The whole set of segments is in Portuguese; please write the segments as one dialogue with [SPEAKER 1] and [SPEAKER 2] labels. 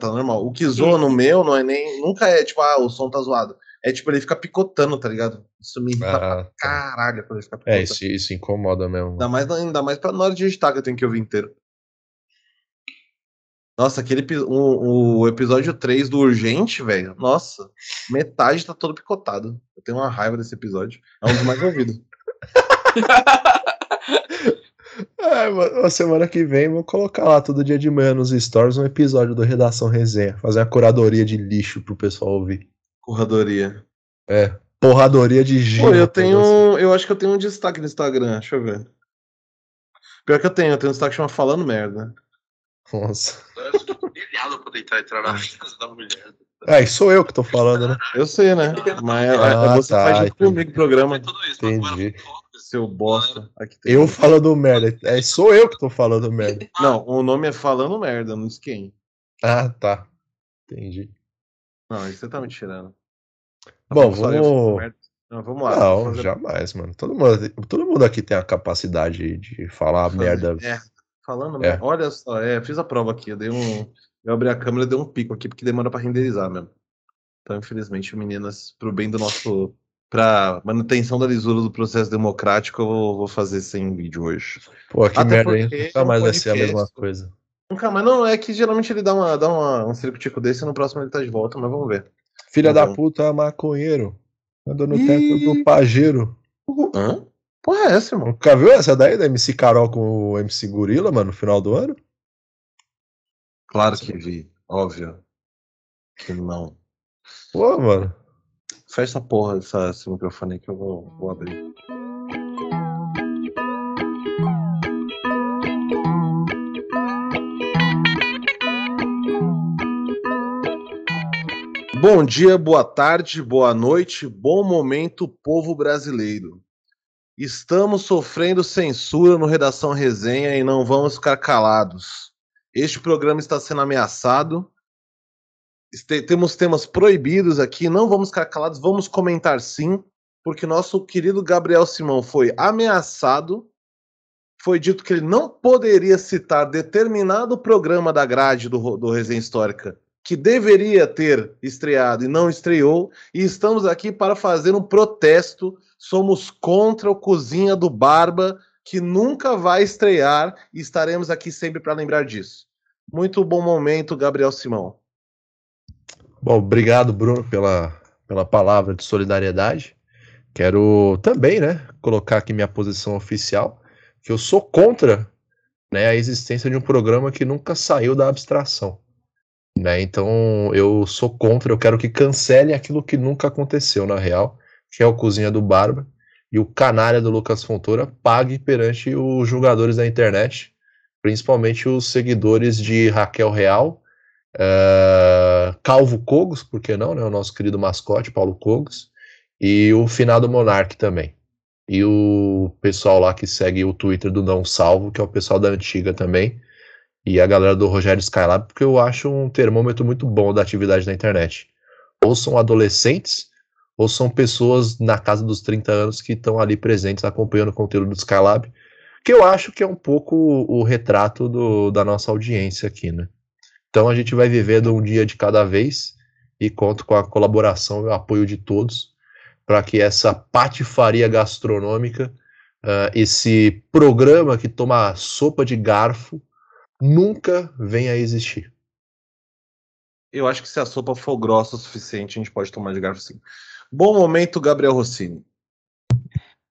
[SPEAKER 1] Tá normal. O que zoa no meu não é nem. Nunca é tipo, ah, o som tá zoado. É tipo, ele fica picotando, tá ligado? Isso me irrita
[SPEAKER 2] Ah,
[SPEAKER 1] pra
[SPEAKER 2] tá.
[SPEAKER 1] caralho quando ele fica picotando.
[SPEAKER 2] É, isso, isso incomoda mesmo.
[SPEAKER 1] Ainda mais, ainda mais pra na hora de digitar que eu tenho que ouvir inteiro. Nossa, aquele o, o episódio 3 do Urgente, velho. Nossa, metade tá todo picotado. Eu tenho uma raiva desse episódio. É um dos mais ouvidos.
[SPEAKER 2] É, mano, a semana que vem vou colocar lá todo dia de manhã nos stories um episódio do Redação Resenha. Fazer uma curadoria de lixo pro pessoal ouvir.
[SPEAKER 1] Curradoria.
[SPEAKER 2] É, porradoria de giro.
[SPEAKER 1] Pô, eu tenho. Eu acho que eu tenho um destaque no Instagram. Deixa eu ver. Pior que eu tenho, eu tenho um destaque que chama Falando Merda.
[SPEAKER 2] Nossa.
[SPEAKER 3] Brilhado pra tentar entrar na casa da mulher.
[SPEAKER 2] É, e sou eu que tô falando, né?
[SPEAKER 1] Eu sei, né? Mas é-
[SPEAKER 2] Ah,
[SPEAKER 1] é você
[SPEAKER 2] tá,
[SPEAKER 1] faz junto
[SPEAKER 2] entendi.
[SPEAKER 1] comigo o programa.
[SPEAKER 2] Entendi.
[SPEAKER 1] Seu bosta. Aqui tem.
[SPEAKER 2] Eu falando merda. É, sou eu que tô falando merda.
[SPEAKER 1] Não, o nome é Falando Merda, não disse quem.
[SPEAKER 2] Ah, tá. Entendi.
[SPEAKER 1] Não, isso você tá me tirando.
[SPEAKER 2] Bom,
[SPEAKER 1] Tá eu
[SPEAKER 2] vamos-?
[SPEAKER 1] Não, vamos lá. vamos
[SPEAKER 2] Não,
[SPEAKER 1] fazer-
[SPEAKER 2] jamais, mano. Todo mundo, todo mundo aqui tem a capacidade de falar
[SPEAKER 1] fazer-
[SPEAKER 2] merda.
[SPEAKER 1] É, falando
[SPEAKER 2] É.
[SPEAKER 1] merda. Olha só, é, fiz a prova aqui. Eu dei um. Eu abri a câmera e dei um pico aqui, porque demora pra renderizar mesmo. Então, infelizmente, meninas, pro bem do nosso. Pra manutenção da lisura do processo democrático, eu vou, vou fazer sem vídeo hoje.
[SPEAKER 2] Pô, que
[SPEAKER 1] Até
[SPEAKER 2] merda, hein? Nunca
[SPEAKER 1] é
[SPEAKER 2] mais vai ser a mesma coisa.
[SPEAKER 1] Nunca mais, não, é que geralmente ele dá, uma, dá uma, um circo-tico desse e no próximo ele tá de volta, mas vamos ver.
[SPEAKER 2] Filha
[SPEAKER 1] Tá
[SPEAKER 2] da puta, maconheiro. Andou no
[SPEAKER 1] Ih.
[SPEAKER 2] teto do pajeiro.
[SPEAKER 1] Hã? Porra, é essa, irmão?
[SPEAKER 2] Nunca viu essa daí da MC Carol com o MC Gorila, mano, no final do ano?
[SPEAKER 1] Claro que vi, óbvio. Que não.
[SPEAKER 2] Pô, mano.
[SPEAKER 1] Fecha essa porra, essa, microfone aí que eu vou, vou abrir. Bom dia, boa tarde, boa noite, bom momento, povo brasileiro. Estamos sofrendo censura no Redação Resenha e não vamos ficar calados. Este programa está sendo ameaçado. Temos temas proibidos aqui, não vamos ficar calados, vamos comentar sim, porque nosso querido Gabriel Simão foi ameaçado. Foi dito que ele não poderia citar determinado programa da grade do, do Resenha Histórica que deveria ter estreado e não estreou, e estamos aqui para fazer um protesto. Somos contra o Cozinha do Barba, que nunca vai estrear, e estaremos aqui sempre para lembrar disso. Muito bom momento, Gabriel Simão.
[SPEAKER 2] Bom, obrigado, Bruno, pela, pela palavra de solidariedade. Quero também, né, colocar aqui minha posição oficial, que eu sou contra né, a existência de um programa que nunca saiu da abstração. Né? Então, eu sou contra, eu quero que cancele aquilo que nunca aconteceu, na real, que é o Cozinha do Barba, e o canalha do Lucas Fontoura pague perante os jogadores da internet, principalmente os seguidores de Raquel Real, eh, Calvo Cogos, por que não, né? O nosso querido mascote, Paulo Cogos, e o finado Monark também. E o pessoal lá que segue o Twitter do Não Salvo, que é o pessoal da antiga também, e a galera do Rogério Skylab, porque eu acho um termômetro muito bom da atividade na internet. Ou são adolescentes, ou são pessoas na casa dos 30 anos que estão ali presentes acompanhando o conteúdo do Skylab, que eu acho que é um pouco o, o retrato do- da nossa audiência aqui, né? Então a gente vai vivendo um dia de cada vez e conto com a colaboração e o apoio de todos para que essa patifaria gastronômica, ah, esse programa que toma sopa de garfo, nunca venha a existir.
[SPEAKER 1] Eu acho que se a sopa for grossa o suficiente, a gente pode tomar de garfo sim. Bom momento, Gabriel Rossini.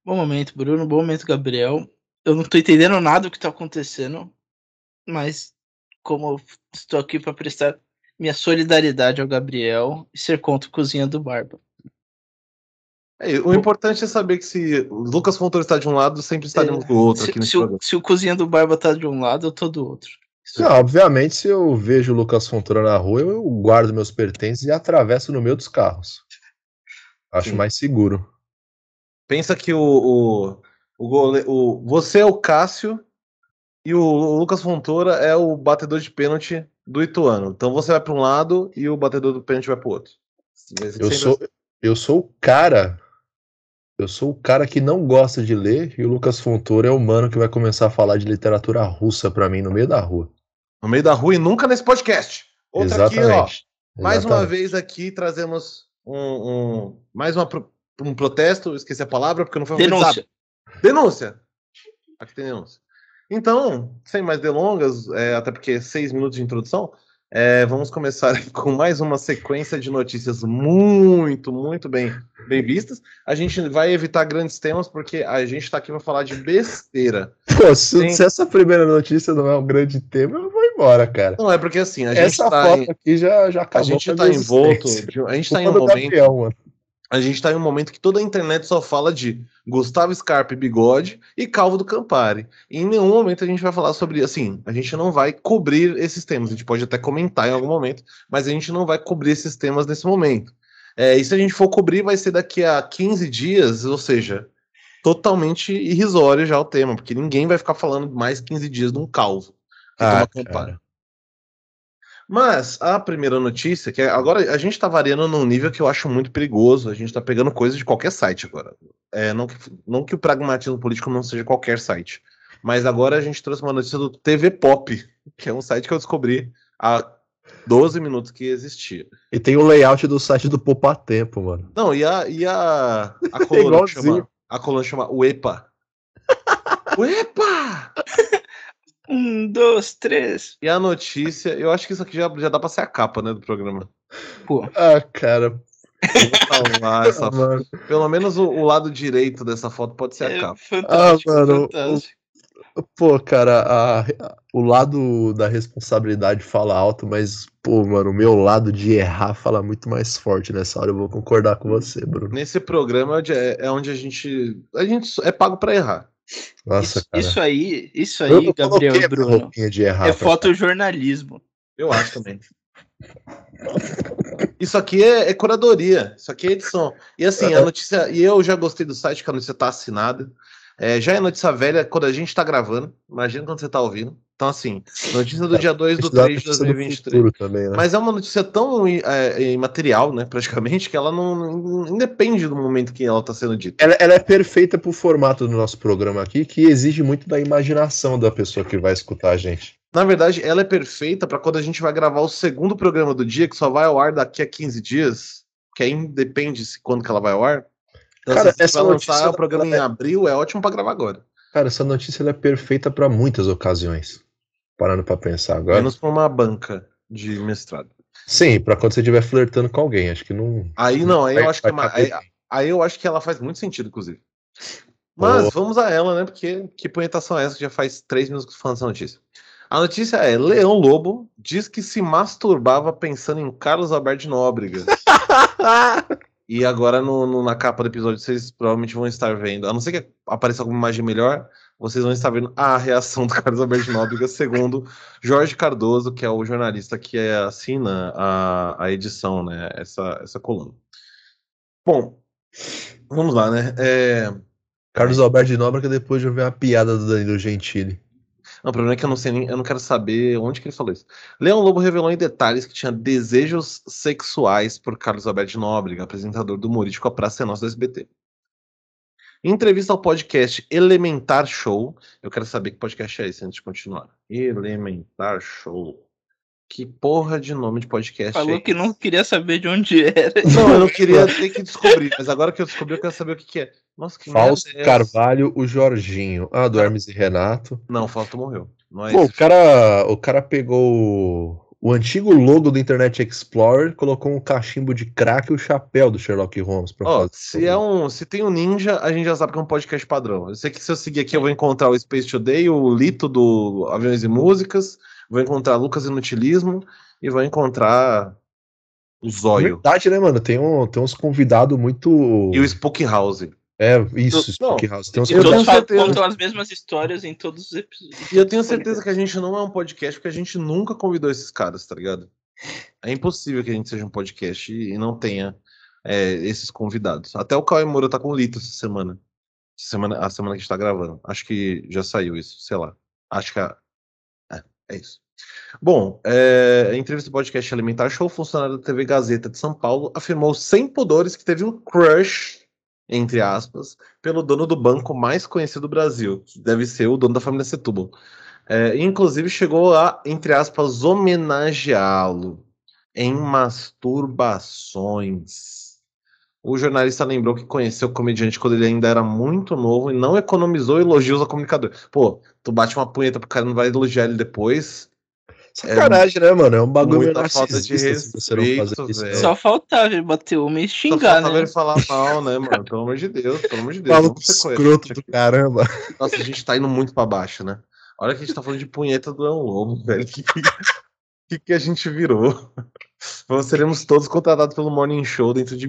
[SPEAKER 4] Bom momento, Bruno. Bom momento, Gabriel. Eu não tô entendendo nada do que tá acontecendo, mas como eu estou aqui para prestar minha solidariedade ao Gabriel e ser contra o Cozinha do Barba.
[SPEAKER 1] É, o importante é saber que se o Lucas Fontoura está de um lado, sempre estaremos do outro
[SPEAKER 4] Se, se o,
[SPEAKER 1] programa.
[SPEAKER 4] se o Cozinha do Barba tá de um lado, eu tô do outro.
[SPEAKER 2] Não, obviamente, se eu vejo o Lucas Fontoura na rua, eu guardo meus pertences e atravesso no meio dos carros. Acho
[SPEAKER 1] Sim.
[SPEAKER 2] mais seguro.
[SPEAKER 1] Pensa que o, o, o, gole, o você é o Cássio e o Lucas Fontoura é o batedor de pênalti do Ituano. Então você vai para um lado e o batedor do pênalti vai para o outro.
[SPEAKER 2] Eu sou, eu sou o cara. Eu sou o cara que não gosta de ler e o Lucas Fontoura é o mano que vai começar a falar de literatura russa pra mim no meio da rua.
[SPEAKER 1] No meio da rua e nunca nesse podcast. Outra aqui, ó.
[SPEAKER 2] Exatamente.
[SPEAKER 1] Mais uma
[SPEAKER 2] Exatamente.
[SPEAKER 1] vez aqui trazemos um, um- mais uma, um protesto, esqueci a palavra porque não foi
[SPEAKER 4] Denúncia.
[SPEAKER 1] Denúncia. Aqui tem denúncia. Então, sem mais delongas, é, até porque seis minutos de introdução, é, vamos começar com mais uma sequência de notícias muito, muito bem, bem vistas. A gente vai evitar grandes temas porque a gente está aqui para falar de besteira.
[SPEAKER 2] Pô, se,
[SPEAKER 1] Tem-
[SPEAKER 2] se essa primeira notícia não é um grande tema, eu vou embora, cara.
[SPEAKER 1] Não é porque assim, a gente
[SPEAKER 2] essa
[SPEAKER 1] está
[SPEAKER 2] foto
[SPEAKER 1] em,
[SPEAKER 2] aqui já, já
[SPEAKER 1] a
[SPEAKER 2] acabou.
[SPEAKER 1] gente tá
[SPEAKER 2] minha
[SPEAKER 1] envolto,
[SPEAKER 2] existência.
[SPEAKER 1] de- a gente tá em um
[SPEAKER 2] do
[SPEAKER 1] momento
[SPEAKER 2] Gabriel.
[SPEAKER 1] A gente tá em um momento que toda a internet só fala de Gustavo Scarpa e Bigode e Calvo do Campari. E em nenhum momento a gente vai falar sobre, assim, a gente não vai cobrir esses temas. A gente pode até comentar em algum momento, mas a gente não vai cobrir esses temas nesse momento. É, e se a gente for cobrir, vai ser daqui a 15 dias, ou seja, totalmente irrisório já o tema, porque ninguém vai ficar falando mais 15 dias de um calvo. que
[SPEAKER 2] Ah,
[SPEAKER 1] toma Campari. Mas a primeira notícia, que é- agora a gente tá variando num nível que eu acho muito perigoso. A gente tá pegando coisas de qualquer site agora. É, não, que, não que o pragmatismo político não seja qualquer site. Mas agora a gente trouxe uma notícia do TV Pop, que é um site que eu descobri há 12 minutos que existia.
[SPEAKER 2] E tem o layout do site do Poupa Tempo, mano.
[SPEAKER 1] Não, e a, e a, a coluna
[SPEAKER 2] Igualzinho.
[SPEAKER 1] chama, a coluna chama UEPA. UEPA!
[SPEAKER 4] Um, dois, três.
[SPEAKER 1] E a notícia, eu acho que isso aqui já, já dá pra ser a capa, né, do programa.
[SPEAKER 4] Pô,
[SPEAKER 2] Ah, cara.
[SPEAKER 1] Eu vou salvar essa
[SPEAKER 2] Ah, mano.
[SPEAKER 1] Pelo menos o, o lado direito dessa foto pode ser a
[SPEAKER 4] é
[SPEAKER 1] capa.
[SPEAKER 4] fantástico.
[SPEAKER 2] Ah, mano,
[SPEAKER 4] fantástico.
[SPEAKER 2] Pô, cara, a- a- o lado da responsabilidade fala alto, mas, pô, mano, o meu lado de errar fala muito mais forte nessa hora. Eu vou concordar com você, Bruno.
[SPEAKER 1] Nesse programa é onde, é, é onde a gente. A gente é pago pra errar.
[SPEAKER 2] Nossa,
[SPEAKER 4] Isso,
[SPEAKER 2] cara.
[SPEAKER 4] isso aí, isso aí, Gabriel e Bruno,
[SPEAKER 2] roupinha de errar
[SPEAKER 4] é fotojornalismo.
[SPEAKER 1] Eu acho também. Isso aqui é, é curadoria, isso aqui é edição. E assim, a notícia. E eu já gostei do site, que a notícia tá assinada. É, já é notícia velha quando a gente tá gravando. Imagina quando você tá ouvindo. Então, assim, notícia do dia 2 do
[SPEAKER 2] Isso dá
[SPEAKER 1] 3 de
[SPEAKER 2] notícia do
[SPEAKER 1] 2023.
[SPEAKER 2] futuro também, né?
[SPEAKER 1] Mas é uma notícia tão é, imaterial, né, praticamente, que ela não, independe do momento que ela tá sendo dita.
[SPEAKER 2] Ela, ela é perfeita pro formato do nosso programa aqui, que exige muito da imaginação da pessoa que vai escutar a gente.
[SPEAKER 1] Na verdade, ela é perfeita para quando a gente vai gravar o segundo programa do dia, que só vai ao ar daqui a 15 dias, que aí depende se quando que ela vai ao ar. Então,
[SPEAKER 2] Cara,
[SPEAKER 1] se
[SPEAKER 2] essa
[SPEAKER 1] vai lançar
[SPEAKER 2] notícia-
[SPEAKER 1] o programa em abril, é ótimo para gravar agora.
[SPEAKER 2] Cara, essa notícia ela é perfeita pra muitas ocasiões. Parando pra pensar agora.
[SPEAKER 1] Menos para uma banca de mestrado.
[SPEAKER 2] Sim, pra quando você estiver flertando com alguém, acho que não.
[SPEAKER 1] Aí não, aí
[SPEAKER 2] vai-
[SPEAKER 1] eu acho que é uma, aí, aí eu acho que ela faz muito sentido, inclusive. Mas vamos a ela, né? Porque que punhetação é essa que já faz três minutos falando essa notícia. A notícia é: Leão Lobo diz que se masturbava pensando em Carlos Alberto de Nóbrega. E agora no, no- na capa do episódio vocês provavelmente vão estar vendo, a não ser que apareça alguma imagem melhor, vocês vão estar vendo a reação do Carlos Alberto de Nóbrega, segundo Jorge Cardoso, que é o jornalista que assina a, a edição, né? Essa, essa coluna. Bom, vamos lá, né? É,
[SPEAKER 2] Carlos Alberto de Nóbrega depois de eu ver a piada do Danilo Gentili.
[SPEAKER 1] Não, o problema é que eu não sei nem, eu não quero saber onde que ele falou isso. Leão Lobo revelou em detalhes que tinha desejos sexuais por Carlos Alberto de Nóbrega, apresentador do humorístico A Praça é Nossa do SBT. Em entrevista ao podcast Elementar Show, eu quero saber que podcast é esse antes de continuar. Elementar Show. Que porra de nome de podcast é
[SPEAKER 4] Falou que
[SPEAKER 1] esse?
[SPEAKER 4] não queria saber de onde era.
[SPEAKER 1] Não, eu não queria ter que descobrir, mas agora que eu descobri, eu quero saber o que, que é. Nossa, que
[SPEAKER 2] Fausto
[SPEAKER 1] merda é?
[SPEAKER 2] Carvalho, o Jorginho. Ah, do Hermes e Renato.
[SPEAKER 1] Não, o Fausto morreu. Não é
[SPEAKER 2] Pô,
[SPEAKER 1] esse.
[SPEAKER 2] o cara, o cara pegou o- antigo logo do Internet Explorer, colocou um cachimbo de crack e o chapéu do Sherlock Holmes pra fazer.
[SPEAKER 1] se é um, se tem um ninja, a gente já sabe que é um podcast padrão. Eu sei que se eu seguir aqui eu vou encontrar o Space Today, o Lito do Aviões e Músicas, vou encontrar Lucas Inutilismo e vou encontrar o Zóio
[SPEAKER 2] Verdade, né, mano? Tem, um, tem uns convidados muito.
[SPEAKER 1] e o Spook House.
[SPEAKER 2] É, isso,
[SPEAKER 1] Não,
[SPEAKER 2] Spook House. Tem uns
[SPEAKER 4] E
[SPEAKER 1] Eu
[SPEAKER 4] todos
[SPEAKER 1] tenho certeza.
[SPEAKER 4] contam as mesmas histórias em todos os episódios.
[SPEAKER 1] E eu tenho certeza que a gente não é um podcast porque a gente nunca convidou esses caras, tá ligado? É impossível que a gente seja um podcast e não tenha é, esses convidados. Até o Cauê Moura tá com o Lito essa semana. semana. A semana que a gente tá gravando. Acho que já saiu isso, sei lá. Acho que. a- É, é isso. Bom, é, em entrevista do podcast Alimentar Show, o funcionário da TV Gazeta de São Paulo afirmou sem pudores que teve um crush, entre aspas, pelo dono do banco mais conhecido do Brasil, que deve ser o dono da família Setúbal. É, inclusive chegou a, entre aspas, homenageá-lo. em masturbações. O jornalista lembrou que conheceu o comediante quando ele ainda era muito novo e não economizou elogios ao comunicador. Pô, tu bate uma punheta pro cara não vai elogiar ele depois.
[SPEAKER 2] Sacanagem, né, mano? É um bagulho
[SPEAKER 1] Muita falta de
[SPEAKER 2] fazer
[SPEAKER 1] respeito,
[SPEAKER 2] não.
[SPEAKER 4] Só faltava ele bater uma e
[SPEAKER 1] Só
[SPEAKER 4] xingar,
[SPEAKER 1] faltava
[SPEAKER 4] né?
[SPEAKER 1] ele falar mal, né, mano? Pelo amor de Deus, pelo amor de Deus.
[SPEAKER 2] Maluco escroto do caramba.
[SPEAKER 1] Nossa, a gente tá indo muito pra baixo, né? Olha que a gente tá falando de punheta do Leão Lobo, velho. Que que, que que a gente virou? Nós seremos todos contratados pelo Morning Show dentro de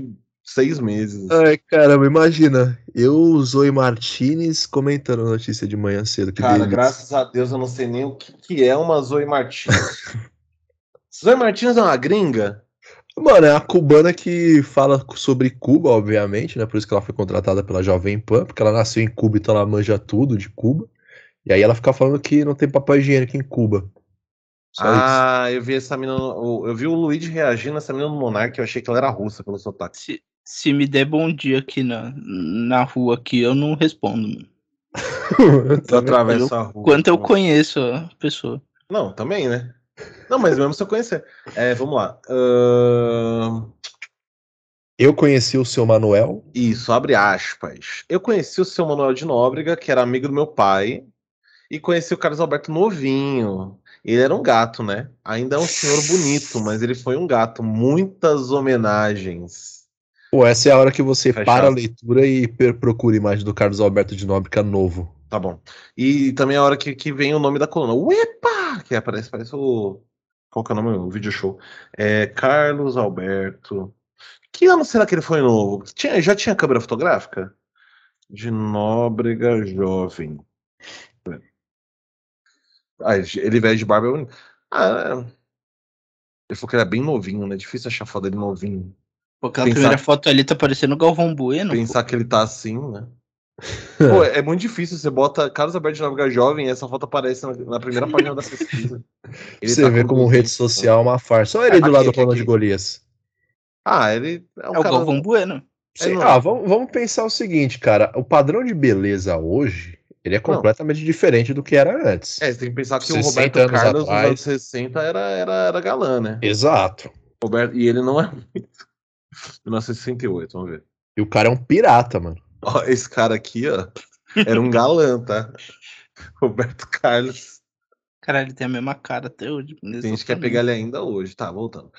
[SPEAKER 1] seis meses.
[SPEAKER 2] Ai, caramba, imagina. Eu, Zoe Martinez, comentando a notícia de manhã cedo. Que
[SPEAKER 1] Cara,
[SPEAKER 2] delícia.
[SPEAKER 1] graças a Deus eu não sei nem o que, que é uma Zoe Martins. Zoe Martins é uma gringa?
[SPEAKER 2] Mano, é a cubana que fala sobre Cuba, obviamente, né? Por isso que ela foi contratada pela Jovem Pan, porque ela nasceu em Cuba, então ela manja tudo de Cuba. E aí ela fica falando que não tem papel higiênico em Cuba. Só isso.
[SPEAKER 1] ah, eu vi essa menina. Eu vi o Luigi reagindo nessa menina no Monark, eu achei que ela era russa pelo sotaque.
[SPEAKER 4] Se, se me der bom dia aqui na, na rua aqui, eu não respondo. mano.
[SPEAKER 1] Eu atravesso a rua.
[SPEAKER 4] Quanto eu conheço a pessoa.
[SPEAKER 1] Não, também, né? Não, mas mesmo se eu conhecer. É, vamos lá. Ahn,
[SPEAKER 2] Eu conheci o seu Manuel.
[SPEAKER 1] Isso, abre aspas. Eu conheci o seu Manuel de Nóbrega, que era amigo do meu pai, e conheci o Carlos Alberto novinho. Ele era um gato, né? Ainda é um senhor bonito, mas ele foi um gato. Muitas homenagens.
[SPEAKER 2] Pô, essa é a hora que você
[SPEAKER 1] Fechado.
[SPEAKER 2] para a leitura e procura imagem do Carlos Alberto de Nóbrega novo.
[SPEAKER 1] Tá bom. E também a hora que, que vem o nome da coluna. Uepa! Que aparece, parece o. Qual que é o nome? O vídeo show. É Carlos Alberto. Que ano será que ele foi novo? Tinha, já tinha câmera fotográfica? De Nóbrega Jovem. Ah, ele velho de barba é. Ah, é. Ele falou que ele era bem novinho, né? Difícil achar foto dele novinho.
[SPEAKER 4] Pô, aquela
[SPEAKER 1] Pensar-
[SPEAKER 4] primeira foto ali tá parecendo o Galvão Bueno. pô.
[SPEAKER 1] Pensar que ele tá assim, né? Pô, é muito difícil. Você bota Carlos Alberto de Nóbrega jovem e essa foto aparece na, na primeira página da pesquisa. Ele
[SPEAKER 2] você
[SPEAKER 1] tá
[SPEAKER 2] vê
[SPEAKER 1] com
[SPEAKER 2] como
[SPEAKER 1] 200,
[SPEAKER 2] rede social é uma farsa. Olha ele
[SPEAKER 1] É,
[SPEAKER 2] do
[SPEAKER 1] aqui,
[SPEAKER 2] lado do
[SPEAKER 1] aqui,
[SPEAKER 2] plano
[SPEAKER 1] aqui.
[SPEAKER 2] de Golias.
[SPEAKER 1] Ah, ele é um
[SPEAKER 4] É o
[SPEAKER 1] cara.
[SPEAKER 4] Galvão Bueno.
[SPEAKER 2] Sei-
[SPEAKER 1] não.
[SPEAKER 2] ah, vamos, vamos pensar o seguinte, cara. O padrão de beleza hoje, ele é completamente diferente do que era antes.
[SPEAKER 1] É, você tem que pensar que o
[SPEAKER 2] 60
[SPEAKER 1] Roberto
[SPEAKER 2] anos
[SPEAKER 1] Carlos
[SPEAKER 2] atrás.
[SPEAKER 1] nos anos 60 era, era, era galã, né?
[SPEAKER 2] Exato.
[SPEAKER 1] Roberto, e ele não é muito. 1968, vamos ver.
[SPEAKER 2] E o cara é um pirata, mano.
[SPEAKER 1] Ó, esse cara aqui, ó, era um galã, tá? Roberto Carlos.
[SPEAKER 4] Caralho, ele tem a mesma cara até hoje.
[SPEAKER 1] Tem gente que quer pegar ele ainda hoje. Tá, voltando.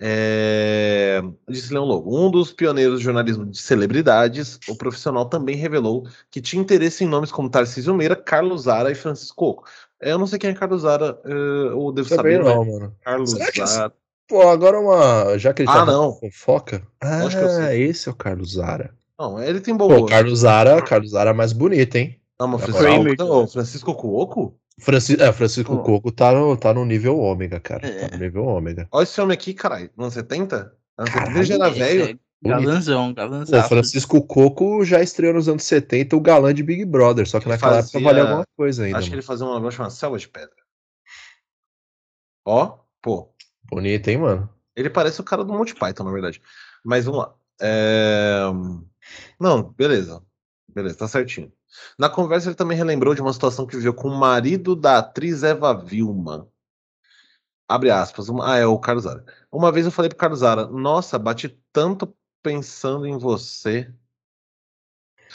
[SPEAKER 1] É... Disse Leão Lobo. Um dos pioneiros do jornalismo de celebridades, o profissional também revelou que tinha interesse em nomes como Tarcísio Meira, Carlos Zara e Francisco Oco. Eu não sei quem é Carlos Zara, eh, ou devo
[SPEAKER 2] Também
[SPEAKER 1] saber,
[SPEAKER 2] não,
[SPEAKER 1] né?
[SPEAKER 2] mano.
[SPEAKER 1] Carlos
[SPEAKER 2] Será que
[SPEAKER 1] Zara.
[SPEAKER 2] Pô, agora uma. Já que ele
[SPEAKER 1] Ah,
[SPEAKER 2] tá
[SPEAKER 1] não.
[SPEAKER 2] com fofoca. Ah,
[SPEAKER 1] Acho que eu sei.
[SPEAKER 2] esse é o Carlos Zara.
[SPEAKER 1] Não, ele tem
[SPEAKER 2] Pô,
[SPEAKER 1] boa.
[SPEAKER 2] Carlos Zara, Carlos Zara é mais bonito, hein?
[SPEAKER 1] Não, mas Francisco, não, Francisco Cuoco?
[SPEAKER 2] Francisco, é, Francisco
[SPEAKER 1] Pô.
[SPEAKER 2] Coco tá no, tá no nível ômega, cara.
[SPEAKER 4] É.
[SPEAKER 2] Tá no nível ômega.
[SPEAKER 1] Olha esse homem aqui, caralho. Anos 70? Anos 70
[SPEAKER 2] Caralho,
[SPEAKER 1] ele já era velho.
[SPEAKER 4] é Galanzão,
[SPEAKER 2] Pô,
[SPEAKER 4] galanzão.
[SPEAKER 2] Francisco Coco já estreou nos anos 70 o galã de Big Brother, só que
[SPEAKER 1] Ele
[SPEAKER 2] naquela época
[SPEAKER 1] fazia-
[SPEAKER 2] valia alguma coisa ainda.
[SPEAKER 1] Acho que
[SPEAKER 2] mano.
[SPEAKER 1] ele fazia uma chamada Selva de Pedra. Ó, pô.
[SPEAKER 2] Bonito, hein, mano?
[SPEAKER 1] Ele parece o cara do Monty Python, na verdade. Mas vamos lá. É... Não, beleza. Beleza, tá certinho. Na conversa, ele também relembrou de uma situação que viveu com o marido da atriz Eva Vilma. Abre aspas. Uma... Ah, é o Carlos Zara. Uma vez eu falei pro Carlos Zara, nossa, bati tanto pensando em você.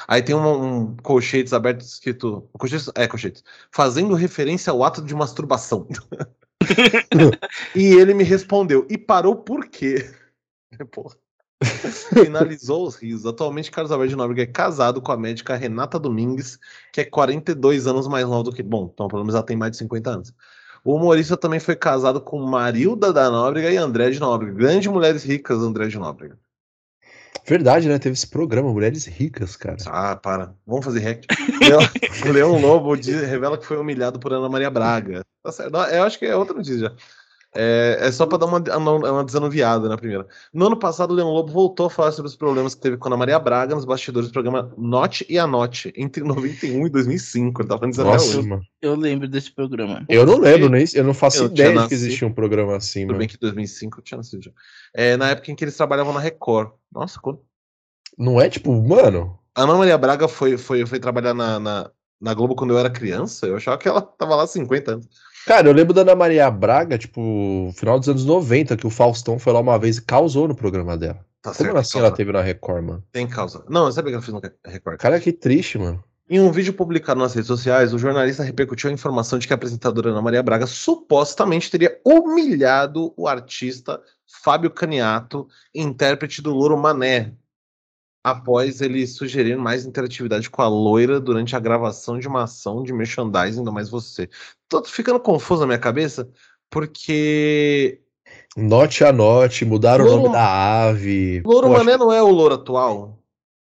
[SPEAKER 1] Aí tem um, um colchetes aberto escrito. Colchetes, é, colchetes. Fazendo referência ao ato de masturbação. e ele me respondeu. E parou por quê? Porra. Finalizou os rios. Atualmente, Carlos Alberto de Nóbrega é casado com a médica Renata Domingues, que é 42 anos mais nova do que. Bom, então pelo menos ela tem mais de 50 anos. O humorista também foi casado com Marilda da Nóbrega e André de Nóbrega. Grandes mulheres ricas, André de Nóbrega.
[SPEAKER 2] Verdade, né? Teve esse programa, Mulheres Ricas, cara.
[SPEAKER 1] Ah, para. Vamos fazer hack. Leão, Lobo diz- revela que foi humilhado por Ana Maria Braga. Tá certo. Eu acho que é outra notícia já. É, é só para dar uma, uma, uma desanuviada na primeira. No ano passado, o Leão Lobo voltou a falar sobre os problemas que teve com a Ana Maria Braga nos bastidores do programa Note e Anote, entre 91 e 2005. Ele tá falando isso até
[SPEAKER 2] Nossa,
[SPEAKER 1] hoje.
[SPEAKER 2] mano.
[SPEAKER 4] Eu lembro desse programa.
[SPEAKER 2] Eu não lembro, nem, eu não faço
[SPEAKER 1] Eu
[SPEAKER 2] ideia de que existia um programa assim,
[SPEAKER 1] Tudo
[SPEAKER 2] mano.
[SPEAKER 1] bem que 2005 eu tinha nascido já. É, na época em que eles trabalhavam na Record. Nossa, quando...
[SPEAKER 2] Não é tipo, mano.
[SPEAKER 1] A Ana Maria Braga foi, foi, foi trabalhar na, na, na Globo quando eu era criança. Eu achava que ela tava lá há 50 anos.
[SPEAKER 2] Cara, eu lembro da Ana Maria Braga, tipo, final dos anos 90, que o Faustão foi lá uma vez e causou no programa dela.
[SPEAKER 1] Tá
[SPEAKER 2] Como
[SPEAKER 1] certo,
[SPEAKER 2] assim
[SPEAKER 1] causa.
[SPEAKER 2] ela teve na Record, mano?
[SPEAKER 1] Tem causa. Não, eu sabia que ela fez no Record.
[SPEAKER 2] Cara, que triste, mano.
[SPEAKER 1] Em um vídeo publicado nas redes sociais, o jornalista repercutiu a informação de que a apresentadora Ana Maria Braga supostamente teria humilhado o artista Fábio Caniato, intérprete do Louro Mané, após ele sugerir mais interatividade com a loira durante a gravação de uma ação de merchandising, ainda mais você. Tô ficando confuso na minha cabeça, porque
[SPEAKER 2] Note a note, mudaram
[SPEAKER 1] Louro-
[SPEAKER 2] o nome da ave.
[SPEAKER 1] Louro
[SPEAKER 2] Poxa,
[SPEAKER 1] Mané não é o Louro atual,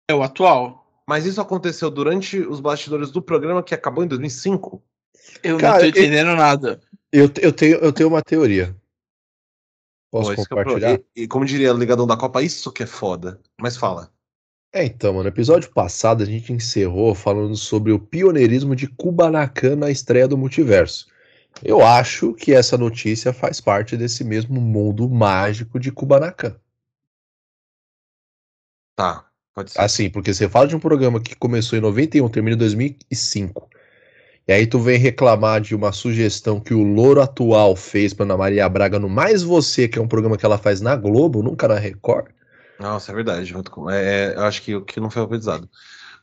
[SPEAKER 4] É o atual?
[SPEAKER 1] mas isso aconteceu durante os bastidores do programa que acabou em 2005.
[SPEAKER 4] Eu
[SPEAKER 2] Cara,
[SPEAKER 4] não tô
[SPEAKER 2] eu-
[SPEAKER 4] entendendo nada.
[SPEAKER 2] eu, eu, tenho, eu tenho uma teoria. Posso
[SPEAKER 1] Pô, é
[SPEAKER 2] compartilhar?
[SPEAKER 1] e, e como diria o ligadão da Copa, isso que é foda. Mas fala.
[SPEAKER 2] É, então, mano, no episódio passado a gente encerrou falando sobre o pioneirismo de Kubanacan na estreia do multiverso. Eu acho que essa notícia faz parte desse mesmo mundo mágico de Kubanacan.
[SPEAKER 1] Tá, pode ser.
[SPEAKER 2] Assim, porque você fala de um programa que começou em 91, termina em 2005. E aí tu vem reclamar de uma sugestão que o Louro atual fez pra Ana Maria Braga no Mais Você, que é um programa que ela faz na Globo, nunca na Record.
[SPEAKER 1] Nossa, é verdade. É, é, eu acho que o que não foi alfabetizado.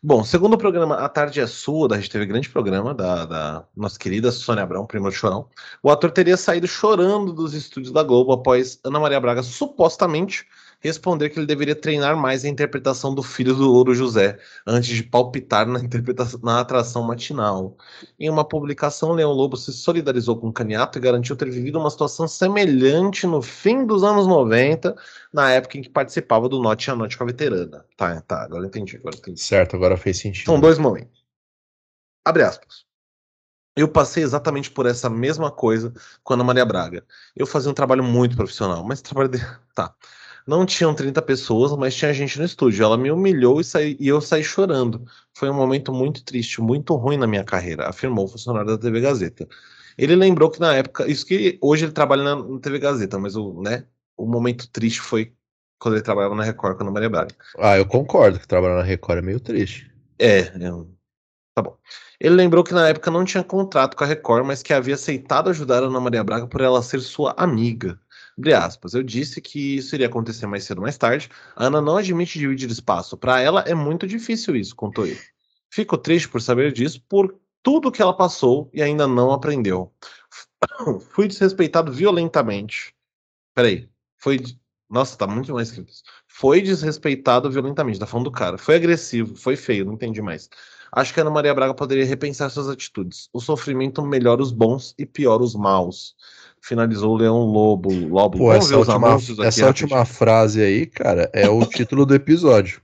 [SPEAKER 1] Bom, segundo o programa A Tarde é Sua, da Rede TV, grande programa da, da nossa querida Sônia Abrão, prima do Chorão, o ator teria saído chorando dos estúdios da Globo após Ana Maria Braga supostamente responder que ele deveria treinar mais a interpretação do filho do Louro José antes de palpitar na interpretação na atração matinal. Em uma publicação, Leão Lobo se solidarizou com o Caniato e garantiu ter vivido uma situação semelhante no fim dos anos 90, na época em que participava do Note a Note com a veterana. Tá, tá, agora entendi, agora entendi.
[SPEAKER 2] Certo, agora fez sentido.
[SPEAKER 1] São dois momentos. Abre aspas. Eu passei exatamente por essa mesma coisa com a Ana Maria Braga. Eu fazia um trabalho muito profissional, mas trabalho de... tá. Não tinham 30 pessoas, mas tinha gente no estúdio. Ela me humilhou e, saí- e eu saí chorando. Foi um momento muito triste, muito ruim na minha carreira, afirmou o funcionário da TV Gazeta. Ele lembrou que na época, isso que hoje ele trabalha na, na TV Gazeta, mas o, né, o momento triste foi quando ele trabalhava na Record com a Ana Maria Braga.
[SPEAKER 2] Ah, eu concordo que trabalhar na Record é meio triste.
[SPEAKER 1] É, é tá bom. Ele lembrou que na época não tinha contrato com a Record, mas que havia aceitado ajudar a Ana Maria Braga por ela ser sua amiga. Aspas. Eu disse que isso iria acontecer mais cedo ou mais tarde. A Ana não admite dividir espaço. Para ela é muito difícil isso, contou ele. Fico triste por saber disso, por tudo que ela passou e ainda não aprendeu. Fui desrespeitado violentamente. Peraí. Foi. Nossa, tá muito mais escrito. isso. Foi desrespeitado violentamente. Tá falando do cara. Foi agressivo, foi feio, não entendi mais. Acho que a Ana Maria Braga poderia repensar suas atitudes. O sofrimento melhora os bons e piora os maus. Finalizou o Leão Lobo. Lobo.
[SPEAKER 2] Pô,
[SPEAKER 1] Vamos
[SPEAKER 2] essa última,
[SPEAKER 1] aqui
[SPEAKER 2] essa
[SPEAKER 1] rapidinho.
[SPEAKER 2] última frase aí, cara, é o título do episódio.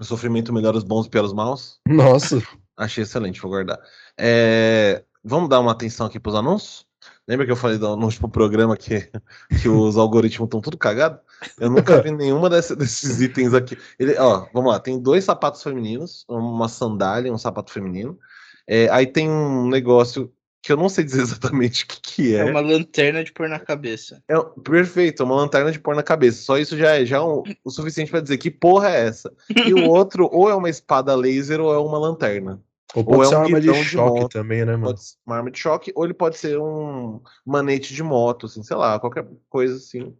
[SPEAKER 1] O sofrimento melhora os bons e piora os maus.
[SPEAKER 2] Nossa,
[SPEAKER 1] Achei excelente, vou guardar. É, Vamos dar uma atenção aqui pros anúncios? Lembra que eu falei no último programa que, que os algoritmos estão tudo cagados? Eu nunca vi nenhuma desse- desses itens aqui. Ele, ó, vamos lá, tem dois sapatos femininos, uma sandália e um sapato feminino. É, aí tem um negócio que eu não sei dizer exatamente o que, que
[SPEAKER 4] É
[SPEAKER 1] é.
[SPEAKER 4] uma lanterna de pôr na cabeça.
[SPEAKER 1] É perfeito, é uma lanterna de pôr na cabeça. Só isso já é já é um- o suficiente para dizer que porra é essa. E o outro, ou é uma espada laser ou é uma lanterna.
[SPEAKER 2] ou
[SPEAKER 1] Ou
[SPEAKER 2] pode
[SPEAKER 1] é
[SPEAKER 2] ser
[SPEAKER 1] um
[SPEAKER 2] uma arma de
[SPEAKER 1] de
[SPEAKER 2] choque
[SPEAKER 1] moto,
[SPEAKER 2] também, né, mano?
[SPEAKER 1] Pode ser uma arma de choque, ou ele pode ser um manete de moto, assim, sei lá, qualquer coisa assim.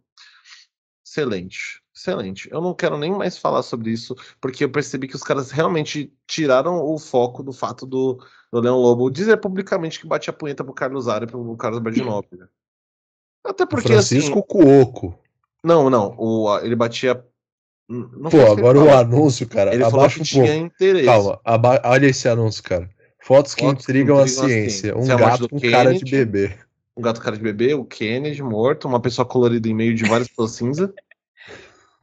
[SPEAKER 1] Excelente, excelente. Eu não quero nem mais falar sobre isso, porque eu percebi que os caras realmente tiraram o foco do fato do, do Leão Lobo dizer publicamente que batia punheta pro Carlos Ara e pro Carlos Bardinópolis. Até
[SPEAKER 2] O
[SPEAKER 1] porque,
[SPEAKER 2] Francisco
[SPEAKER 1] assim.
[SPEAKER 2] Cuoco.
[SPEAKER 1] Não, não, o, a- ele batia. Não
[SPEAKER 2] Pô,
[SPEAKER 1] que
[SPEAKER 2] agora o
[SPEAKER 1] falou.
[SPEAKER 2] anúncio, cara.
[SPEAKER 1] Ele falou
[SPEAKER 2] abaixa
[SPEAKER 1] que
[SPEAKER 2] um
[SPEAKER 1] tinha
[SPEAKER 2] pouco.
[SPEAKER 1] interesse.
[SPEAKER 2] Calma, aba- olha esse anúncio, cara. Fotos que
[SPEAKER 1] Fotos que
[SPEAKER 2] intrigam a
[SPEAKER 1] intrigam a
[SPEAKER 2] ciência.
[SPEAKER 1] ciência.
[SPEAKER 2] Um
[SPEAKER 1] Essa é a morte
[SPEAKER 2] gato com cara de bebê.
[SPEAKER 1] um gato cara de bebê, o Kennedy morto, uma pessoa colorida em meio de várias pessoas cinza.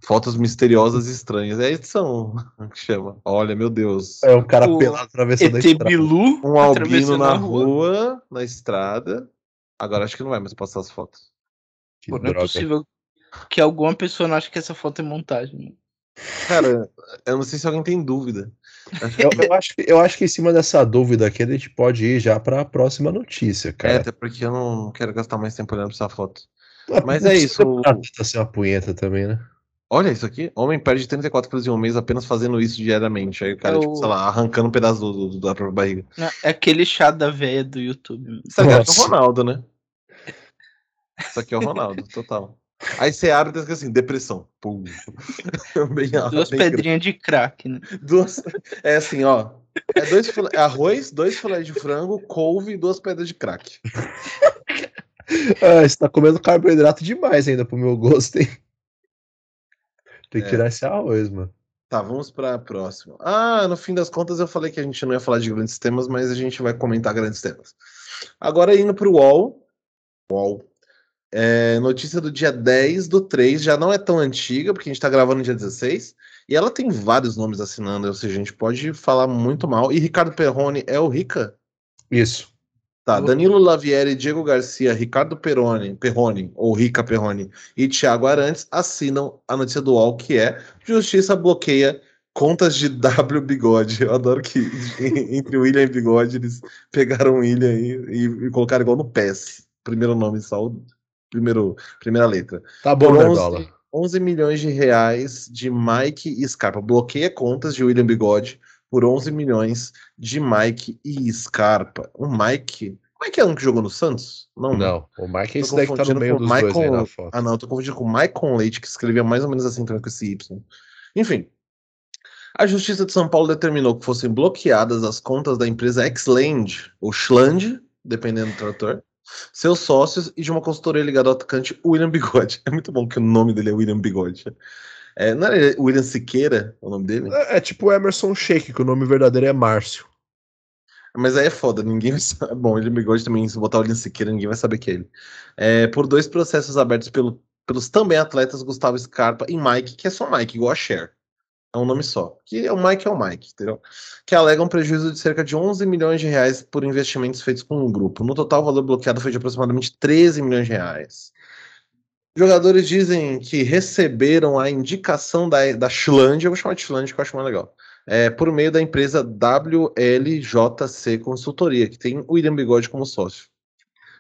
[SPEAKER 1] Fotos misteriosas e estranhas. É a edição que chama. Olha, meu Deus.
[SPEAKER 2] É um cara
[SPEAKER 4] O
[SPEAKER 2] pelado atravessando a
[SPEAKER 4] ET
[SPEAKER 2] estrada.
[SPEAKER 4] Bilu
[SPEAKER 1] Um albino na
[SPEAKER 4] a rua.
[SPEAKER 1] rua, na estrada. Agora acho que não vai mais passar as fotos.
[SPEAKER 2] Que
[SPEAKER 4] Pô, não é possível que alguma pessoa não ache que essa foto é montagem.
[SPEAKER 1] Cara, eu não sei se alguém tem dúvida.
[SPEAKER 2] Eu, eu acho que, eu acho que em cima dessa dúvida aqui a gente pode ir já pra próxima notícia,
[SPEAKER 1] É,
[SPEAKER 2] cara.
[SPEAKER 1] até porque eu não quero gastar mais tempo olhando pra essa foto. Mas
[SPEAKER 2] não
[SPEAKER 1] é isso,
[SPEAKER 2] tanto assim uma punheta também, né?
[SPEAKER 1] Olha isso aqui. Homem perde 34 quilos em um mês apenas fazendo isso diariamente. Aí o cara,
[SPEAKER 4] É
[SPEAKER 1] tipo,
[SPEAKER 4] o-
[SPEAKER 1] sei lá, arrancando um pedaço do, do- da própria barriga.
[SPEAKER 4] É aquele chá da véia do YouTube.
[SPEAKER 1] Isso é o
[SPEAKER 2] Nossa.
[SPEAKER 1] Ronaldo, né? Isso aqui é o Ronaldo, total. Aí você abre e tá assim, depressão. Pum.
[SPEAKER 4] bem, Duas bem pedrinhas de crack, né?
[SPEAKER 1] Duas, é assim, ó. É dois filé, é arroz, dois filés de frango, couve e duas pedras de crack.
[SPEAKER 2] ah, você tá comendo carboidrato demais ainda pro meu gosto, hein? Tem que é. tirar esse arroz, mano.
[SPEAKER 1] Tá, vamos para a próxima. Ah, no fim das contas eu falei que a gente não ia falar de grandes temas, mas a gente vai comentar grandes temas. Agora indo para o UOL. UOL. É, notícia do dia 10 do 3, já não é tão antiga, porque a gente está gravando no dia 16, e ela tem vários nomes assinando, ou seja, a gente pode falar muito mal. E Ricardo Perrone é o Rica?
[SPEAKER 2] Isso.
[SPEAKER 1] Tá, Danilo Lavieri, Diego Garcia, Ricardo Perrone, Perrone, ou Rica Perrone, e Thiago Arantes assinam a notícia do UOL, que é Justiça bloqueia contas de W Bigode. Eu adoro que entre William e Bigode eles pegaram William e, e, colocaram igual no PES. Primeiro nome, saúde primeiro, primeira letra.
[SPEAKER 2] Tá bom, né, dólar.
[SPEAKER 1] 11 milhões de reais de Mike e Scarpa. Bloqueia contas de William Bigode por 11 milhões de Mike e Scarpa. O Mike. O Mike é um que jogou no Santos?
[SPEAKER 2] Não, não. O Mike é esse daí que tá no meio dos Michael... dois aí na foto.
[SPEAKER 1] Ah, não. Eu tô confundindo com o Michael Leite, que escrevia mais ou menos assim também com esse Y. Enfim. A Justiça de São Paulo determinou que fossem bloqueadas as contas da empresa Xland, ou Schland, dependendo do trator, seus sócios e de uma consultoria ligada ao atacante William Bigode. É muito bom que o nome dele é William Bigode. É, não era William Siqueira o nome dele?
[SPEAKER 2] É, é tipo Emerson Sheik, que o nome verdadeiro é Márcio.
[SPEAKER 1] Mas aí é foda, ninguém vai saber. Bom, William Bigode também, se botar o William Siqueira, ninguém vai saber que é ele. É, por dois processos abertos pelo, pelos também atletas Gustavo Scarpa e Mike, que é só Mike, igual a Cher. É um nome só. Que é o Mike é o Mike, entendeu? Que alegam um prejuízo de cerca de 11 milhões de reais por investimentos feitos com o um grupo. No total, o valor bloqueado foi de aproximadamente 13 milhões de reais. Jogadores dizem que receberam a indicação da, da Schland, eu vou chamar de Schland, que eu acho mais legal, é, por meio da empresa WLJC Consultoria, que tem o William Bigode como sócio.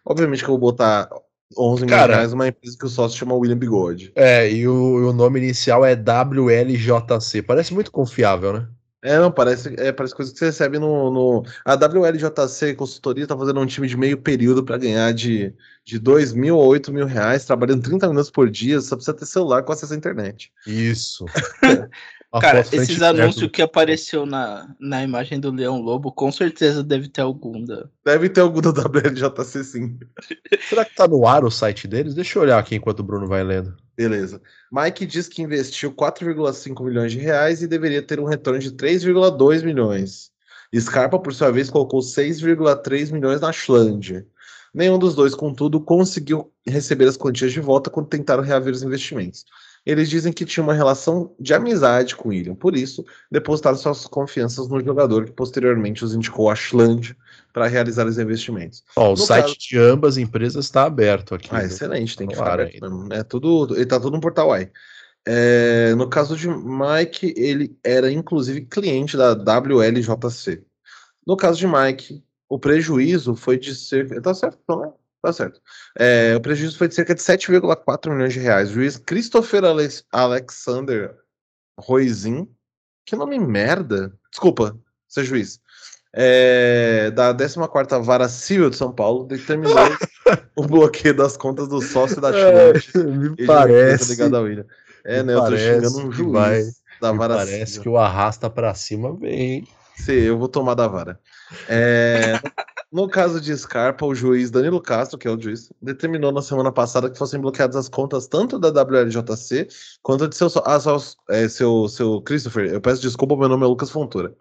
[SPEAKER 1] Obviamente que eu vou botar 11 mil reais uma empresa que o sócio chama William Bigode.
[SPEAKER 2] É, e o, o, nome inicial é WLJC. Parece muito confiável, né?
[SPEAKER 1] É, não, parece, é, parece coisa que você recebe no, no. A WLJC Consultoria tá fazendo um time de meio período para ganhar de, de 2 mil a 8 mil reais, trabalhando 30 minutos por dia, só precisa ter celular com acesso à internet.
[SPEAKER 2] Isso.
[SPEAKER 4] Cara, esses anúncios que apareceu na, na imagem do Leão Lobo, com certeza deve ter algum da.
[SPEAKER 1] Deve ter algum da WLJC, sim.
[SPEAKER 2] Será que tá no ar o site deles? Deixa eu olhar aqui enquanto o Bruno vai lendo.
[SPEAKER 1] Beleza. Mike diz que investiu 4,5 milhões de reais e deveria ter um retorno de 3,2 milhões. Scarpa, por sua vez, colocou 6,3 milhões na Schland. Nenhum dos dois, contudo, conseguiu receber as quantias de volta quando tentaram reaver os investimentos. Eles dizem que tinha uma relação de amizade com William, por isso depositaram suas confianças no jogador que posteriormente os indicou a Schland para realizar os investimentos.
[SPEAKER 2] Ó, o no site caso... de ambas empresas está aberto aqui.
[SPEAKER 1] Ah, excelente, tem que falar. É tudo, ele tá tudo no portal aí. É, no caso de Mike, ele era inclusive cliente da WLJC. No caso de Mike, o prejuízo foi de cerca. Tá certo, não é? Tá certo. É, o prejuízo foi de cerca de 7,4 milhões de reais. O juiz Christopher Alex Alexander Roizin, que nome merda. Desculpa, ser juiz. É, da 14 Vara Civil de São Paulo, determinou o bloqueio das contas do sócio da.
[SPEAKER 2] É, me parece.
[SPEAKER 1] Ligado ao William. É, né? Eu tô xingando um juiz vai,
[SPEAKER 2] da Vara Parece Civil. que o arrasta pra cima vem.
[SPEAKER 1] Sim, eu vou tomar da vara. É, no caso de Scarpa, o juiz Danilo Castro, que é o juiz, determinou na semana passada que fossem bloqueadas as contas tanto da WLJC quanto de seu, ah, é, seu, seu Christopher. Eu peço desculpa, meu nome é Lucas Fontoura.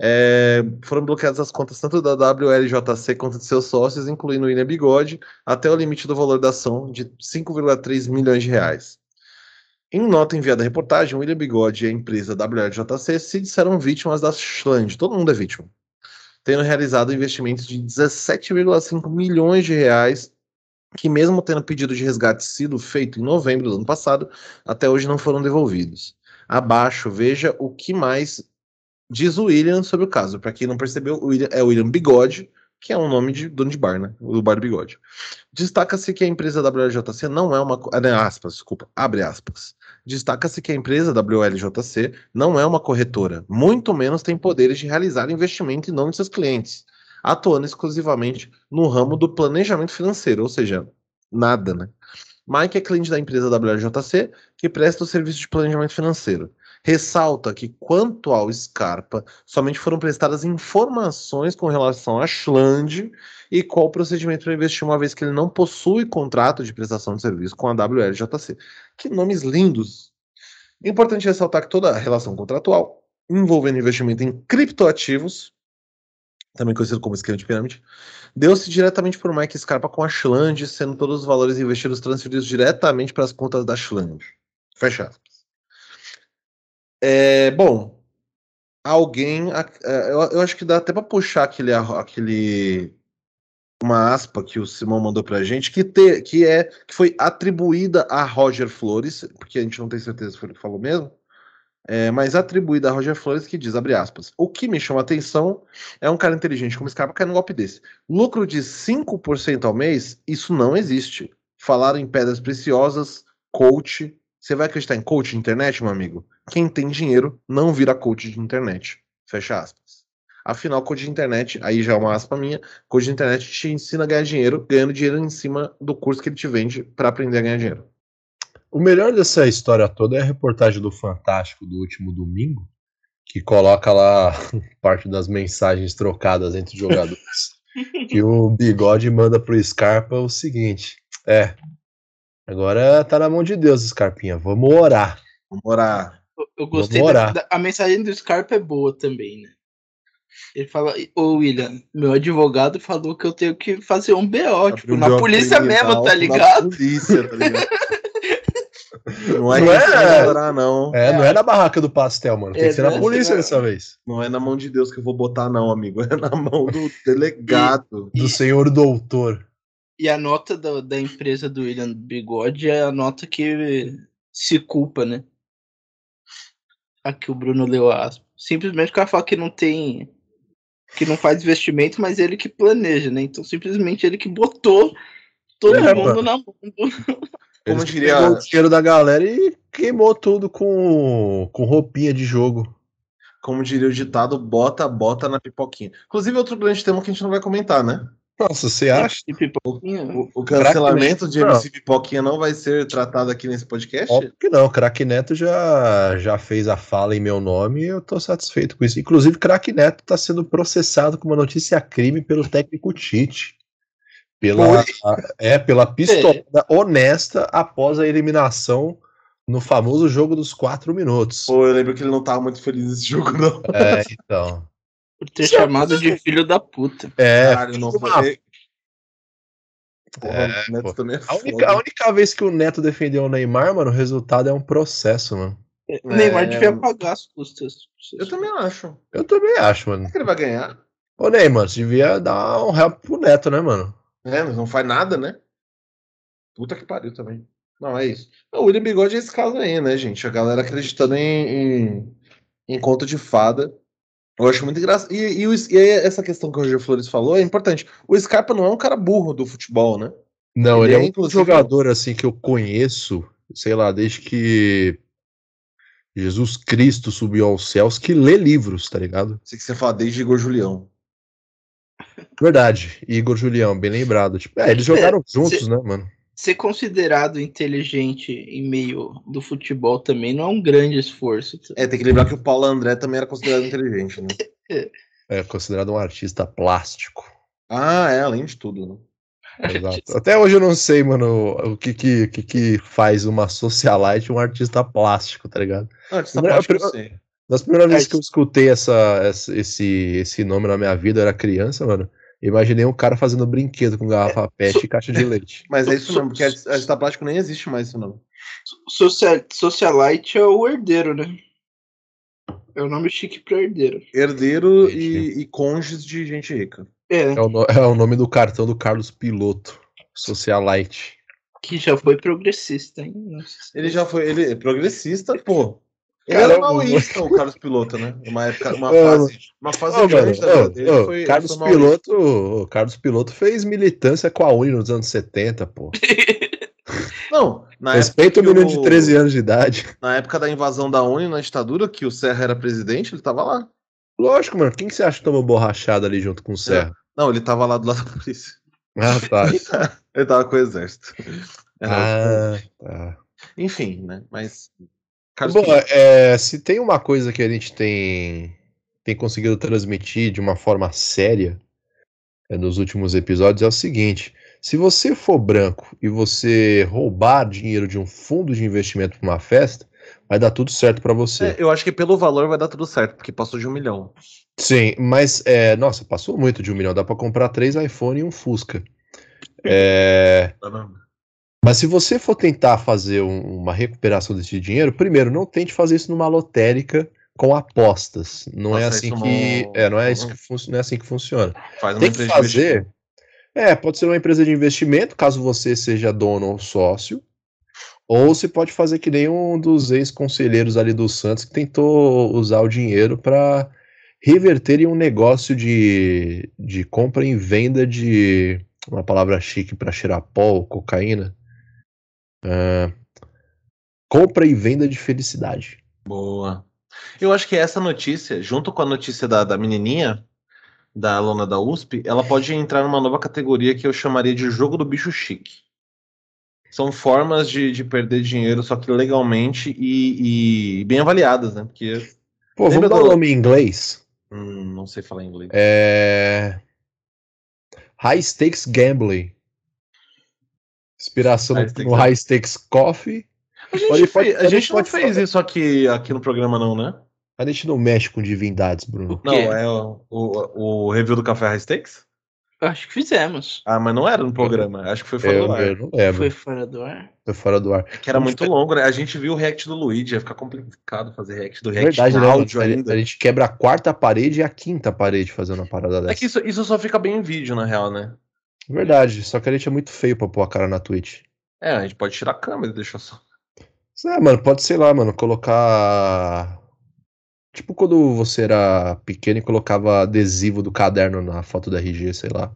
[SPEAKER 1] É, foram bloqueadas as contas tanto da WLJC quanto de seus sócios, incluindo o William Bigode, até o limite do valor da ação de 5,3 milhões de reais. Em nota enviada à reportagem, William Bigode e a empresa WLJC se disseram vítimas da Schland. Todo mundo é vítima tendo realizado investimentos de 17,5 milhões de reais, que mesmo tendo pedido de resgate sido feito em novembro do ano passado, até hoje não foram devolvidos. Abaixo, veja o que mais diz o William sobre o caso. Para quem não percebeu, o William, é o William Bigode, que é um nome de dono de bar, né? O bar Bigode. Destaca-se que a empresa WLJC não é uma. Aspas, desculpa, abre aspas. Destaca-se que a empresa WLJC não é uma corretora, muito menos tem poderes de realizar investimento em nome de seus clientes, atuando exclusivamente no ramo do planejamento financeiro, ou seja, nada, né? Mike é cliente da empresa WRJC, que presta o serviço de planejamento financeiro. Ressalta que, quanto ao Scarpa, somente foram prestadas informações com relação a Schland e qual procedimento para investir, uma vez que ele não possui contrato de prestação de serviço com a WRJC. Que nomes lindos! Importante ressaltar que toda relação contratual envolvendo investimento em criptoativos, também conhecido como esquema de pirâmide, deu-se diretamente por Mike Scarpa com a Schland, sendo todos os valores investidos transferidos diretamente para as contas da Schland. Fecha aspas. É, bom, alguém. É, eu, acho que dá até para puxar aquele, aquele. Uma aspa que o Simão mandou pra gente, que, te, que, é, que foi atribuída a Roger Flores, porque a gente não tem certeza se foi ele que falou mesmo, é, mas atribuída a Roger Flores, que diz, abre aspas, o que me chama atenção é um cara inteligente como Scarpa cair num golpe desse. Lucro de 5% ao mês, isso não existe. Falaram em pedras preciosas, coach. Você vai acreditar em coach internet, meu amigo? Quem tem dinheiro não vira coach de internet. Fecha aspas. Afinal, coach de internet, aí já é uma aspa minha, coach de internet te ensina a ganhar dinheiro, ganhando dinheiro em cima do curso que ele te vende para aprender a ganhar dinheiro.
[SPEAKER 2] O melhor dessa história toda é a reportagem do Fantástico do último domingo, que coloca lá parte das mensagens trocadas entre os jogadores. que o Bigode manda pro Scarpa o seguinte: É, agora tá na mão de Deus, Scarpinha, vamos orar.
[SPEAKER 1] Vamos orar.
[SPEAKER 4] Eu gostei da, da, a mensagem do Scarpa é boa também, né? Ele fala, ô William, meu advogado falou que eu tenho que fazer um BO, tipo, na polícia mesmo, tá ligado? Na polícia, tá ligado?
[SPEAKER 1] Não é, não é, adorar, não.
[SPEAKER 2] É, não é na barraca do pastel, mano. Tem é, que ser na polícia dessa vez.
[SPEAKER 1] Não é na mão de Deus que eu vou botar, não, amigo. É na mão do delegado.
[SPEAKER 2] do senhor doutor.
[SPEAKER 4] E a nota da, da empresa do William Bigode é a nota que se culpa, né? Aqui o Bruno leu a aspa. Simplesmente o cara fala que não tem. que não faz investimento, mas ele que planeja, né? Então simplesmente ele que botou todo é, mundo mano. na mão.
[SPEAKER 2] Como diria. o dinheiro da galera e queimou tudo com, com roupinha de jogo.
[SPEAKER 1] Como diria o ditado, bota, bota na pipoquinha. Inclusive, outro grande tema que a gente não vai comentar, né?
[SPEAKER 2] Nossa, você acha?
[SPEAKER 1] O, o, o cancelamento de MC Pipoquinha não vai ser tratado aqui nesse podcast?
[SPEAKER 2] Óbvio que não. Crack Neto já, já fez a fala em meu nome e eu tô satisfeito com isso. Inclusive, Crack Neto tá sendo processado com uma notícia crime pelo técnico Tite. Pela, é, pela pistolada é. honesta após a eliminação no famoso jogo dos quatro minutos.
[SPEAKER 1] Pô, eu lembro que ele não tava muito feliz nesse jogo, não.
[SPEAKER 2] É, então.
[SPEAKER 4] Por ter chamado de filho da puta.
[SPEAKER 2] É, Caralho, não foi. Porra, é, Neto também é a, única, a única vez que o Neto defendeu o Neymar, mano, o resultado é um processo, mano.
[SPEAKER 4] O Neymar é... devia pagar as custas.
[SPEAKER 1] Eu também acho.
[SPEAKER 2] Eu também acho, mano.
[SPEAKER 1] Será que ele vai ganhar?
[SPEAKER 2] Ô, Neymar, você devia dar um help pro Neto, né, mano?
[SPEAKER 1] É, mas não faz nada, né? Puta que pariu também. Não, é isso. O William Bigode é esse caso aí, né, gente? A galera acreditando em, em, em conto de fada. Eu acho muito engraçado. E, e, e, essa questão que o Roger Flores falou é importante. O Scarpa não é um cara burro do futebol, né?
[SPEAKER 2] Não, ele, ele é, é um jogador assim que eu conheço, sei lá, desde que Jesus Cristo subiu aos céus, que lê livros, tá ligado?
[SPEAKER 1] Sei que você fala desde Igor Julião.
[SPEAKER 2] Verdade, Igor Julião, bem lembrado. Tipo, é, eles jogaram juntos, né, mano?
[SPEAKER 4] Ser considerado inteligente em meio do futebol também não é um grande esforço.
[SPEAKER 1] É, tem que lembrar que o Paulo André também era considerado inteligente, né?
[SPEAKER 2] É considerado um artista plástico.
[SPEAKER 1] Ah, é, além de tudo, né?
[SPEAKER 2] Exato. Até hoje eu não sei, mano, o que que, que, que faz uma socialite um artista plástico, tá ligado?
[SPEAKER 1] Não, artista plástico eu sei.
[SPEAKER 2] Das primeiras vezes que eu escutei essa, essa, esse, esse nome na minha vida, eu era criança, mano. Imaginei um cara fazendo brinquedo com garrafa é, pet so... e caixa de leite.
[SPEAKER 1] Mas é isso mesmo, porque a plástico nem existe mais isso não.
[SPEAKER 4] Social, socialite é o herdeiro, né? É o nome chique para herdeiro.
[SPEAKER 1] Herdeiro e, e cônjuges de gente rica.
[SPEAKER 2] É. É o, é o, nome do cartão do Carlos Piloto. Socialite.
[SPEAKER 4] Que já foi progressista, hein?
[SPEAKER 1] Ele já foi. Ele é progressista, pô. Ele era maoísta, o Carlos Piloto, né? Uma época, uma fase, uma fase
[SPEAKER 2] oh, grande mano, dele. Oh, foi, Carlos foi Piloto, o Carlos Piloto fez militância com a Uni nos anos 70, pô.
[SPEAKER 1] Não,
[SPEAKER 2] na Respeita o menino de 13 anos de idade.
[SPEAKER 1] Na época da invasão da Uni na ditadura, que o Serra era presidente, ele tava lá.
[SPEAKER 2] Lógico, mano. Quem que você acha que tomou borrachada ali junto com o Serra?
[SPEAKER 1] Não, ele tava lá do lado da polícia.
[SPEAKER 2] Ah, tá.
[SPEAKER 1] Ele tava com o exército. Era-
[SPEAKER 2] Ah, tá.
[SPEAKER 1] Enfim, né? Mas. Carlos
[SPEAKER 2] Bom, é, se tem uma coisa que a gente tem, tem conseguido transmitir de uma forma séria é, nos últimos episódios é o seguinte: se você for branco e você roubar dinheiro de um fundo de investimento para uma festa, vai dar tudo certo para você.
[SPEAKER 1] é, eu acho que pelo valor vai dar tudo certo, porque passou de um milhão.
[SPEAKER 2] Sim, mas é, nossa, passou muito de um milhão. Dá para comprar três iPhone e um Fusca. É, Mas se você for tentar fazer um- uma recuperação desse dinheiro, primeiro, não tente fazer isso numa lotérica com apostas. Não é
[SPEAKER 1] Faça
[SPEAKER 2] assim que,
[SPEAKER 1] no-
[SPEAKER 2] é, não é isso que fun- não é assim que funciona.
[SPEAKER 1] Faz
[SPEAKER 2] Tem que fazer. É, pode ser uma empresa de investimento, caso você seja dono ou sócio, ou você pode fazer que nem um dos ex-conselheiros ali do Santos que tentou usar o dinheiro para reverter em um negócio de, de compra e venda de uma palavra chique para cheirar pó ou cocaína. Ah, compra e venda de felicidade.
[SPEAKER 1] Boa. Eu acho que essa notícia, junto com a notícia da, da menininha, da aluna da USP, ela pode entrar numa nova categoria que eu chamaria de jogo do bicho chique. São formas de, de perder dinheiro, só que legalmente e, e bem avaliadas, né? Porque
[SPEAKER 2] Pô, vamos dar o nome em inglês?
[SPEAKER 1] hum, não sei falar inglês.
[SPEAKER 2] É... High Stakes Gambling. Inspiração
[SPEAKER 1] High
[SPEAKER 2] no- no High Stakes Coffee.
[SPEAKER 1] A gente,
[SPEAKER 2] Pode-
[SPEAKER 1] fez- a gente não fez
[SPEAKER 2] falar.
[SPEAKER 1] isso aqui, aqui no programa, não, né?
[SPEAKER 2] A gente não mexe com divindades, Bruno.
[SPEAKER 1] Não, é o, o, o review do Café High Stakes?
[SPEAKER 4] Acho que fizemos.
[SPEAKER 1] Ah, mas não era no programa. Acho que foi fora do
[SPEAKER 2] Eu,
[SPEAKER 1] ar.
[SPEAKER 2] eu não lembro.
[SPEAKER 4] Foi
[SPEAKER 2] Foi,
[SPEAKER 4] fora do ar.
[SPEAKER 2] fora do ar.
[SPEAKER 1] Que era muito
[SPEAKER 2] foi-
[SPEAKER 1] longo, né? A gente viu o react do Luigi, ia ficar complicado fazer react do react
[SPEAKER 2] Verdade, né?
[SPEAKER 1] áudio
[SPEAKER 2] A,
[SPEAKER 1] ainda.
[SPEAKER 2] a gente quebra a quarta parede e a quinta parede fazendo uma parada
[SPEAKER 1] É
[SPEAKER 2] dessa.
[SPEAKER 1] que isso, isso só fica bem em vídeo, na real, né?
[SPEAKER 2] Verdade, só que a gente é muito feio pra pôr a cara na Twitch.
[SPEAKER 1] É, a gente pode tirar a câmera e deixar só.
[SPEAKER 2] É, mano, pode ser lá, mano, colocar. Tipo quando você era pequeno e colocava adesivo do caderno na foto do RG, sei lá.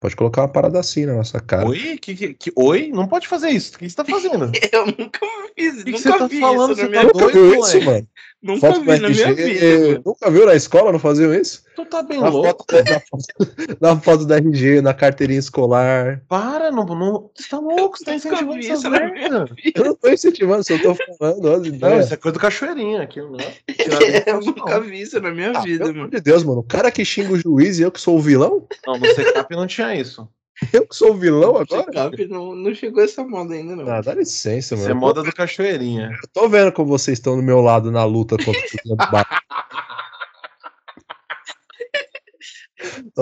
[SPEAKER 2] Pode colocar uma parada assim na nossa cara.
[SPEAKER 1] Oi? Que, que, que- Oi? Não pode fazer isso. O que você tá fazendo?
[SPEAKER 4] Eu nunca fiz,
[SPEAKER 1] que
[SPEAKER 4] nunca
[SPEAKER 1] você tá
[SPEAKER 4] vi
[SPEAKER 1] falando?
[SPEAKER 4] isso
[SPEAKER 1] Você
[SPEAKER 4] minha
[SPEAKER 1] tá doido,
[SPEAKER 2] isso, mano?
[SPEAKER 4] Nunca
[SPEAKER 2] Foto
[SPEAKER 4] vi na minha vida. mano.
[SPEAKER 2] Nunca viu na escola? Não faziam isso?
[SPEAKER 1] Tu tá bem
[SPEAKER 2] Na
[SPEAKER 1] louco.
[SPEAKER 2] foto, na, foto, na foto da RG, na carteirinha escolar.
[SPEAKER 1] Para, não, não. Você tá louco? Você tá incentivando essas
[SPEAKER 4] isso
[SPEAKER 1] merda.
[SPEAKER 2] Eu não tô incentivando, só tô falando. As
[SPEAKER 1] Não,
[SPEAKER 2] ideias.
[SPEAKER 1] isso é coisa do cachoeirinha aqui, né?
[SPEAKER 4] Eu nunca vi isso na minha
[SPEAKER 2] Ah,
[SPEAKER 4] vida,
[SPEAKER 2] pelo amor
[SPEAKER 4] mano.
[SPEAKER 2] de Deus, mano. O cara que xinga o juiz e eu que sou o vilão?
[SPEAKER 1] Não, no Secap não tinha isso.
[SPEAKER 2] Eu que sou o vilão agora?
[SPEAKER 4] Não, não chegou essa moda ainda, não.
[SPEAKER 2] Ah, dá licença,
[SPEAKER 1] Isso
[SPEAKER 2] mano.
[SPEAKER 1] é moda do cachoeirinha.
[SPEAKER 2] Eu tô vendo como vocês estão do meu lado na luta contra o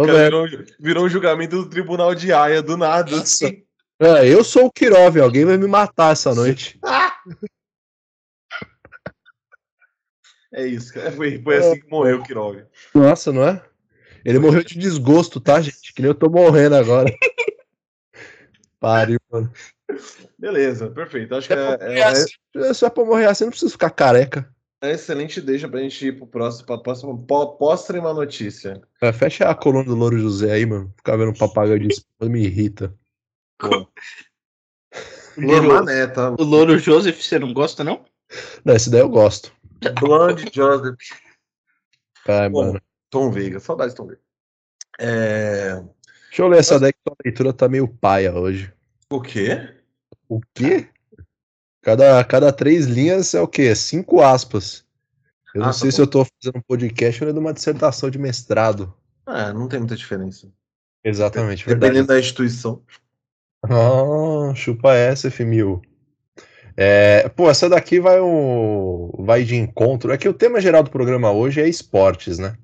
[SPEAKER 2] vendo.
[SPEAKER 1] virou, virou um julgamento do tribunal de Haia, do nada. Assim.
[SPEAKER 2] É, eu sou o Kirov, alguém vai me matar essa noite.
[SPEAKER 1] É isso, cara. Foi, foi assim que morreu o Kirov.
[SPEAKER 2] Nossa, não é? Ele morreu de desgosto, tá, gente? Que nem eu tô morrendo agora. Pariu, mano.
[SPEAKER 1] Beleza, perfeito. Acho que é,
[SPEAKER 2] É,
[SPEAKER 1] é,
[SPEAKER 2] assim, é só pra morrer assim, não precisa ficar careca.
[SPEAKER 1] é excelente deixa pra gente ir pro próximo, pra próxima. uma notícia.
[SPEAKER 2] É, fecha a coluna do Louro José aí, mano. Ficar vendo um papagaio de espuma me irrita.
[SPEAKER 1] Pô.
[SPEAKER 4] Louro-
[SPEAKER 1] Mané, tá?
[SPEAKER 4] O Louro Joseph, você não gosta, não?
[SPEAKER 2] Não, esse daí eu gosto.
[SPEAKER 1] Blonde Joseph.
[SPEAKER 2] Ai,
[SPEAKER 1] Bom.
[SPEAKER 2] mano.
[SPEAKER 1] Tom Veiga. Saudades, Tom Veiga. É...
[SPEAKER 2] Deixa eu ler essa que tua leitura tá meio paia hoje.
[SPEAKER 1] O quê?
[SPEAKER 2] O quê? Cada, cada três linhas é o quê? Cinco aspas. Eu não
[SPEAKER 1] Ah, tá
[SPEAKER 2] sei se eu tô fazendo um podcast ou é de uma dissertação de mestrado.
[SPEAKER 1] Ah, não tem muita diferença.
[SPEAKER 2] Exatamente, verdade.
[SPEAKER 1] Dependendo da instituição.
[SPEAKER 2] Ah, chupa essa, F1000. É, pô, essa daqui vai, um, vai de encontro. É que o tema geral do programa hoje é esportes, né?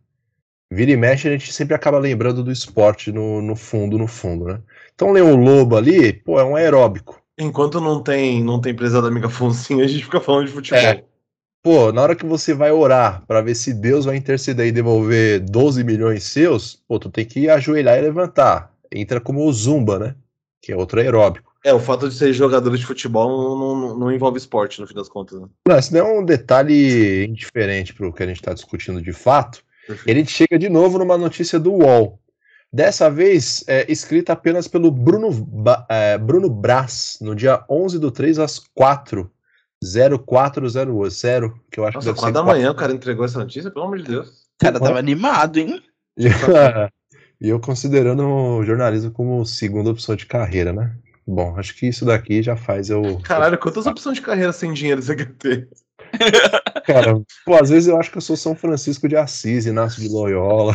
[SPEAKER 2] Vira e mexe, a gente sempre acaba lembrando do esporte no, no fundo, no fundo, né? Então, ler o Lobo ali, pô, é um aeróbico.
[SPEAKER 1] Enquanto não tem, não tem presa da amiga Foncinha, a gente fica falando de futebol.
[SPEAKER 2] É. Pô, na hora que você vai orar pra ver se Deus vai interceder e devolver 12 milhões seus, pô, tu tem que ajoelhar e levantar. Entra como o Zumba, né? Que é outro aeróbico.
[SPEAKER 1] É, o fato de ser jogador de futebol não, não, não envolve esporte, no fim das contas. Né?
[SPEAKER 2] Não, isso não é um detalhe indiferente pro que a gente tá discutindo de fato.
[SPEAKER 1] Perfeito.
[SPEAKER 2] Ele chega de novo numa notícia do UOL. Dessa vez, é, escrita apenas pelo Bruno, Ba- é, Bruno Brás, no dia 11 do 3 às 4, 0400, que eu acho
[SPEAKER 1] Nossa,
[SPEAKER 2] que deve
[SPEAKER 1] 4
[SPEAKER 2] ser
[SPEAKER 1] da manhã o cara entregou essa notícia, pelo amor de Deus.
[SPEAKER 4] O cara tava animado, hein?
[SPEAKER 2] E eu considerando o jornalismo como segunda opção de carreira, né? Bom, acho que isso daqui já faz eu.
[SPEAKER 1] Caralho, quantas opções de carreira sem dinheiro você quer ter?
[SPEAKER 2] Cara, pô, às vezes eu acho que eu sou São Francisco de Assis, Inácio de Loyola.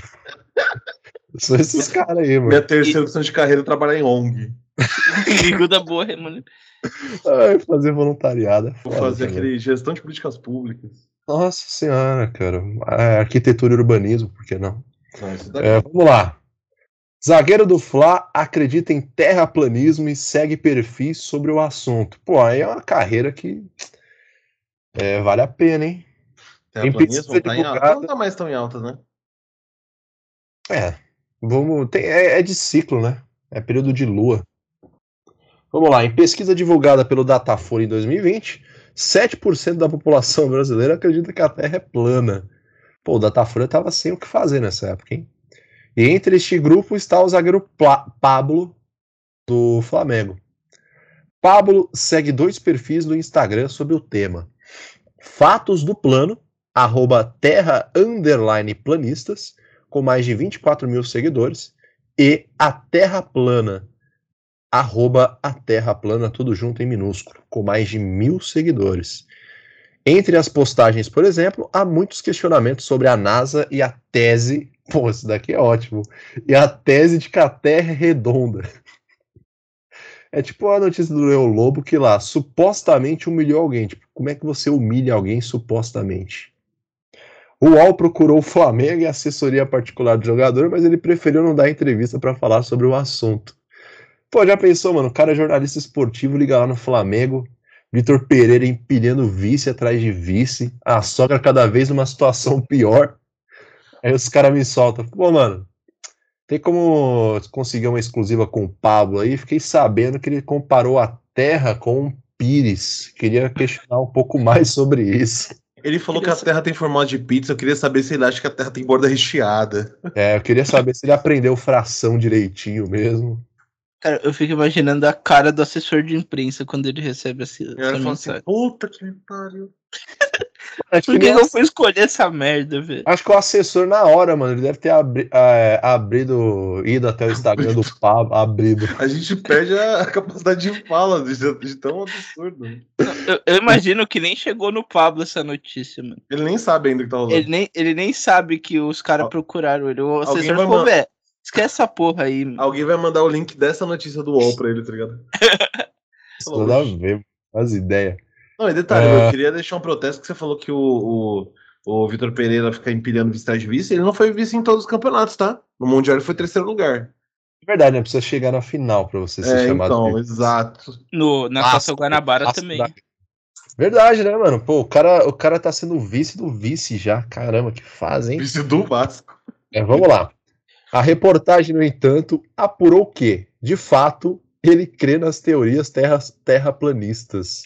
[SPEAKER 2] Eu sou esses caras aí, mano.
[SPEAKER 1] Minha terceira opção de carreira é trabalhar em ONG.
[SPEAKER 4] Segunda boa remuneração.
[SPEAKER 2] Ai, fazer voluntariado. é
[SPEAKER 1] Vou
[SPEAKER 2] foda
[SPEAKER 1] fazer
[SPEAKER 2] também.
[SPEAKER 1] aquele gestão de políticas públicas.
[SPEAKER 2] Nossa senhora, cara. Ah, Arquitetura e urbanismo, por que não?
[SPEAKER 1] Não, daqui.
[SPEAKER 2] É, vamos lá. Zagueiro do Fla acredita em terraplanismo e segue perfis sobre o assunto. Pô, aí é uma carreira que é, vale a pena, hein? Pesquisa
[SPEAKER 1] tá em alta.
[SPEAKER 2] divulgada-
[SPEAKER 1] Não tá mais tão em alta, né?
[SPEAKER 2] É, vamos. Tem, é, é de ciclo, né? É período de lua. Vamos lá. Em pesquisa divulgada pelo Datafolha em 2020, 7% da população brasileira acredita que a Terra é plana. Pô, o Datafolha tava sem o que fazer nessa época, hein? E entre este grupo está o zagueiro Pla- Pablo do Flamengo. Pablo segue dois perfis no Instagram sobre o tema. Fatos do Plano, arroba terra underline planistas, com mais de 24 mil seguidores, e a Terra Plana, arroba a Terra Plana, tudo junto em minúsculo, com mais de mil seguidores. Entre as postagens, por exemplo, há muitos questionamentos sobre a NASA e a tese. Pô, isso daqui é ótimo. E a tese de que a Terra é redonda. É tipo a notícia do Leão Lobo que lá supostamente humilhou alguém. Tipo, como é que você humilha alguém supostamente? O UOL procurou o Flamengo e a assessoria particular do jogador, mas ele preferiu não dar entrevista para falar sobre o assunto. Pô, já pensou, mano? O cara é jornalista esportivo, liga lá no Flamengo. Vitor Pereira empilhando vice atrás de vice. A sogra cada vez numa situação pior. Aí os caras me soltam. Pô, mano, tem como conseguir uma exclusiva com o Pablo aí? Fiquei sabendo que ele comparou a Terra com um pires. Queria questionar um pouco mais sobre isso.
[SPEAKER 1] Ele falou que a Terra tem formato de pizza. Eu queria saber se ele acha que a Terra tem borda recheada.
[SPEAKER 2] É, eu queria saber se ele aprendeu fração direitinho mesmo.
[SPEAKER 4] Cara, eu fico imaginando a cara do assessor de imprensa quando ele recebe essa, essa
[SPEAKER 1] falou assim:
[SPEAKER 4] mensagem.
[SPEAKER 1] puta que me pariu.
[SPEAKER 2] Acho
[SPEAKER 4] Por
[SPEAKER 2] que,
[SPEAKER 4] que eu fui escolher essa merda, velho?
[SPEAKER 2] Acho que o assessor, na hora, mano, ele deve ter abri- é, abrido, ido até o Instagram do Pablo, abrido.
[SPEAKER 1] A gente perde a capacidade de fala de, de tão absurdo.
[SPEAKER 4] Eu, eu imagino que nem chegou no Pablo essa notícia, mano.
[SPEAKER 1] Ele nem sabe ainda o que tá rolando.
[SPEAKER 4] Ele nem, ele nem sabe que os caras procuraram ele. O assessor falou, velho, esquece essa porra aí, mano.
[SPEAKER 1] Alguém vai mandar o link dessa notícia do UOL pra ele, tá ligado?
[SPEAKER 2] Dá a ver, faz ideia.
[SPEAKER 1] Não, e detalhe,
[SPEAKER 2] É.
[SPEAKER 1] eu queria deixar um protesto que você falou que o, o, o Vitor Pereira fica empilhando vice atrás de vice. Ele não foi vice em todos os campeonatos, tá? No Mundial ele foi terceiro lugar.
[SPEAKER 2] É verdade, né? Precisa chegar na final pra você ser
[SPEAKER 1] É,
[SPEAKER 2] chamado.
[SPEAKER 1] então,
[SPEAKER 2] de-
[SPEAKER 1] exato.
[SPEAKER 4] No, na Taça Guanabara também.
[SPEAKER 2] da- Verdade, né, mano? Pô, o cara, o cara tá sendo vice do vice já. Caramba, que faz, hein?
[SPEAKER 1] Vice do Vasco.
[SPEAKER 2] É, vamos lá. A reportagem, no entanto, apurou que, de fato, ele crê nas teorias terras, terraplanistas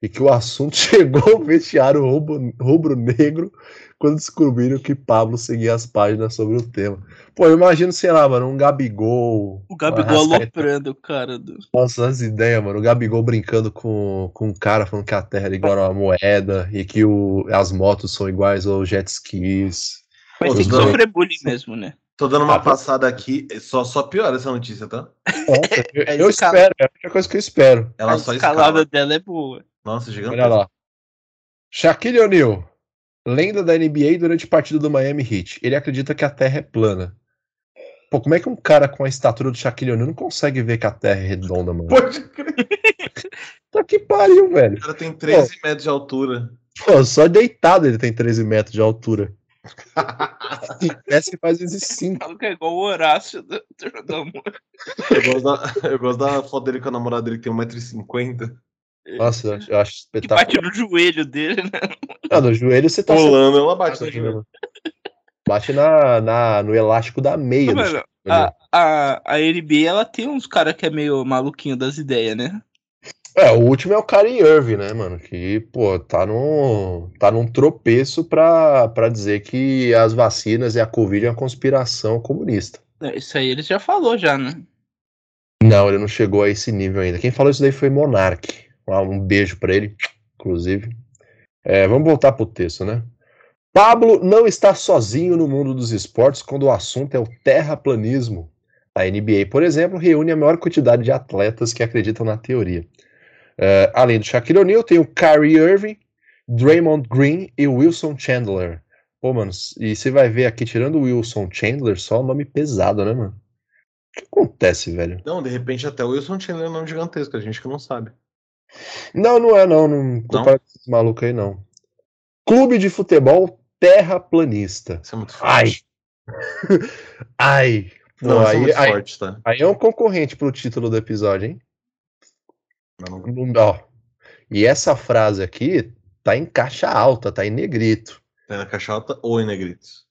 [SPEAKER 2] e que o assunto chegou ao vestiário rubro- rubro-negro quando descobriram que Pablo seguia as páginas sobre o tema. Pô, eu imagino, sei lá, mano, um Gabigol.
[SPEAKER 4] O Gabigol aloprando o cara do.
[SPEAKER 2] Nossa, as ideias, mano. O Gabigol brincando com, com um cara falando que a Terra era igual a uma moeda e que o, as motos são iguais aos jet skis.
[SPEAKER 4] Mas tem que sofrer bullying mesmo, né?
[SPEAKER 1] Tô dando uma
[SPEAKER 2] Ah,
[SPEAKER 1] passada aqui, só, só piora essa notícia, tá?
[SPEAKER 2] Nossa, eu,
[SPEAKER 4] É
[SPEAKER 2] eu espero, é a única coisa que eu espero.
[SPEAKER 1] Ela
[SPEAKER 4] a
[SPEAKER 1] só
[SPEAKER 4] escalada
[SPEAKER 1] escala.
[SPEAKER 4] dela é boa.
[SPEAKER 1] Nossa, gigante.
[SPEAKER 2] Olha lá. Shaquille O'Neal, lenda da NBA durante partida do Miami Heat. Ele acredita que a Terra é plana. Pô, como é que um cara com a estatura do Shaquille O'Neal não consegue ver que a Terra é redonda, mano?
[SPEAKER 1] Pode crer.
[SPEAKER 2] Tá que pariu, velho.
[SPEAKER 1] O cara tem 13 metros de altura.
[SPEAKER 2] Pô, só deitado ele tem 13 metros de altura. Se faz vezes 5.
[SPEAKER 4] Fala que é igual o Horácio do do Amor.
[SPEAKER 1] Eu gosto, da, eu gosto da foto dele com a namorada dele que tem 1,50m.
[SPEAKER 2] Nossa, eu acho- eu acho
[SPEAKER 4] Que
[SPEAKER 2] espetacular.
[SPEAKER 4] bate no joelho dele, né?
[SPEAKER 2] Ah, no joelho você tá
[SPEAKER 1] Pulando, ela bate no
[SPEAKER 2] sendo-
[SPEAKER 1] joelho.
[SPEAKER 2] Bate na, na, no elástico da meia. do
[SPEAKER 4] Mano,
[SPEAKER 2] Shaquille
[SPEAKER 4] a, a, a NBA, ela tem uns caras que é meio maluquinho das ideias, né?
[SPEAKER 2] É, o último é o Kyrie Irving, né, mano? Que, pô, tá num, tá num tropeço pra, pra dizer que as vacinas e a Covid é uma conspiração comunista.
[SPEAKER 4] É, Isso aí ele já falou, já, né?
[SPEAKER 2] Não, ele não chegou a esse nível ainda. Quem falou isso daí foi Monark. Um beijo pra ele, inclusive. É, vamos voltar pro texto, né? Pablo não está sozinho no mundo dos esportes quando o assunto é o terraplanismo. A NBA, por exemplo, reúne a maior quantidade de atletas que acreditam na teoria. Uh, além do Shaquille O'Neal, tem o Kyrie Irving, Draymond Green e Wilson Chandler. Pô, mano, e você vai ver aqui, tirando o Wilson Chandler, só nome pesado, né, mano? O que acontece, velho?
[SPEAKER 1] Não, de repente até o Wilson Chandler é um nome gigantesco, a gente que não sabe.
[SPEAKER 2] Não, não é não, não compara com esses malucos aí, não. Clube de futebol terraplanista.
[SPEAKER 1] Isso é muito forte.
[SPEAKER 2] Ai. Ai. Pô,
[SPEAKER 1] Não, isso é
[SPEAKER 2] aí,
[SPEAKER 1] muito
[SPEAKER 2] aí,
[SPEAKER 1] forte, tá?
[SPEAKER 2] aí é um concorrente pro título do episódio, hein?
[SPEAKER 1] Não,
[SPEAKER 2] Não- Ó. E essa frase aqui tá em caixa alta, tá em negrito.
[SPEAKER 1] É na caixa alta ou em negritos?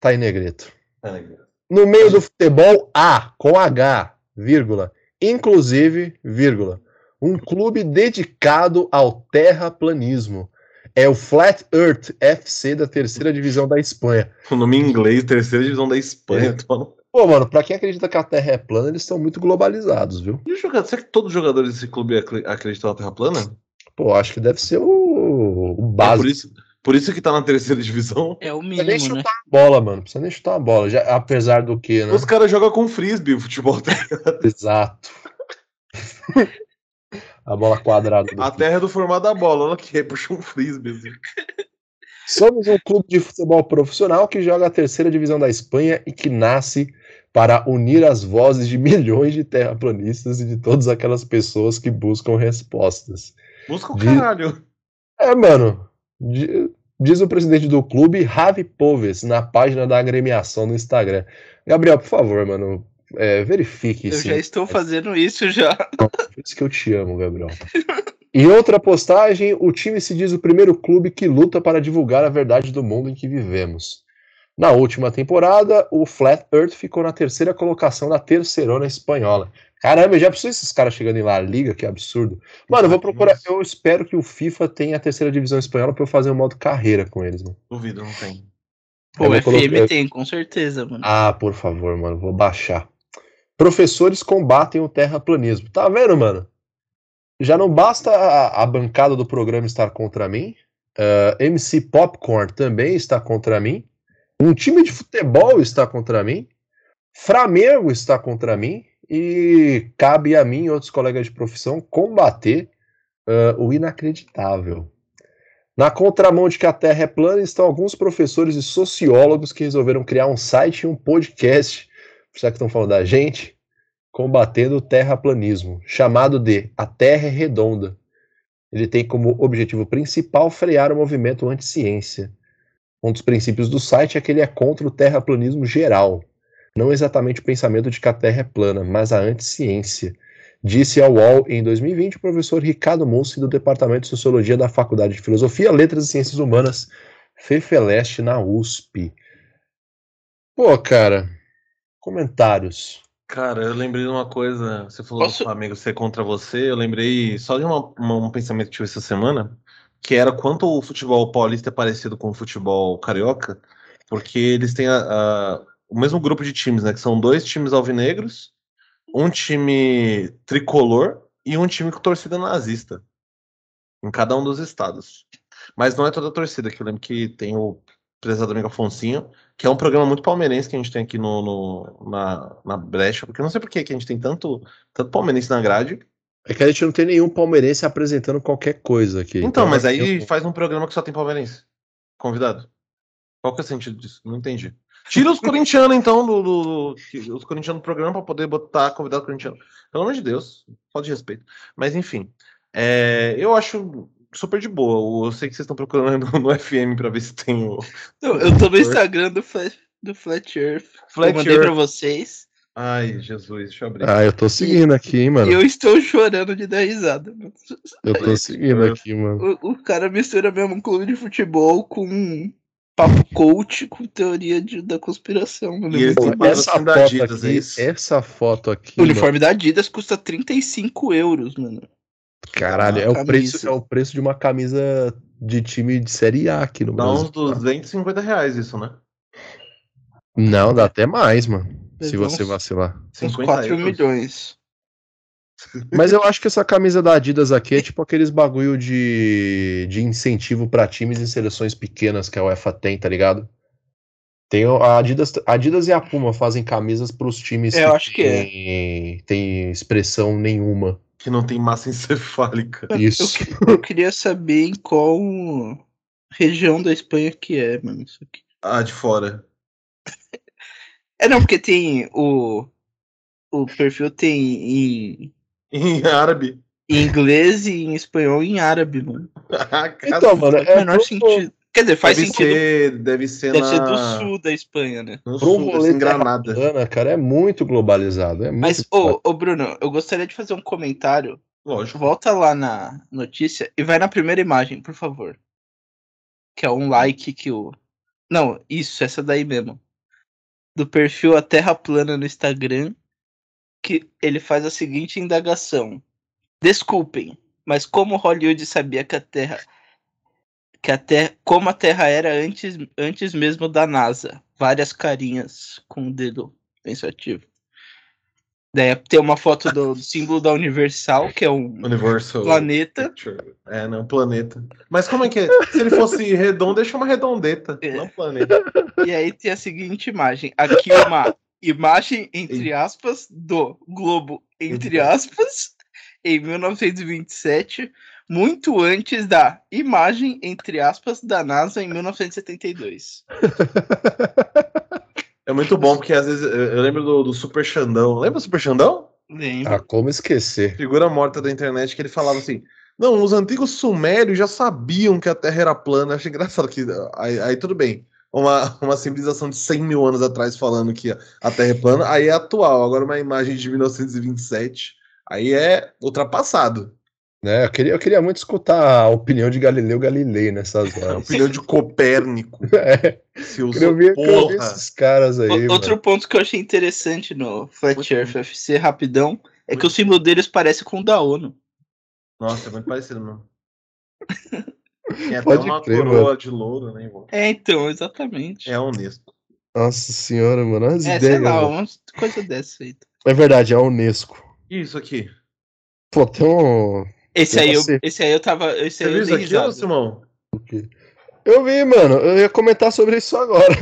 [SPEAKER 2] Tá em negrito.
[SPEAKER 1] É negrito.
[SPEAKER 2] No meio do futebol, A, com H, vírgula, inclusive, vírgula, um clube dedicado ao terraplanismo. É o Flat Earth FC da terceira divisão da Espanha.
[SPEAKER 1] O nome em inglês, terceira divisão da Espanha.
[SPEAKER 2] É.
[SPEAKER 1] Tô...
[SPEAKER 2] Pô, mano, pra quem acredita que a Terra é plana, eles são muito globalizados, viu?
[SPEAKER 1] E o jogador, será que todos os jogadores desse clube acre- acreditam na Terra plana?
[SPEAKER 2] Pô, acho que deve ser o, o
[SPEAKER 1] É por,
[SPEAKER 2] básico.
[SPEAKER 1] isso, por isso que tá na terceira divisão.
[SPEAKER 4] É o
[SPEAKER 2] Não precisa nem
[SPEAKER 4] mínimo, né?
[SPEAKER 2] chutar a bola, mano. Não precisa nem chutar a bola. Já, apesar do que, né?
[SPEAKER 1] Os caras jogam com frisbee o futebol. tá?
[SPEAKER 2] Exato. a bola quadrada.
[SPEAKER 1] A terra é do formato da bola. Olha que puxa um frisbee. assim.
[SPEAKER 2] Somos um clube de futebol profissional que joga a terceira divisão da Espanha e que nasce para unir as vozes de milhões de terraplanistas e de todas aquelas pessoas que buscam respostas.
[SPEAKER 1] Busca o
[SPEAKER 2] De-
[SPEAKER 1] caralho.
[SPEAKER 2] É, mano. di- Diz o presidente do clube, Ravi Poves, na página da agremiação no Instagram. Gabriel, por favor, mano, é, verifique
[SPEAKER 4] Eu
[SPEAKER 2] esse
[SPEAKER 4] já estou fazendo isso já.
[SPEAKER 2] Por isso que eu te amo, Gabriel. Em outra postagem, o time se diz o primeiro clube que luta para divulgar a verdade do mundo em que vivemos. Na última temporada, o Flat Earth ficou na terceira colocação da terceirona espanhola. Caramba, já pensou esses caras chegando em La Liga? Que absurdo. Mano, eu vou procurar. Eu espero que o FIFA tenha a terceira divisão espanhola para eu fazer um modo carreira com eles, mano.
[SPEAKER 1] Duvido, não tem.
[SPEAKER 4] Pô,
[SPEAKER 2] Eu
[SPEAKER 4] o FM
[SPEAKER 2] colocar-
[SPEAKER 4] tem, com certeza, mano.
[SPEAKER 2] Ah, por favor, mano, vou baixar. Professores combatem o terraplanismo. Tá vendo, mano? Já não basta a, a bancada do programa estar contra mim. ah, MC Popcorn também está contra mim. Um time de futebol está contra mim. Flamengo está contra mim. E cabe a mim e outros colegas de profissão combater ah, o inacreditável. Na contramão de que a Terra é plana estão alguns professores e sociólogos que resolveram criar um site e um podcast, já que estão falando da gente, combatendo o terraplanismo, chamado de A Terra é Redonda. Ele tem como objetivo principal frear o movimento anti-ciência. Um dos princípios do site é que ele é contra o terraplanismo geral, não exatamente o pensamento de que a Terra é plana, mas a anti-ciência. Disse ao UOL em 2020 o professor Ricardo Mussi, do Departamento de Sociologia da Faculdade de Filosofia, Letras e Ciências Humanas, FEFELESTE, na USP. Pô, cara, comentários.
[SPEAKER 1] Cara, eu lembrei de uma coisa. Você falou
[SPEAKER 4] Posso-
[SPEAKER 1] do Flamengo ser contra você. Eu lembrei só de uma- uma- um pensamento que tive essa semana, que era quanto o futebol paulista é parecido com o futebol carioca, porque eles têm a- a- o mesmo grupo de times, né? Que são dois times alvinegros, um time tricolor e um time com torcida nazista. Em cada um dos estados. Mas não é toda a torcida, que eu lembro que tem o prezado amigo Afonsinho, que é um programa muito palmeirense que a gente tem aqui no, no- na, na brecha, porque eu não sei por que a gente tem tanto, tanto palmeirense na grade.
[SPEAKER 2] É que a gente não tem nenhum palmeirense apresentando qualquer coisa aqui.
[SPEAKER 1] Então, mas
[SPEAKER 2] aqui
[SPEAKER 1] aí
[SPEAKER 2] eu-
[SPEAKER 1] faz um programa que só tem palmeirense. Convidado. Qual que é o sentido disso? Não entendi. Tira os corintianos, então, do, do- do- os corintianos do programa para poder botar convidado corintiano. Pelo amor de Deus, falta de respeito. Mas enfim, é, eu acho super de boa. Eu sei que vocês estão procurando no FM para ver se tem o
[SPEAKER 4] Eu, eu tô no Instagram do Flat, do Flat Earth.
[SPEAKER 1] Flat
[SPEAKER 4] eu mandei pra vocês.
[SPEAKER 1] Ai, Jesus, deixa eu abrir.
[SPEAKER 2] Ah, eu tô seguindo aqui, hein, mano.
[SPEAKER 4] Eu estou chorando de dar risada. mano.
[SPEAKER 2] Eu tô seguindo aqui, mano.
[SPEAKER 4] O, o cara mistura mesmo um clube de futebol com um papo coach com teoria de- da conspiração. Mano.
[SPEAKER 1] E
[SPEAKER 2] Pô, essa
[SPEAKER 1] da
[SPEAKER 2] foto
[SPEAKER 1] Adidas, é
[SPEAKER 2] aqui,
[SPEAKER 1] isso?
[SPEAKER 2] essa foto aqui,
[SPEAKER 4] O uniforme da Adidas custa 35 euros, mano.
[SPEAKER 2] mano, caralho, é
[SPEAKER 4] Uma
[SPEAKER 2] o preço, é o preço de uma camisa de time de série A aqui no
[SPEAKER 1] Dá
[SPEAKER 2] Brasil.
[SPEAKER 1] uns 250 reais isso, né?
[SPEAKER 2] Não, dá até mais, mano. Se você
[SPEAKER 4] uns-
[SPEAKER 2] vacilar.
[SPEAKER 4] Uns
[SPEAKER 1] 50
[SPEAKER 4] 4
[SPEAKER 1] euros.
[SPEAKER 4] milhões.
[SPEAKER 2] Mas eu acho que essa camisa da Adidas aqui é tipo aqueles bagulho de, de incentivo pra times e seleções pequenas que a UEFA tem, tá ligado? Tem a Adidas, a Adidas e a Puma fazem camisas pros times
[SPEAKER 4] Eu acho que é.
[SPEAKER 2] tem, tem expressão nenhuma.
[SPEAKER 1] Que não tem massa encefálica.
[SPEAKER 4] Eu,
[SPEAKER 2] Isso.
[SPEAKER 4] que- eu queria saber em qual região da Espanha que é, mano, isso aqui.
[SPEAKER 1] Ah, de fora.
[SPEAKER 4] É não, porque tem o. O perfil tem em,
[SPEAKER 1] Em árabe.
[SPEAKER 4] em inglês e em espanhol e em árabe, mano.
[SPEAKER 2] Então, mano,
[SPEAKER 4] Faz o
[SPEAKER 2] é
[SPEAKER 4] menor
[SPEAKER 2] pro,
[SPEAKER 4] sentido. Quer dizer, faz
[SPEAKER 1] deve
[SPEAKER 4] sentido.
[SPEAKER 1] ser, deve ser
[SPEAKER 4] Deve
[SPEAKER 1] na...
[SPEAKER 4] ser do sul da Espanha, né?
[SPEAKER 1] No
[SPEAKER 2] pro
[SPEAKER 1] sul, deve
[SPEAKER 2] rolê
[SPEAKER 1] Granada.
[SPEAKER 2] terraplanana, cara, é muito globalizado. É muito
[SPEAKER 4] Mas, ô, ô Bruno, eu gostaria de fazer um comentário.
[SPEAKER 1] Lógico.
[SPEAKER 4] Volta lá na notícia e vai na primeira imagem, por favor. Que é um like que o. Não, isso, essa daí mesmo. Do perfil A Terra Plana no Instagram. Que ele faz a seguinte indagação. Desculpem, mas como Hollywood sabia que a Terra. Que a terra, como a Terra era antes, antes mesmo da NASA. Várias carinhas com o dedo pensativo. Daí tem uma foto do, do símbolo da Universal, que é um
[SPEAKER 1] Universal.
[SPEAKER 4] planeta.
[SPEAKER 1] Picture. É, não, planeta. Mas como é que é? Se ele fosse redondo, deixa uma redondeta.
[SPEAKER 4] É.
[SPEAKER 1] Não planeta.
[SPEAKER 4] E aí tem a seguinte imagem. Aqui uma imagem, entre aspas, do globo, entre aspas, em 1927, muito antes da imagem, entre aspas, da NASA em 1972.
[SPEAKER 1] É muito bom, porque às vezes eu lembro do, do Super Xandão. Lembra do Super Xandão?
[SPEAKER 4] Lembra?
[SPEAKER 2] Ah, como esquecer?
[SPEAKER 1] Figura morta da internet que ele falava assim. Não, os antigos sumérios já sabiam que a Terra era plana. Eu Acho engraçado que. Aí, aí tudo bem. Uma, uma civilização de 100 mil anos atrás falando que a Terra é plana, aí é atual. Agora uma imagem de 1927, aí é ultrapassado.
[SPEAKER 2] Né? Eu, queria, eu queria muito escutar a opinião de Galileu Galilei nessas
[SPEAKER 1] É a
[SPEAKER 2] horas.
[SPEAKER 1] opinião de Copérnico.
[SPEAKER 2] É,
[SPEAKER 1] Se
[SPEAKER 2] eu
[SPEAKER 1] usou,
[SPEAKER 2] eu ouvir
[SPEAKER 1] porra.
[SPEAKER 2] esses caras aí.
[SPEAKER 4] O-. Outro ponto que eu achei interessante no Flat
[SPEAKER 1] Muito
[SPEAKER 4] Earth FC, rapidão, é que o símbolo deles parece com o da ONU.
[SPEAKER 1] Nossa, é muito parecido mesmo. Tem até
[SPEAKER 2] Pode
[SPEAKER 1] uma
[SPEAKER 2] crer,
[SPEAKER 1] coroa
[SPEAKER 2] mano.
[SPEAKER 1] de louro, né, irmão?
[SPEAKER 4] É, então, exatamente.
[SPEAKER 1] É a Unesco.
[SPEAKER 2] Nossa senhora, mano. As
[SPEAKER 4] É, sei
[SPEAKER 2] ideias.
[SPEAKER 4] lá,
[SPEAKER 2] mano.
[SPEAKER 4] uma coisa dessa aí.
[SPEAKER 2] É verdade, é a Unesco.
[SPEAKER 1] E isso aqui?
[SPEAKER 2] Pô, tem um.
[SPEAKER 4] Esse aí, eu, esse aí eu tava. Esse
[SPEAKER 1] Você
[SPEAKER 4] aí
[SPEAKER 1] viu
[SPEAKER 4] eu
[SPEAKER 1] isso aqui. Simão?
[SPEAKER 2] Eu vi, mano. Eu ia comentar sobre isso agora.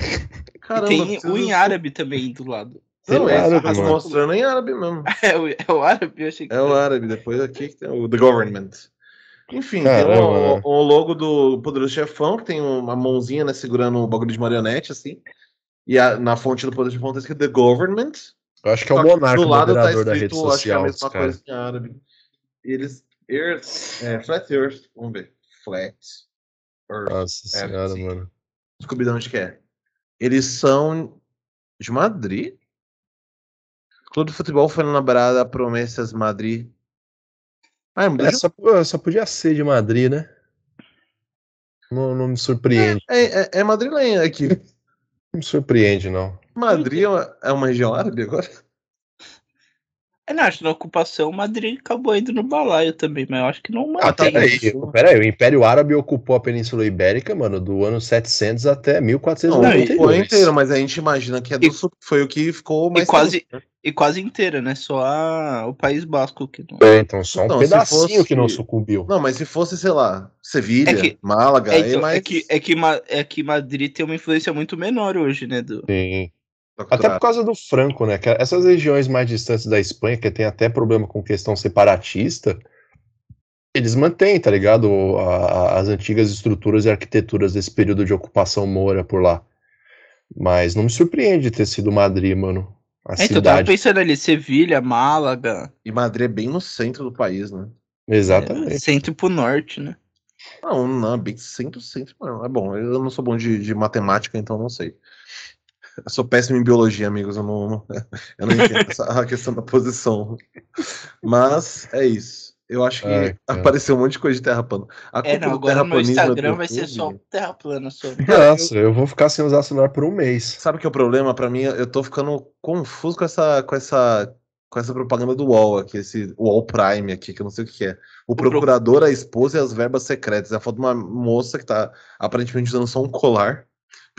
[SPEAKER 4] E
[SPEAKER 1] Caramba,
[SPEAKER 4] tem
[SPEAKER 1] preciso-
[SPEAKER 4] o em árabe também do lado.
[SPEAKER 1] Não,
[SPEAKER 2] Tem
[SPEAKER 1] é
[SPEAKER 2] árabe,
[SPEAKER 1] tá
[SPEAKER 2] mano.
[SPEAKER 1] mostrando em árabe mesmo.
[SPEAKER 4] É o, é o árabe, eu achei que.
[SPEAKER 1] É o árabe, depois aqui que tem o The Government. Enfim,
[SPEAKER 2] Caramba,
[SPEAKER 1] tem o,
[SPEAKER 2] né?
[SPEAKER 1] o logo do Poderoso Chefão, que tem uma mãozinha, né, segurando um bagulho de marionete, assim. E a- na fonte do Poderoso Chefão tá escrito The Government.
[SPEAKER 2] Eu acho que é o monarca
[SPEAKER 1] do lado tá
[SPEAKER 2] moderador da rede
[SPEAKER 1] escrito, acho que é a
[SPEAKER 2] social.
[SPEAKER 1] mesma coisa em árabe. E eles. Earth, é, Flat Earth, vamos ver. Flat Earth.
[SPEAKER 2] Nossa senhora,
[SPEAKER 1] sim.
[SPEAKER 2] mano.
[SPEAKER 1] Descobri de onde que é. Eles são de Madrid? Clube de Futebol foi elaborada Promessas Madrid. Ah, é
[SPEAKER 2] É, só, só podia ser de Madrid, né? Não, não me surpreende.
[SPEAKER 1] é, é, é madrilenha aqui.
[SPEAKER 2] Não me surpreende, não.
[SPEAKER 1] Madrid é uma, é uma região árabe agora?
[SPEAKER 4] É, não, acho que na ocupação Madrid acabou indo no balaio também, mas eu acho que não
[SPEAKER 2] Ah,
[SPEAKER 4] mantém.
[SPEAKER 2] peraí,
[SPEAKER 1] isso.
[SPEAKER 2] peraí, o Império Árabe ocupou a Península Ibérica, mano, do ano 700 até
[SPEAKER 1] Não,
[SPEAKER 2] 1492.
[SPEAKER 1] foi inteiro, mas a gente imagina que é do
[SPEAKER 4] E-
[SPEAKER 1] sul, foi o que ficou mais.
[SPEAKER 4] quase-
[SPEAKER 1] tempo, né?
[SPEAKER 4] E quase inteira, né? Só a- o País Basco que não.
[SPEAKER 2] É, então só um
[SPEAKER 1] Então,
[SPEAKER 2] pedacinho
[SPEAKER 1] fosse-
[SPEAKER 2] que não sucumbiu.
[SPEAKER 1] Não, mas se fosse, sei lá, Sevilha,
[SPEAKER 4] É que-
[SPEAKER 1] Málaga,
[SPEAKER 4] É,
[SPEAKER 1] aí
[SPEAKER 4] então,
[SPEAKER 1] mais.
[SPEAKER 4] é, que, é, que, é que Madrid tem uma influência muito menor hoje, né? Do...
[SPEAKER 2] Sim. Até por causa do Franco, né? Que essas regiões mais distantes da Espanha, que tem até problema com questão separatista, eles mantêm, tá ligado? A- a- as antigas estruturas e arquiteturas desse período de ocupação moura por lá. Mas não me surpreende ter sido Madrid, mano. A
[SPEAKER 4] É, então, eu tava
[SPEAKER 2] cidade.
[SPEAKER 4] pensando ali, Sevilha, Málaga,
[SPEAKER 1] E Madrid é bem no centro do país, né?
[SPEAKER 2] Exatamente.
[SPEAKER 4] é, centro pro norte, né?
[SPEAKER 1] Não, não, bem centro, centro, não. É bom, eu não sou bom de, de matemática, então não sei. Eu sou péssimo em biologia, amigos. Eu não, eu não entendo essa, a questão da posição. Mas é isso. Eu acho que
[SPEAKER 2] Ai,
[SPEAKER 1] apareceu um monte de coisa de terra plana. A
[SPEAKER 4] É, não, agora no meu Instagram vai ser só terra plana. Só.
[SPEAKER 2] Nossa, eu vou ficar sem usar celular por um mês.
[SPEAKER 1] Sabe o que é o problema pra mim? Eu tô ficando confuso com essa, com essa, com essa propaganda do UOL aqui, esse UOL Prime aqui, que eu não sei o que é. O
[SPEAKER 4] pro-
[SPEAKER 1] procurador, a esposa e as verbas secretas. É a foto de uma moça que tá aparentemente usando só um colar,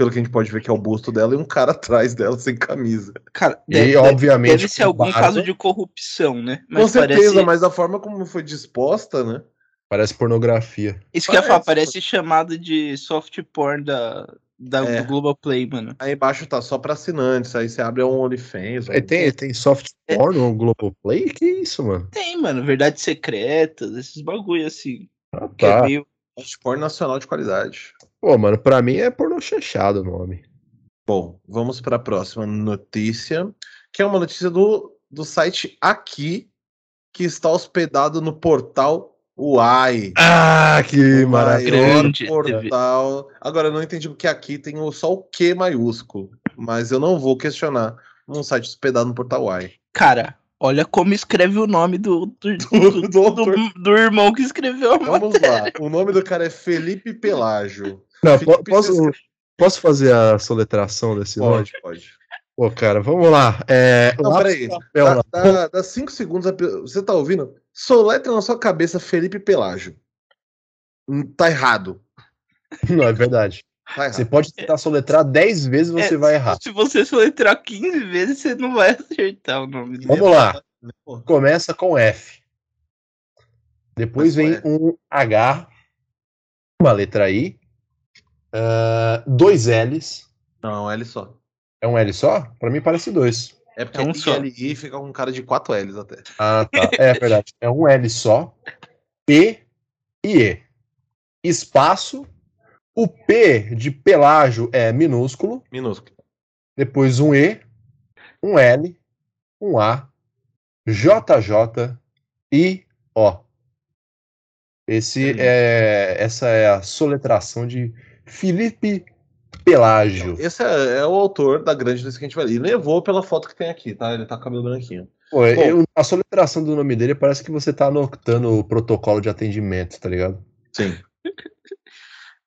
[SPEAKER 1] pelo que a gente pode ver que é o busto dela, e um cara atrás dela sem camisa.
[SPEAKER 4] Cara,
[SPEAKER 2] E,
[SPEAKER 4] deve,
[SPEAKER 2] obviamente,
[SPEAKER 4] deve ser algum
[SPEAKER 2] barba,
[SPEAKER 4] caso de corrupção, né?
[SPEAKER 1] Com certeza,
[SPEAKER 4] parece-
[SPEAKER 1] mas a forma como foi disposta, né?
[SPEAKER 2] Parece pornografia.
[SPEAKER 4] Isso que eu ia falar,
[SPEAKER 1] parece-
[SPEAKER 4] parece chamado de soft porn da, da,
[SPEAKER 1] É.
[SPEAKER 4] do Globoplay, mano.
[SPEAKER 1] Aí embaixo tá só pra assinantes, aí você abre um OnlyFans.
[SPEAKER 2] Aí tem, tem soft
[SPEAKER 4] É.
[SPEAKER 2] porn no Globoplay? Que isso, mano?
[SPEAKER 4] Tem, mano, verdades secretas, esses bagulho assim.
[SPEAKER 2] Ah,
[SPEAKER 4] Que é
[SPEAKER 2] tá.
[SPEAKER 4] Meio.
[SPEAKER 1] porn nacional de qualidade.
[SPEAKER 2] Pô, mano, pra mim é pornô chanchado o nome.
[SPEAKER 1] Bom, vamos para a próxima notícia, que é uma notícia do, do site Aqui, que está hospedado no portal Uai.
[SPEAKER 2] Ah, que
[SPEAKER 1] o
[SPEAKER 2] maravilha.
[SPEAKER 1] portal. Agora, eu não entendi porque aqui tem só o Q maiúsculo, mas eu não vou questionar um site hospedado no portal Uai.
[SPEAKER 4] Cara, olha como escreve o nome do, do,
[SPEAKER 1] Do-
[SPEAKER 4] do,
[SPEAKER 1] do
[SPEAKER 4] irmão que escreveu a
[SPEAKER 1] Vamos lá. O nome do cara é Felipe Pelágio.
[SPEAKER 2] Não,
[SPEAKER 1] Felipe
[SPEAKER 2] posso, posso fazer a soletração desse nome?
[SPEAKER 1] Pode, pode.
[SPEAKER 2] Pô, cara, vamos lá. É,
[SPEAKER 1] Não, peraí. Dá,
[SPEAKER 2] na
[SPEAKER 1] dá, dá cinco segundos. a Você tá ouvindo? Soletra na sua cabeça Felipe Pelágio. Hum, Tá errado.
[SPEAKER 2] Não, é verdade. Você pode tentar soletrar 10 vezes você
[SPEAKER 4] É,
[SPEAKER 2] vai errar.
[SPEAKER 4] Se você soletrar 15 vezes, você não vai acertar o nome dele.
[SPEAKER 2] Vamos lá.
[SPEAKER 1] Porra.
[SPEAKER 2] Começa com F. Depois vem um H, uma letra I, ah, dois L's.
[SPEAKER 1] Não, L só.
[SPEAKER 2] É um L só? Pra mim parece dois.
[SPEAKER 1] É porque
[SPEAKER 4] É um só.
[SPEAKER 1] ILI fica com cara de quatro L's até.
[SPEAKER 2] Ah, tá. É verdade. É um L só. P e E. Espaço. O P de pelágio é minúsculo.
[SPEAKER 1] Minúsculo.
[SPEAKER 2] Depois um E, um L, um A, JJ e O. Esse é, essa é a soletração de Felipe Pelágio.
[SPEAKER 1] Esse é, é o autor da grande notícia que a gente vai ler. E levou pela foto que tem aqui, tá? Ele tá com o cabelo branquinho.
[SPEAKER 2] Pô, eu- a soletração do nome dele parece que você tá anotando o protocolo de atendimento, tá ligado?
[SPEAKER 1] Sim.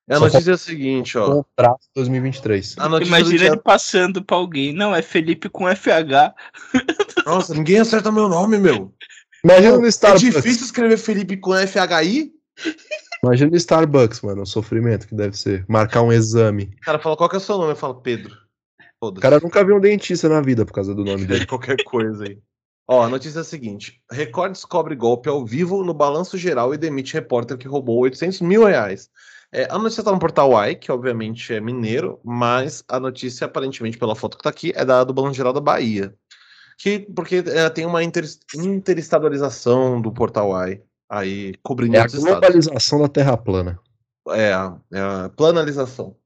[SPEAKER 1] A
[SPEAKER 2] Só
[SPEAKER 1] notícia é a seguinte, ó.
[SPEAKER 2] Contrato 2023.
[SPEAKER 1] A notícia do
[SPEAKER 4] Imagina ele passando pra alguém. Não, é Felipe com FH.
[SPEAKER 1] Nossa, ninguém acerta meu nome, meu.
[SPEAKER 2] Imagina no
[SPEAKER 1] É
[SPEAKER 2] Starbucks.
[SPEAKER 1] difícil escrever Felipe com FHI?
[SPEAKER 2] Imagina no Starbucks, mano, o sofrimento que deve ser. Marcar um exame.
[SPEAKER 1] O cara fala, qual que é o seu nome? Eu falo, Pedro.
[SPEAKER 2] O cara nunca viu um dentista na vida por causa do nome dele.
[SPEAKER 1] de qualquer coisa aí. Ó, a notícia é a seguinte: Record descobre golpe ao vivo no balanço geral e demite repórter que roubou 800 mil reais. É, a notícia tá no portal Y, que obviamente é mineiro, mas a notícia, aparentemente, pela foto que tá aqui, é da do Balanço Geral da Bahia. Que, porque é, tem uma inter, interestadualização do portal Y, aí cobrindo
[SPEAKER 2] É a globalização da Terra plana.
[SPEAKER 1] É, é a planalização.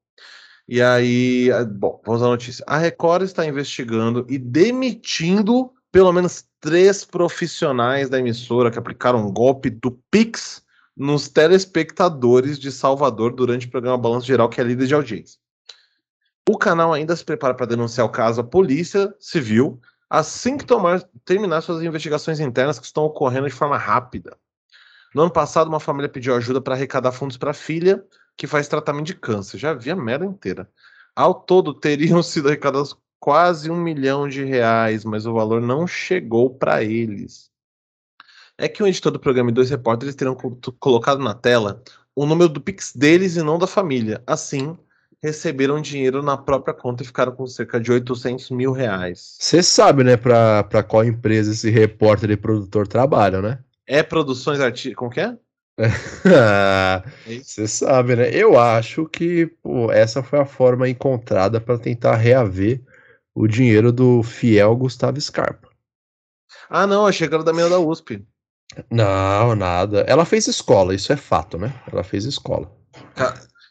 [SPEAKER 1] E aí, bom, vamos à notícia. A Record está investigando e demitindo pelo menos três profissionais da emissora que aplicaram um golpe do Pix nos telespectadores de Salvador durante o programa Balanço Geral, que é líder de audiência. O canal ainda se prepara para denunciar o caso à Polícia Civil assim que tomar, terminar suas investigações internas que estão ocorrendo de forma rápida. No ano passado, uma família pediu ajuda para arrecadar fundos para a filha, que faz tratamento de câncer. Já vi a merda inteira. Ao todo, teriam sido arrecadados quase um milhão de reais, mas o valor não chegou para eles. É que o editor do programa e dois repórteres terão co- colocado na tela o número do Pix deles e não da família. Assim, receberam dinheiro na própria conta e ficaram com cerca de 800 mil reais.
[SPEAKER 2] Você sabe, né, pra, pra qual empresa esse repórter e produtor trabalham, né?
[SPEAKER 1] É produções artísticas. Como que é?
[SPEAKER 2] Você sabe, né? Eu acho que pô, essa foi a forma encontrada para tentar reaver o dinheiro do fiel Gustavo Scarpa.
[SPEAKER 1] Ah, não, achei que era da minha da USP.
[SPEAKER 2] Não, nada. Ela fez escola, isso é fato, né? Ela fez escola.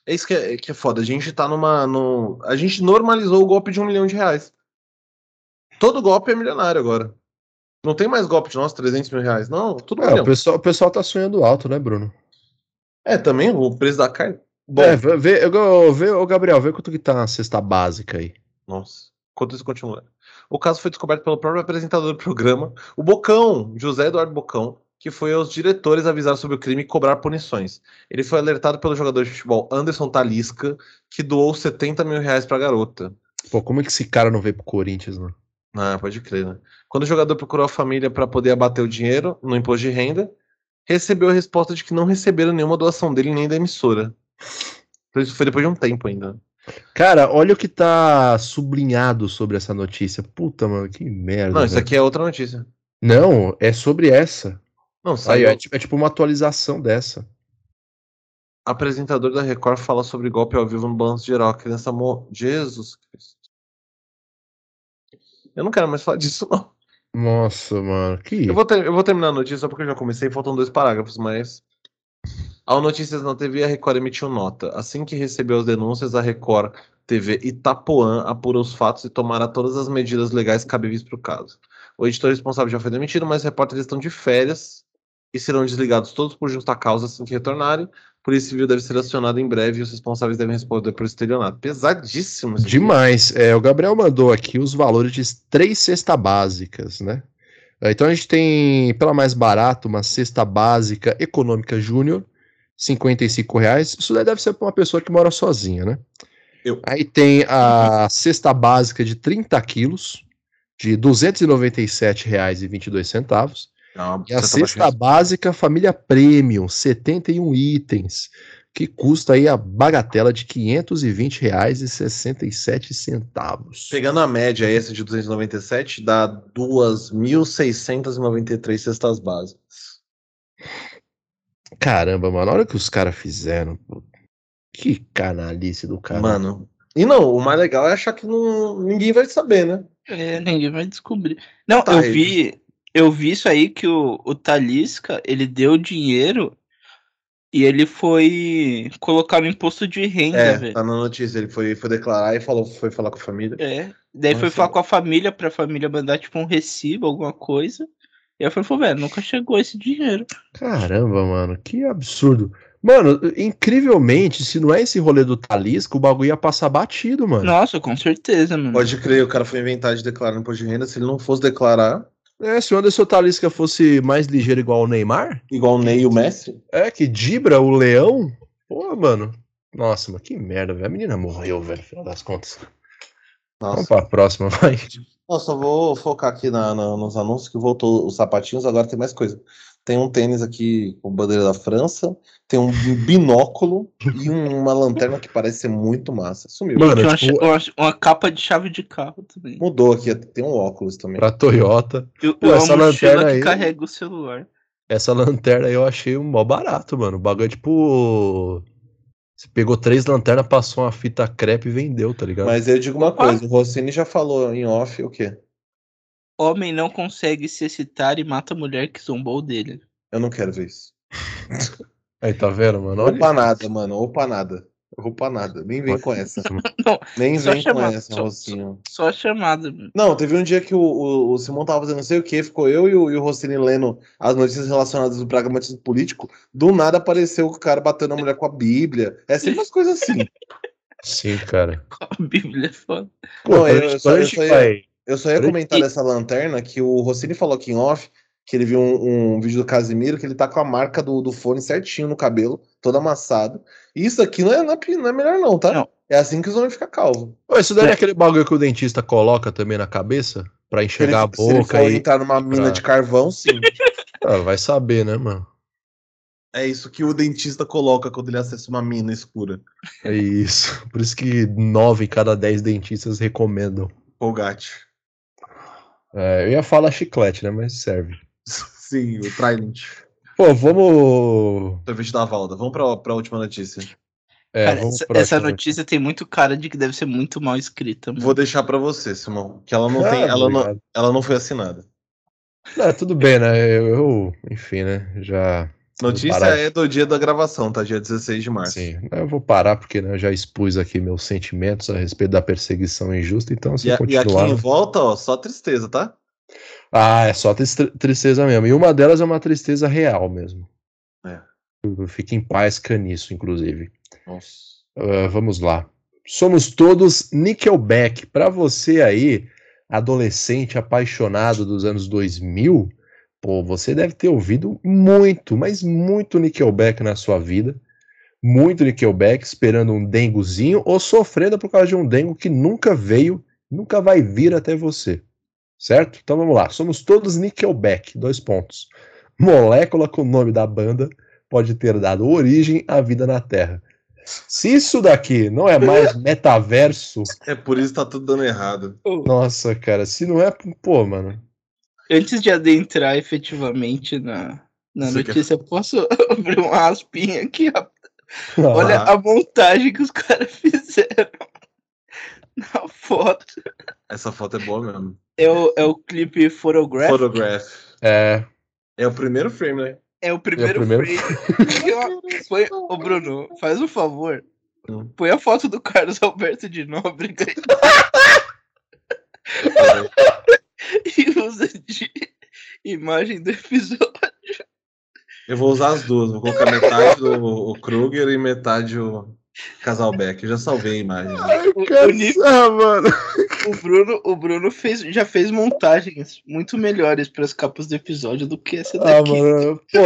[SPEAKER 1] É isso que é, que é foda. A gente tá numa. No... A gente normalizou o golpe de um milhão de reais. Todo golpe é milionário agora. Não tem mais golpe de nós, 300 mil reais. Não, tudo
[SPEAKER 2] É, o, pessoal, o pessoal tá sonhando alto, né, Bruno?
[SPEAKER 1] É, também o preço da carne. Bom,
[SPEAKER 2] É, vê, vê, ô, Gabriel, vê quanto que tá na cesta básica aí.
[SPEAKER 1] nossa. Enquanto isso continua. O caso foi descoberto pelo próprio apresentador do programa, o Bocão, José Eduardo Bocão, que foi aos diretores avisar sobre o crime e cobrar punições. Ele foi alertado pelo jogador de futebol Anderson Talisca, que doou 70 mil reais pra garota.
[SPEAKER 2] Pô, como é que esse cara não veio pro Corinthians, mano?
[SPEAKER 1] Ah, pode crer, né? Quando o jogador procurou a família para poder abater o dinheiro no imposto de renda, recebeu a resposta de que não receberam nenhuma doação dele nem da emissora. Então, Isso foi depois de um tempo ainda.
[SPEAKER 2] Cara, olha o que tá sublinhado sobre essa notícia. Puta, mano, que merda.
[SPEAKER 1] Não, isso
[SPEAKER 2] velho.
[SPEAKER 1] aqui é outra notícia.
[SPEAKER 2] Não, é sobre essa.
[SPEAKER 1] Não,
[SPEAKER 2] Aí,
[SPEAKER 1] saiu.
[SPEAKER 2] é, tipo, é tipo uma atualização dessa.
[SPEAKER 1] Apresentador da Record fala sobre golpe ao vivo no balanço geral. A criança morre. Jesus Cristo. Eu não quero mais falar disso, não.
[SPEAKER 2] Nossa, mano, que.
[SPEAKER 1] Eu vou, ter- eu vou terminar a notícia só porque eu já comecei, faltam dois parágrafos, mas. Ao Notícias na TV, a Record emitiu nota. Assim que recebeu as denúncias, a Record TV Itapuã apura os fatos e tomará todas as medidas legais cabíveis para o caso. O editor responsável já foi demitido, mas os repórteres estão de férias e serão desligados todos por justa causa assim que retornarem. Polícia Civil deve ser acionada em breve e os responsáveis devem responder por estelionato. Pesadíssimo.
[SPEAKER 2] Demais. É, o Gabriel mandou aqui os valores de três cestas básicas, né? É, Então a gente tem, pela mais barata, uma cesta básica econômica júnior, 55 reais. Isso deve ser para uma pessoa que mora sozinha, né?
[SPEAKER 1] Eu.
[SPEAKER 2] Aí tem a cesta básica de 30 quilos, de R$ 297,22.
[SPEAKER 1] É uma
[SPEAKER 2] E a
[SPEAKER 1] cesta
[SPEAKER 2] básica família Premium, 71 itens, que custa aí a bagatela de R$ 520,67.
[SPEAKER 1] Pegando a média, esse de 297 dá 2.693 cestas básicas.
[SPEAKER 2] Caramba, mano, olha o que os caras fizeram. pô. Que canalice do cara.
[SPEAKER 1] Mano. E não, o mais legal é achar que não, ninguém vai saber, né?
[SPEAKER 4] É, ninguém vai descobrir. Não,
[SPEAKER 1] Tá,
[SPEAKER 4] eu
[SPEAKER 1] ele-
[SPEAKER 4] vi, eu vi isso aí que o, o Talisca, ele deu dinheiro e ele foi colocar no imposto de renda,
[SPEAKER 1] É,
[SPEAKER 4] velho.
[SPEAKER 1] tá na notícia. Ele foi, foi declarar e falou, foi falar com a família.
[SPEAKER 4] É. Daí foi falar com a família pra família mandar tipo um recibo, alguma coisa. E aí foi, falou, velho, nunca chegou esse dinheiro.
[SPEAKER 2] Caramba, mano, que absurdo. Mano, incrivelmente, se não é esse rolê do Talisca, o bagulho ia passar batido, mano.
[SPEAKER 4] Nossa, com certeza, mano.
[SPEAKER 1] Pode crer, o cara foi inventar de declarar no imposto de renda. Se ele não fosse declarar,
[SPEAKER 2] É, se o Anderson Talisca fosse mais ligeiro igual o Neymar,
[SPEAKER 1] igual o Ney e o Messi,
[SPEAKER 2] é que Dibra, o leão, pô, mano. Nossa, mano, que merda, velho. A menina morreu, velho, final das contas. Vamos
[SPEAKER 1] nossa.
[SPEAKER 2] pra próxima, vai.
[SPEAKER 1] Nossa, eu vou focar aqui na, na- nos anúncios que voltou os sapatinhos, agora tem mais coisa. Tem um tênis aqui com bandeira da França, tem um binóculo e um- uma lanterna que parece ser muito massa. Sumiu.
[SPEAKER 2] Mano,
[SPEAKER 4] uma,
[SPEAKER 2] tipo-
[SPEAKER 4] cha- uma- uma capa de chave de carro também.
[SPEAKER 1] Mudou aqui, tem um óculos também.
[SPEAKER 2] Pra Toyota.
[SPEAKER 4] E
[SPEAKER 2] Pô, essa lanterna
[SPEAKER 4] que
[SPEAKER 2] aí-
[SPEAKER 4] carrega o celular.
[SPEAKER 2] Essa lanterna aí eu achei um mó barato, mano. O bagulho é tipo. Você pegou três lanternas, passou uma fita crepe e vendeu, tá ligado?
[SPEAKER 1] Mas eu digo uma coisa, o Rossini já falou em off o quê?
[SPEAKER 4] Homem não consegue se excitar e mata a mulher que zombou dele.
[SPEAKER 1] Eu não quero ver isso.
[SPEAKER 2] Aí, tá vendo, mano? Olha
[SPEAKER 1] Opa nada, mano, opa nada. Opa nada, nem vem com essa.
[SPEAKER 4] Não,
[SPEAKER 1] Nem
[SPEAKER 4] só
[SPEAKER 1] vem com
[SPEAKER 4] chamar,
[SPEAKER 1] essa,
[SPEAKER 4] só-
[SPEAKER 1] Rocinho.
[SPEAKER 4] Só a chamada. mano.
[SPEAKER 1] Não, teve um dia que o, o, o Simão tava fazendo não sei o que, ficou eu e o, e o Rossini lendo as notícias relacionadas ao pragmatismo político. Do nada apareceu o cara batendo a mulher com a Bíblia. É sempre umas coisas assim.
[SPEAKER 2] Sim, cara.
[SPEAKER 4] A Bíblia é foda.
[SPEAKER 2] Pô,
[SPEAKER 1] Não, eu-
[SPEAKER 2] a gente-
[SPEAKER 1] eu só- eu Eu só ia comentar dessa lanterna que o Rossini falou aqui em off que ele viu um, um vídeo do Casimiro que ele tá com a marca do, do fone certinho no cabelo, todo amassado. E isso aqui não é, não é, não é melhor, não, tá?
[SPEAKER 4] Não.
[SPEAKER 1] É assim que os homens ficam calvos.
[SPEAKER 2] Isso daí é
[SPEAKER 4] É.
[SPEAKER 2] aquele bagulho que o dentista coloca também na cabeça pra
[SPEAKER 1] Se ele,
[SPEAKER 2] enxergar a
[SPEAKER 1] se ele
[SPEAKER 2] boca
[SPEAKER 1] for
[SPEAKER 2] e.
[SPEAKER 1] entrar numa mina
[SPEAKER 2] pra-
[SPEAKER 1] de carvão, sim.
[SPEAKER 2] Ah, vai saber, né, mano?
[SPEAKER 1] É isso que o dentista coloca quando ele acessa uma mina escura.
[SPEAKER 2] É isso. Por isso que nove em cada dez dentistas recomendam.
[SPEAKER 1] Colgate.
[SPEAKER 2] É, eu ia falar chiclete, né? Mas serve.
[SPEAKER 1] Sim, o Trident.
[SPEAKER 2] Pô, vamos.
[SPEAKER 1] Sorvete da Valda. Vamos pra, pra última notícia.
[SPEAKER 2] É,
[SPEAKER 4] Cara,
[SPEAKER 2] vamos
[SPEAKER 4] essa,
[SPEAKER 2] pra
[SPEAKER 4] essa notícia tem muito cara de que deve ser muito mal escrita. mano.
[SPEAKER 1] Vou deixar pra você, Simão. Que ela não tem.
[SPEAKER 2] Ah,
[SPEAKER 1] Ela não, ela não foi assinada.
[SPEAKER 2] É, tudo bem, né? Eu, eu- enfim, né? Já.
[SPEAKER 1] Notícia é do dia da gravação, tá? Dia 16 de março.
[SPEAKER 2] Sim, eu vou parar porque né, eu já expus aqui meus sentimentos a respeito da perseguição injusta, então se
[SPEAKER 1] E, a- e aqui
[SPEAKER 2] continuar.
[SPEAKER 1] em volta, ó, só tristeza, tá?
[SPEAKER 2] Ah, é só tris- tristeza mesmo. E uma delas é uma tristeza real mesmo.
[SPEAKER 1] É.
[SPEAKER 2] Eu- Fique em paz caniço, inclusive.
[SPEAKER 1] Nossa.
[SPEAKER 2] Ah, vamos lá. Somos todos Nickelback. Pra você aí, adolescente apaixonado dos anos 2000, pô, você deve ter ouvido muito, mas muito Nickelback na sua vida. Muito Nickelback esperando um dengozinho ou sofrendo por causa de um dengo que nunca veio, nunca vai vir até você. Certo? Então vamos lá. Somos todos Nickelback. Dois pontos. Molécula com o nome da banda pode ter dado origem à vida na Terra. Se isso daqui não é mais metaverso,
[SPEAKER 1] É por isso que tá tudo dando errado.
[SPEAKER 2] nossa, cara, se não é, pô, mano.
[SPEAKER 4] Antes de adentrar efetivamente na, na
[SPEAKER 1] Você quer-
[SPEAKER 4] notícia, posso abrir uma aspinha aqui?
[SPEAKER 2] Ah,
[SPEAKER 4] Olha a montagem que os caras fizeram na foto.
[SPEAKER 1] Essa foto é boa mesmo.
[SPEAKER 4] É o, é o clipe Photograph.
[SPEAKER 1] Photograph.
[SPEAKER 2] É,
[SPEAKER 1] É o primeiro frame, né?
[SPEAKER 4] É o primeiro,
[SPEAKER 2] primeiro
[SPEAKER 4] frame. Aqui, ó, Põe, ô Bruno, faz um favor.
[SPEAKER 1] Hum.
[SPEAKER 4] Põe a foto do Carlos Alberto de Nóbrega e usa de imagem do episódio.
[SPEAKER 1] Eu vou usar as duas. Vou colocar metade do o Kruger e metade o Casalbeck. Eu já salvei a imagem. né?
[SPEAKER 4] O,
[SPEAKER 2] cara,
[SPEAKER 4] o Nico-
[SPEAKER 2] ah, mano.
[SPEAKER 4] O Bruno, o Bruno fez, já fez montagens muito melhores para as capas do episódio do que essa
[SPEAKER 2] Ah,
[SPEAKER 4] daqui.
[SPEAKER 2] mano, pô,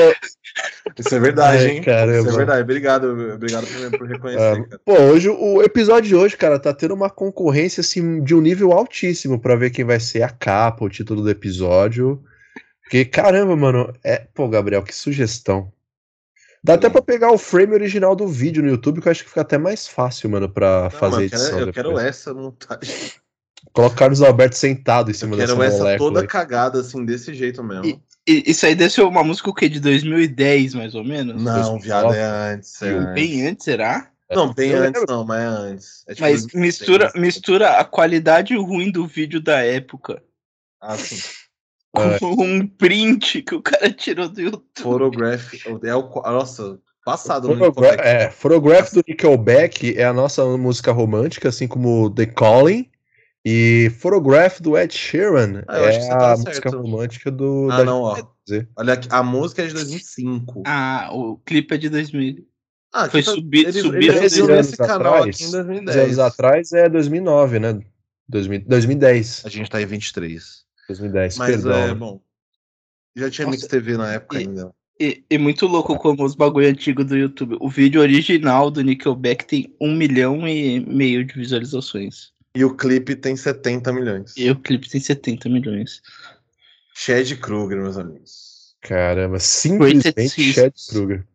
[SPEAKER 1] Isso é verdade, hein?
[SPEAKER 2] caramba.
[SPEAKER 1] Isso é verdade. Obrigado, obrigado por, por reconhecer,
[SPEAKER 2] É,
[SPEAKER 1] cara.
[SPEAKER 2] Pô, hoje o episódio de hoje, cara, tá tendo uma concorrência assim de um nível altíssimo pra ver quem vai ser a capa, o título do episódio. Porque caramba, mano, é, pô, Gabriel, que sugestão. Dá até pra pegar o frame original do vídeo no YouTube, que eu acho que fica até mais fácil, mano, pra
[SPEAKER 1] Não,
[SPEAKER 2] fazer
[SPEAKER 1] mano, eu
[SPEAKER 2] edição.
[SPEAKER 1] quero, eu quero essa montagem.
[SPEAKER 2] Coloca o Carlos Alberto sentado em cima dessa
[SPEAKER 1] quero essa
[SPEAKER 2] molécula.
[SPEAKER 1] toda
[SPEAKER 2] aí.
[SPEAKER 1] cagada, assim, desse jeito mesmo.
[SPEAKER 4] E- E, isso aí deve ser uma música o quê? De 2010, mais ou menos?
[SPEAKER 1] Não, viado, é antes. É antes.
[SPEAKER 4] Bem antes, será?
[SPEAKER 1] Não, bem
[SPEAKER 2] Eu
[SPEAKER 1] antes
[SPEAKER 2] lembro.
[SPEAKER 1] não, mas é antes. É tipo
[SPEAKER 4] Mas
[SPEAKER 1] 2006,
[SPEAKER 4] mistura,
[SPEAKER 1] assim.
[SPEAKER 4] mistura a qualidade ruim do vídeo da época
[SPEAKER 1] Ah, sim.
[SPEAKER 2] É.
[SPEAKER 4] com um print que o cara tirou do YouTube.
[SPEAKER 1] Photograph. É o, nossa, passado no
[SPEAKER 2] Photogra
[SPEAKER 1] Nickelback.
[SPEAKER 2] é, Photograph do Nickelback é a nossa música romântica, assim como The Calling. E Photograph do Ed Sheeran
[SPEAKER 1] Ah, eu acho que
[SPEAKER 2] é
[SPEAKER 1] você tá
[SPEAKER 2] a
[SPEAKER 1] certo.
[SPEAKER 2] música romântica do.
[SPEAKER 1] Ah,
[SPEAKER 2] da
[SPEAKER 1] não, ó. Olha aqui, a música é de 2005.
[SPEAKER 4] Ah, o clipe é de 2000.
[SPEAKER 1] Ah,
[SPEAKER 4] Foi
[SPEAKER 1] aqui tá-
[SPEAKER 4] subir-
[SPEAKER 1] ele,
[SPEAKER 4] subiram
[SPEAKER 1] ele
[SPEAKER 2] dez
[SPEAKER 1] residiu
[SPEAKER 2] anos
[SPEAKER 1] nesse canal
[SPEAKER 2] atrás,
[SPEAKER 1] aqui em
[SPEAKER 2] 10
[SPEAKER 1] 2010.
[SPEAKER 2] anos atrás é 2009, né? 2000, 2010.
[SPEAKER 1] A gente tá em 23.
[SPEAKER 2] 2010,
[SPEAKER 1] Mas
[SPEAKER 2] perdão.
[SPEAKER 1] é,
[SPEAKER 2] né?
[SPEAKER 1] bom. Já tinha
[SPEAKER 4] Nossa,
[SPEAKER 1] Mix TV na época
[SPEAKER 4] e-
[SPEAKER 1] ainda.
[SPEAKER 4] E, e muito louco como os bagulho antigo do YouTube. O vídeo original do Nickelback tem um milhão e meio de visualizações.
[SPEAKER 1] E o clipe tem 70 milhões.
[SPEAKER 4] E o clipe tem 70 milhões.
[SPEAKER 1] Chad Kruger, meus amigos.
[SPEAKER 2] Caramba, simplesmente Chad. Kruger.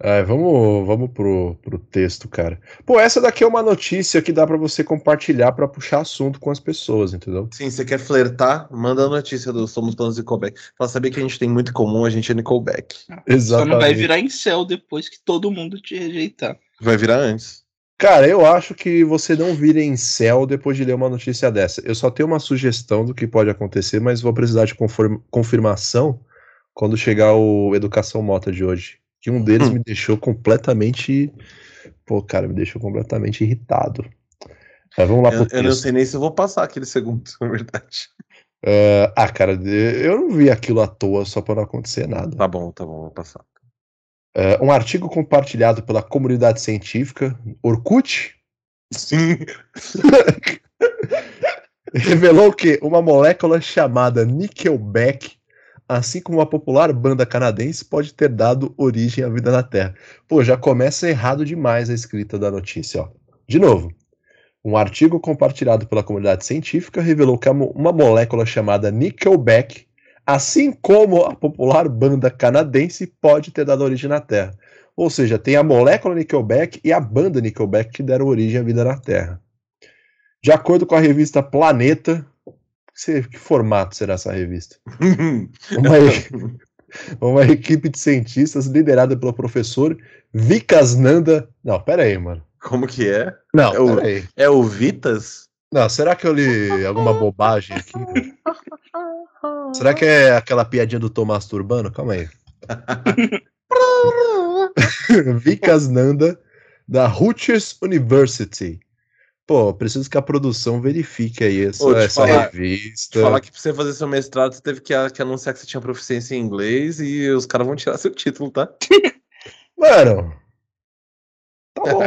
[SPEAKER 2] Ah, vamos vamos pro, pro texto, cara. Pô, essa daqui é uma notícia que dá pra você compartilhar pra puxar assunto com as pessoas, entendeu?
[SPEAKER 1] Sim, você quer flertar? Manda a notícia do Somos Planos de Nickelback. Pra saber que a gente tem muito em comum, a gente é Nickelback.
[SPEAKER 4] Só
[SPEAKER 2] Exatamente.
[SPEAKER 4] não vai virar em céu depois que todo mundo te rejeitar.
[SPEAKER 1] Vai virar antes.
[SPEAKER 2] Cara, eu acho que você não vira em céu depois de ler uma notícia dessa. Eu só tenho uma sugestão do que pode acontecer, mas vou precisar de confirmação quando chegar o Educação Mota de hoje. Que um deles
[SPEAKER 1] Hum.
[SPEAKER 2] me deixou completamente. Pô, cara, me deixou completamente irritado. Mas vamos lá pro
[SPEAKER 1] Eu, eu não sei nem se eu vou passar aquele segundo, na verdade.
[SPEAKER 2] É, ah, cara, eu não vi aquilo à toa só pra não acontecer nada.
[SPEAKER 1] Tá bom, tá bom, vou passar.
[SPEAKER 2] É, um artigo compartilhado pela comunidade científica, Orkut,
[SPEAKER 1] Sim.
[SPEAKER 2] revelou que uma molécula chamada Nickelback, assim como a popular banda canadense, pode ter dado origem à vida na Terra. Pô, já começa errado demais a escrita da notícia, ó. De novo. Um artigo compartilhado pela comunidade científica revelou que uma molécula chamada Nickelback, assim como a popular banda canadense, pode ter dado origem na Terra. Ou seja, tem a molécula Nickelback e a banda Nickelback que deram origem à vida na Terra. De acordo com a revista Planeta, que formato será essa revista? Uma, uma equipe de cientistas liderada pelo professor Vikas Nanda. Não, pera aí, mano.
[SPEAKER 1] Como que é?
[SPEAKER 2] Não,
[SPEAKER 1] É o-. É o Vitas?
[SPEAKER 2] Não, será que eu li alguma bobagem aqui? Será que é aquela piadinha do Tomás Turbano? Calma aí. Vikas Nanda, da Rutgers University. Pô, preciso que a produção verifique aí essa,
[SPEAKER 1] Ô, te
[SPEAKER 2] essa
[SPEAKER 1] falar-
[SPEAKER 2] revista.
[SPEAKER 1] Falar que pra você fazer seu mestrado, você teve que, que anunciar que você tinha proficiência em inglês e os caras vão tirar seu título, tá?
[SPEAKER 2] Mano. Tá bom.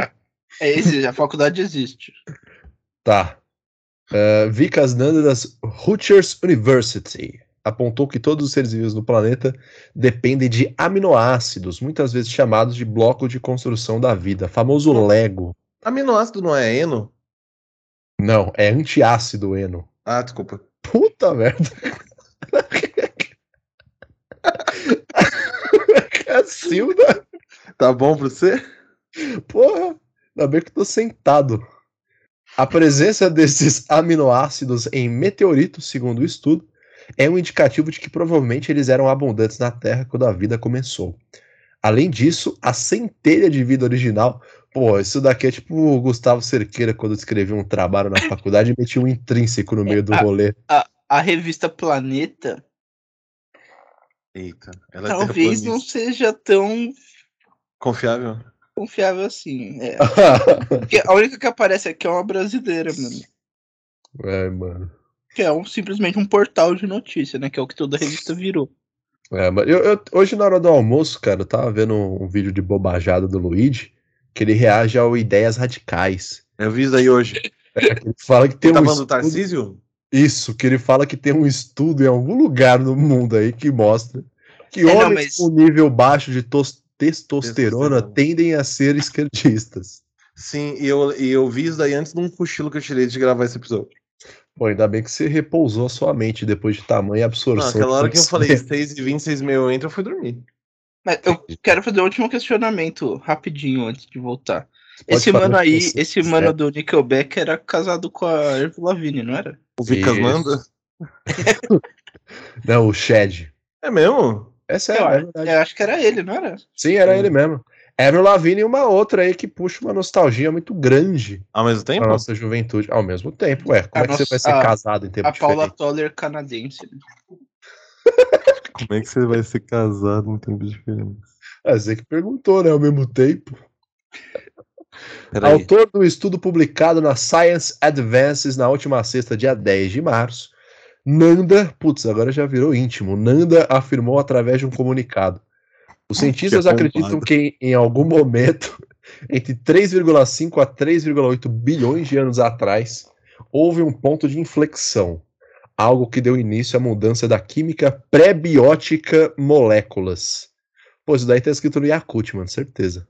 [SPEAKER 4] É esse, a faculdade existe.
[SPEAKER 2] Tá. Uh, Vikas Nanda das Rutgers University apontou que todos os seres vivos no planeta dependem de aminoácidos, muitas vezes chamados de bloco de construção da vida, famoso Lego.
[SPEAKER 1] Aminoácido não é eno?
[SPEAKER 2] Não, é antiácido eno.
[SPEAKER 1] Ah, desculpa.
[SPEAKER 2] Puta merda. Cacilda,
[SPEAKER 1] Tá bom pra você?
[SPEAKER 2] porra. Ainda bem que eu tô sentado. A presença desses aminoácidos em meteoritos, segundo o estudo, é um indicativo de que provavelmente eles eram abundantes na Terra quando a vida começou. Além disso, a centelha de vida original. Pô, isso daqui é tipo o Gustavo Cerqueira quando escreveu um trabalho na faculdade e metia um intrínseco no meio do rolê.
[SPEAKER 4] A, a revista Planeta
[SPEAKER 1] Eita. Ela é
[SPEAKER 4] talvez não seja tão
[SPEAKER 1] Confiável?
[SPEAKER 4] Confiável assim. É. Porque a única que aparece aqui é uma brasileira, mano.
[SPEAKER 2] é, mano.
[SPEAKER 4] Que é um, simplesmente um portal de notícia, né? Que é o que toda revista virou.
[SPEAKER 2] É, mas eu, eu- hoje, na hora do almoço, cara, eu tava vendo um, um vídeo de bobajada do Luigi, que ele reage ao ideias radicais.
[SPEAKER 1] Eu vi isso aí hoje.
[SPEAKER 2] Ele fala que tem
[SPEAKER 1] Você tá
[SPEAKER 2] um
[SPEAKER 1] falando do
[SPEAKER 2] estudo-
[SPEAKER 1] Tarcísio?
[SPEAKER 2] Isso, que ele fala que tem um estudo em algum lugar no mundo aí que mostra que
[SPEAKER 4] É, não,
[SPEAKER 2] homens
[SPEAKER 4] mas-
[SPEAKER 2] com nível baixo de tos- testosterona
[SPEAKER 1] Testosterona.
[SPEAKER 2] tendem a ser esquerdistas.
[SPEAKER 1] Sim, e eu, e eu vi isso daí antes de um cochilo que eu tirei de gravar esse episódio.
[SPEAKER 2] Pô, ainda bem que você repousou a sua mente depois de tamanha
[SPEAKER 1] Não,
[SPEAKER 2] absorção.
[SPEAKER 1] aquela hora que eu falei
[SPEAKER 2] conhecimento.
[SPEAKER 1] 6 e 20, 6 e meio eu entro, eu fui dormir.
[SPEAKER 4] Mas eu quero fazer o último questionamento rapidinho antes de voltar.
[SPEAKER 2] Pode
[SPEAKER 4] esse mano aí,
[SPEAKER 2] você
[SPEAKER 4] esse
[SPEAKER 2] quiser.
[SPEAKER 4] mano do Nickelback era casado com a Avril Lavigne, não era?
[SPEAKER 1] O Vicas
[SPEAKER 2] Isso.
[SPEAKER 1] manda?
[SPEAKER 2] Não, o Shed.
[SPEAKER 1] É mesmo?
[SPEAKER 2] É sério,
[SPEAKER 4] eu,
[SPEAKER 2] é
[SPEAKER 4] acho-
[SPEAKER 2] verdade.
[SPEAKER 4] eu acho que era ele, não era?
[SPEAKER 2] Sim, era
[SPEAKER 1] Sim.
[SPEAKER 2] ele mesmo. Avril Lavigne e uma outra aí que puxa uma nostalgia muito grande
[SPEAKER 1] Ao mesmo tempo?
[SPEAKER 2] nossa juventude. Ao mesmo tempo, ué. Como
[SPEAKER 4] A
[SPEAKER 2] é que você
[SPEAKER 4] nossa-
[SPEAKER 2] vai ser
[SPEAKER 4] a-
[SPEAKER 2] casado em tempo
[SPEAKER 4] A Paula
[SPEAKER 2] diferente?
[SPEAKER 4] Toller canadense. né?
[SPEAKER 1] Como é que você vai ser casado em tempo diferente?
[SPEAKER 2] É, você que perguntou, né? Ao mesmo tempo.
[SPEAKER 1] Peraí.
[SPEAKER 2] Autor do estudo publicado na Science Advances na última sexta, dia 10 de março, Nanda, putz, agora já virou íntimo, Nanda afirmou através de um comunicado. Os cientistas
[SPEAKER 1] arrombado.
[SPEAKER 2] acreditam que em algum momento, entre 3,5 a 3,8 bilhões de anos atrás, houve um ponto de inflexão, algo que deu início à mudança da química pré-biótica moléculas. Pô, isso daí tá escrito no Yakut, mano, certeza.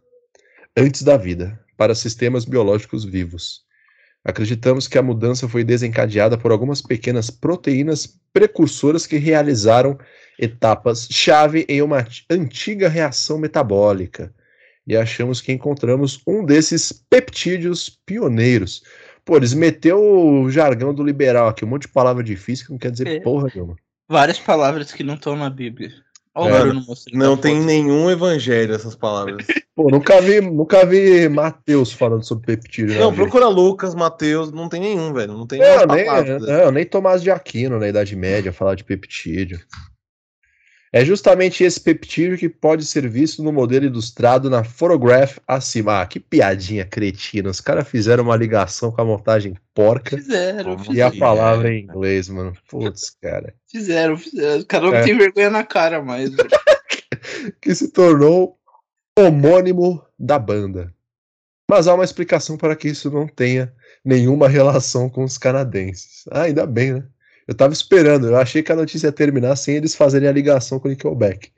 [SPEAKER 2] Antes da vida, para sistemas biológicos vivos. Acreditamos que a mudança foi desencadeada por algumas pequenas proteínas precursoras que realizaram etapas-chave em uma antiga reação metabólica. E achamos que encontramos um desses peptídeos pioneiros. Pô, eles meteu o jargão do liberal aqui, um monte de palavra difícil que não quer dizer
[SPEAKER 4] É.
[SPEAKER 2] porra nenhuma.
[SPEAKER 4] Várias palavras que não estão na Bíblia. Olha
[SPEAKER 2] É,
[SPEAKER 4] o Bruno mostrando
[SPEAKER 1] Não
[SPEAKER 4] a
[SPEAKER 1] tem
[SPEAKER 4] foto.
[SPEAKER 1] nenhum evangelho essas palavras.
[SPEAKER 2] Pô, nunca vi, nunca vi Mateus falando sobre peptídeo.
[SPEAKER 1] não,
[SPEAKER 2] vida.
[SPEAKER 1] procura Lucas, Mateus, não tem nenhum, velho. Não tem
[SPEAKER 2] Não,
[SPEAKER 1] nenhuma
[SPEAKER 2] nem,
[SPEAKER 1] palavra.
[SPEAKER 2] não, nem Tomás de Aquino na Idade Média falar de peptídeo. É justamente esse peptídeo que pode ser visto no modelo ilustrado na Photograph acima. Ah, que piadinha cretina. Os caras fizeram uma ligação com a montagem porca
[SPEAKER 4] Fizeram,
[SPEAKER 1] Como
[SPEAKER 2] e a
[SPEAKER 4] fizeram.
[SPEAKER 2] palavra em inglês, mano. Putz, cara.
[SPEAKER 4] Fizeram, fizeram. O cara não
[SPEAKER 2] É.
[SPEAKER 4] tem vergonha na cara mais.
[SPEAKER 2] Que se tornou homônimo da banda. Mas há uma explicação para que isso não tenha nenhuma relação com os canadenses. Ah, ainda bem, né? Eu tava esperando, eu achei que a notícia ia terminar sem eles fazerem a ligação com o Nickelback.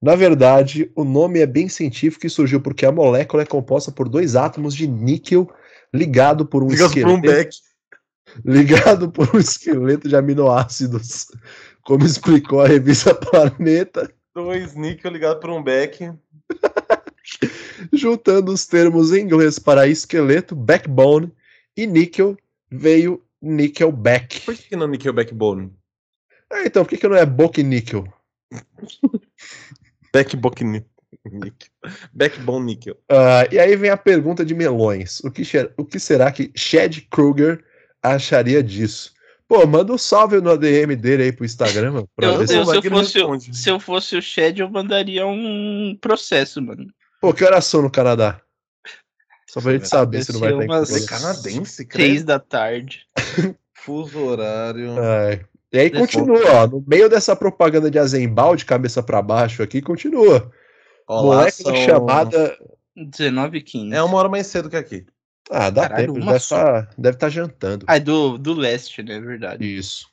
[SPEAKER 2] Na verdade, o nome é bem científico e surgiu porque a molécula é composta por dois átomos de níquel ligado por um
[SPEAKER 1] Liga por um
[SPEAKER 2] esqueleto,
[SPEAKER 1] back.
[SPEAKER 2] ligado por um esqueleto de aminoácidos, como explicou a revista Planeta,
[SPEAKER 1] Dois níquel ligado por um back.
[SPEAKER 2] juntando os termos em inglês para esqueleto, backbone e níquel, veio nickelback.
[SPEAKER 1] Por que não níquel backbone?
[SPEAKER 2] Ah, então, por que, que não é book níquel?
[SPEAKER 1] Backbone níquel. Backbone níquel.
[SPEAKER 2] Ah, e aí vem a pergunta de melões. O que, o que será que Chad Kruger acharia disso? Pô, manda um salve no ADM dele aí pro Instagram, mano. Pra
[SPEAKER 4] Eu,
[SPEAKER 2] ver
[SPEAKER 4] eu,
[SPEAKER 2] se...
[SPEAKER 1] não vai
[SPEAKER 4] se, eu fosse,
[SPEAKER 1] responde.
[SPEAKER 4] se eu fosse o Shed, eu mandaria um processo, mano.
[SPEAKER 2] Pô, que horas são no Canadá? Só pra gente saber se não vai
[SPEAKER 4] ser umas-
[SPEAKER 1] é canadense,
[SPEAKER 4] Três
[SPEAKER 1] cara.
[SPEAKER 4] da tarde.
[SPEAKER 1] Fuso horário.
[SPEAKER 2] Ai. E aí continua, ó. No meio dessa propaganda de Azembal de cabeça pra baixo aqui, continua.
[SPEAKER 1] Olá,
[SPEAKER 2] Molécula
[SPEAKER 1] são-
[SPEAKER 2] chamada
[SPEAKER 4] 19 e 15.
[SPEAKER 1] É uma hora mais cedo que aqui.
[SPEAKER 2] Ah, dá
[SPEAKER 4] Caralho,
[SPEAKER 2] tempo, deve
[SPEAKER 4] só.
[SPEAKER 2] estar deve tá jantando.
[SPEAKER 4] Ah, é do, do leste, né? É verdade.
[SPEAKER 2] Isso.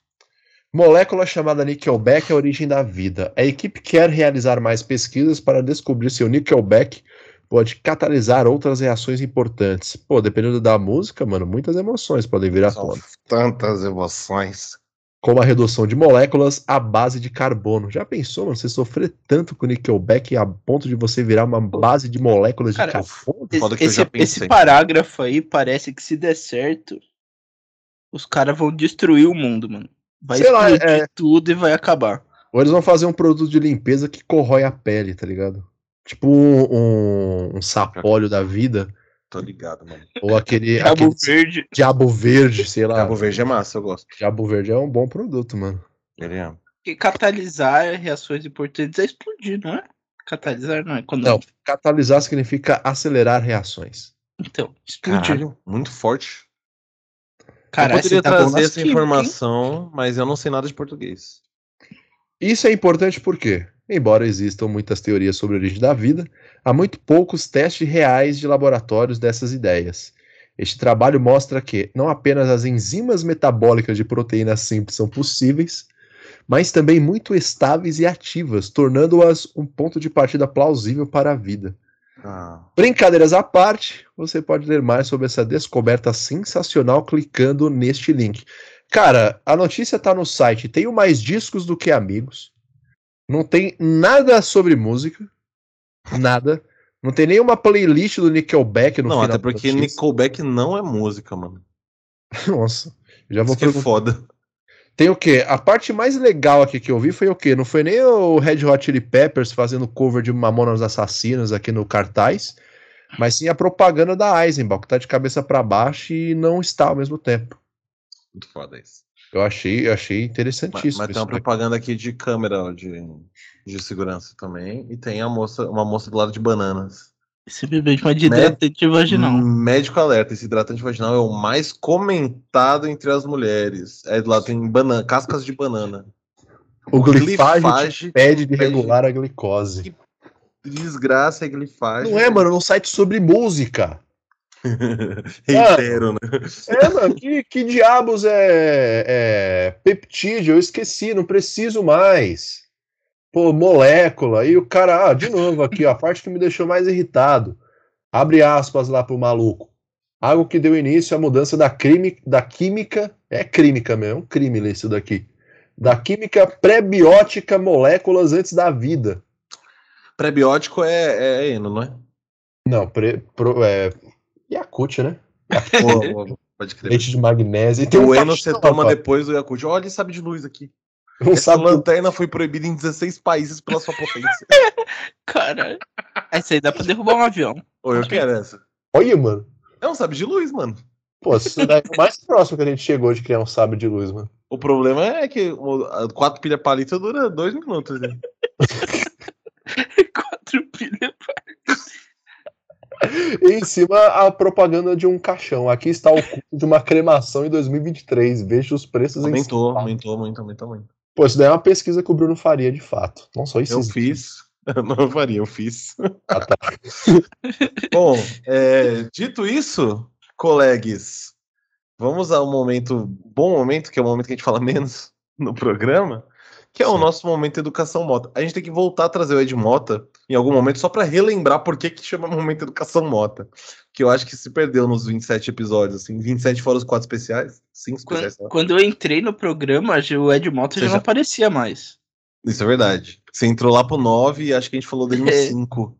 [SPEAKER 2] Molécula chamada Nickelback é a origem da vida. A equipe quer realizar mais pesquisas para descobrir se o Nickelback pode catalisar outras reações importantes. Pô, dependendo da música, mano, muitas emoções podem vir à tona.
[SPEAKER 1] tantas emoções.
[SPEAKER 2] como a redução de moléculas à base de carbono. Já pensou, mano, você sofrer tanto com Nickelback a ponto de você virar uma base de moléculas
[SPEAKER 4] Cara,
[SPEAKER 2] de carbono?
[SPEAKER 4] Esse, esse
[SPEAKER 1] pensei.
[SPEAKER 4] parágrafo aí parece que se der certo, os caras vão destruir o mundo, mano. Vai
[SPEAKER 2] Sei lá,
[SPEAKER 4] explodir
[SPEAKER 2] é-
[SPEAKER 4] tudo e vai acabar.
[SPEAKER 2] Ou eles vão fazer um produto de limpeza que corrói a pele, tá ligado? Tipo um, um, um sapólio da vida.
[SPEAKER 1] Tô ligado, mano.
[SPEAKER 2] Ou aquele,
[SPEAKER 4] Cabo
[SPEAKER 2] aquele
[SPEAKER 4] Verde.
[SPEAKER 2] diabo verde, sei lá.
[SPEAKER 1] Cabo Verde é massa, eu gosto.
[SPEAKER 2] Diabo verde é um bom produto, mano.
[SPEAKER 1] Ele é.
[SPEAKER 4] Porque catalisar reações importantes é explodir, não é? Catalisar não é quando.
[SPEAKER 2] Não, catalisar significa acelerar reações.
[SPEAKER 4] Então, explodir.
[SPEAKER 1] Caralho, muito forte.
[SPEAKER 4] Caralho,
[SPEAKER 1] eu poderia
[SPEAKER 4] tá
[SPEAKER 1] trazer
[SPEAKER 4] nas
[SPEAKER 1] essa informação, mas eu não sei nada de português.
[SPEAKER 2] Isso é importante porque, embora existam muitas teorias sobre a origem da vida, há muito poucos testes reais de laboratórios dessas ideias. Este trabalho mostra que não apenas as enzimas metabólicas de proteínas simples são possíveis, mas também muito estáveis e ativas, tornando-as um ponto de partida plausível para a vida.
[SPEAKER 1] Ah,
[SPEAKER 2] Brincadeiras à parte, você pode ler mais sobre essa descoberta sensacional clicando neste link. Cara, a notícia tá no site. Tenho mais discos do que amigos. Não tem nada sobre música. Nada. Não tem nenhuma playlist do Nickelback no
[SPEAKER 1] não,
[SPEAKER 2] final
[SPEAKER 1] até
[SPEAKER 2] da
[SPEAKER 1] porque. Nickelback não é música, mano.
[SPEAKER 2] Nossa. Já vou
[SPEAKER 1] Isso que é foda.
[SPEAKER 2] Tem o quê? A parte mais legal aqui que eu vi foi o quê? Não foi nem o Red Hot Chili Peppers fazendo cover de Mamonas Assassinas aqui no cartaz, mas sim a propaganda da Eisenbach, que tá de cabeça para baixo e não está ao mesmo tempo.
[SPEAKER 1] Muito foda isso.
[SPEAKER 2] Eu achei, eu achei
[SPEAKER 1] Mas,
[SPEAKER 2] interessantíssimo.
[SPEAKER 1] mas tem
[SPEAKER 2] isso
[SPEAKER 1] uma propaganda aqui de câmera de, de segurança também. E tem a moça, uma moça do lado de bananas.
[SPEAKER 4] Simplesmente uma de hidratante vaginal.
[SPEAKER 1] Médico alerta, esse hidratante vaginal é o mais comentado entre as mulheres. É do lado tem banana, cascas de banana.
[SPEAKER 2] O glifage
[SPEAKER 1] Glifage
[SPEAKER 2] pede de
[SPEAKER 1] pede-
[SPEAKER 2] regular a glicose.
[SPEAKER 1] Desgraça é glifagem.
[SPEAKER 2] Não é, mano, num site sobre música.
[SPEAKER 1] Reitero, né?
[SPEAKER 2] É, mano, que, que diabos é, é peptídeo? Eu esqueci, não preciso mais. Pô, molécula. E o cara, ah, de novo aqui, ó, a parte que me deixou mais irritado. Abre aspas lá pro maluco. Algo que deu início à mudança da, crime, da química. É química mesmo, é um crime ler isso daqui. Da química pré-biótica moléculas antes da vida.
[SPEAKER 1] Prebiótico é, é eno, não é?
[SPEAKER 2] Não, pre, pro, é. Yakult, né?
[SPEAKER 1] Pô, Pode crer.
[SPEAKER 2] Leite de magnésio. E tem um
[SPEAKER 1] o eno você toma depois do Yakult. Olha, sabe de luz aqui.
[SPEAKER 2] Um
[SPEAKER 1] Essa
[SPEAKER 2] sabe
[SPEAKER 1] lanterna foi proibida em 16 países pela sua potência.
[SPEAKER 4] Caralho. Essa aí dá pra derrubar um avião.
[SPEAKER 1] Ô, eu quero essa.
[SPEAKER 2] Olha, mano.
[SPEAKER 1] É um sabe de luz, mano.
[SPEAKER 2] Pô, isso daí é o mais próximo que a gente chegou de criar um sábio de luz, mano.
[SPEAKER 1] O problema é que quatro pilhas palito dura dois minutos. Né?
[SPEAKER 4] Quatro pilhas.
[SPEAKER 2] E em cima a propaganda de um caixão. Aqui está o custo de uma cremação em 2023. Veja os preços em
[SPEAKER 1] Aumentou,
[SPEAKER 2] São Paulo.
[SPEAKER 1] aumentou, aumentou, aumentou, aumentou.
[SPEAKER 2] Pô, isso daí é uma pesquisa que o Bruno faria de fato. Não só isso.
[SPEAKER 1] Eu fiz. Não eu faria, eu fiz.
[SPEAKER 2] Ah, tá.
[SPEAKER 1] Bom, é, dito isso, colegues, vamos ao momento, bom momento, que é o momento que a gente fala menos no programa, que é o
[SPEAKER 2] Sim.
[SPEAKER 1] nosso momento Educação Mota. A gente tem que voltar a trazer o Ed Mota em algum momento, só para relembrar por que, que chama Momento Educação Mota. Que eu acho que se perdeu nos 27 episódios, assim. 27 fora os quatro especiais? Cinco especiais.
[SPEAKER 4] Quando,
[SPEAKER 1] lá.
[SPEAKER 4] quando eu entrei no programa, o Ed Mota
[SPEAKER 1] Você
[SPEAKER 4] já não
[SPEAKER 1] já-
[SPEAKER 4] aparecia mais.
[SPEAKER 1] Isso é verdade. Você entrou lá pro 9 e acho que a gente falou dele no
[SPEAKER 4] É.
[SPEAKER 1] 5.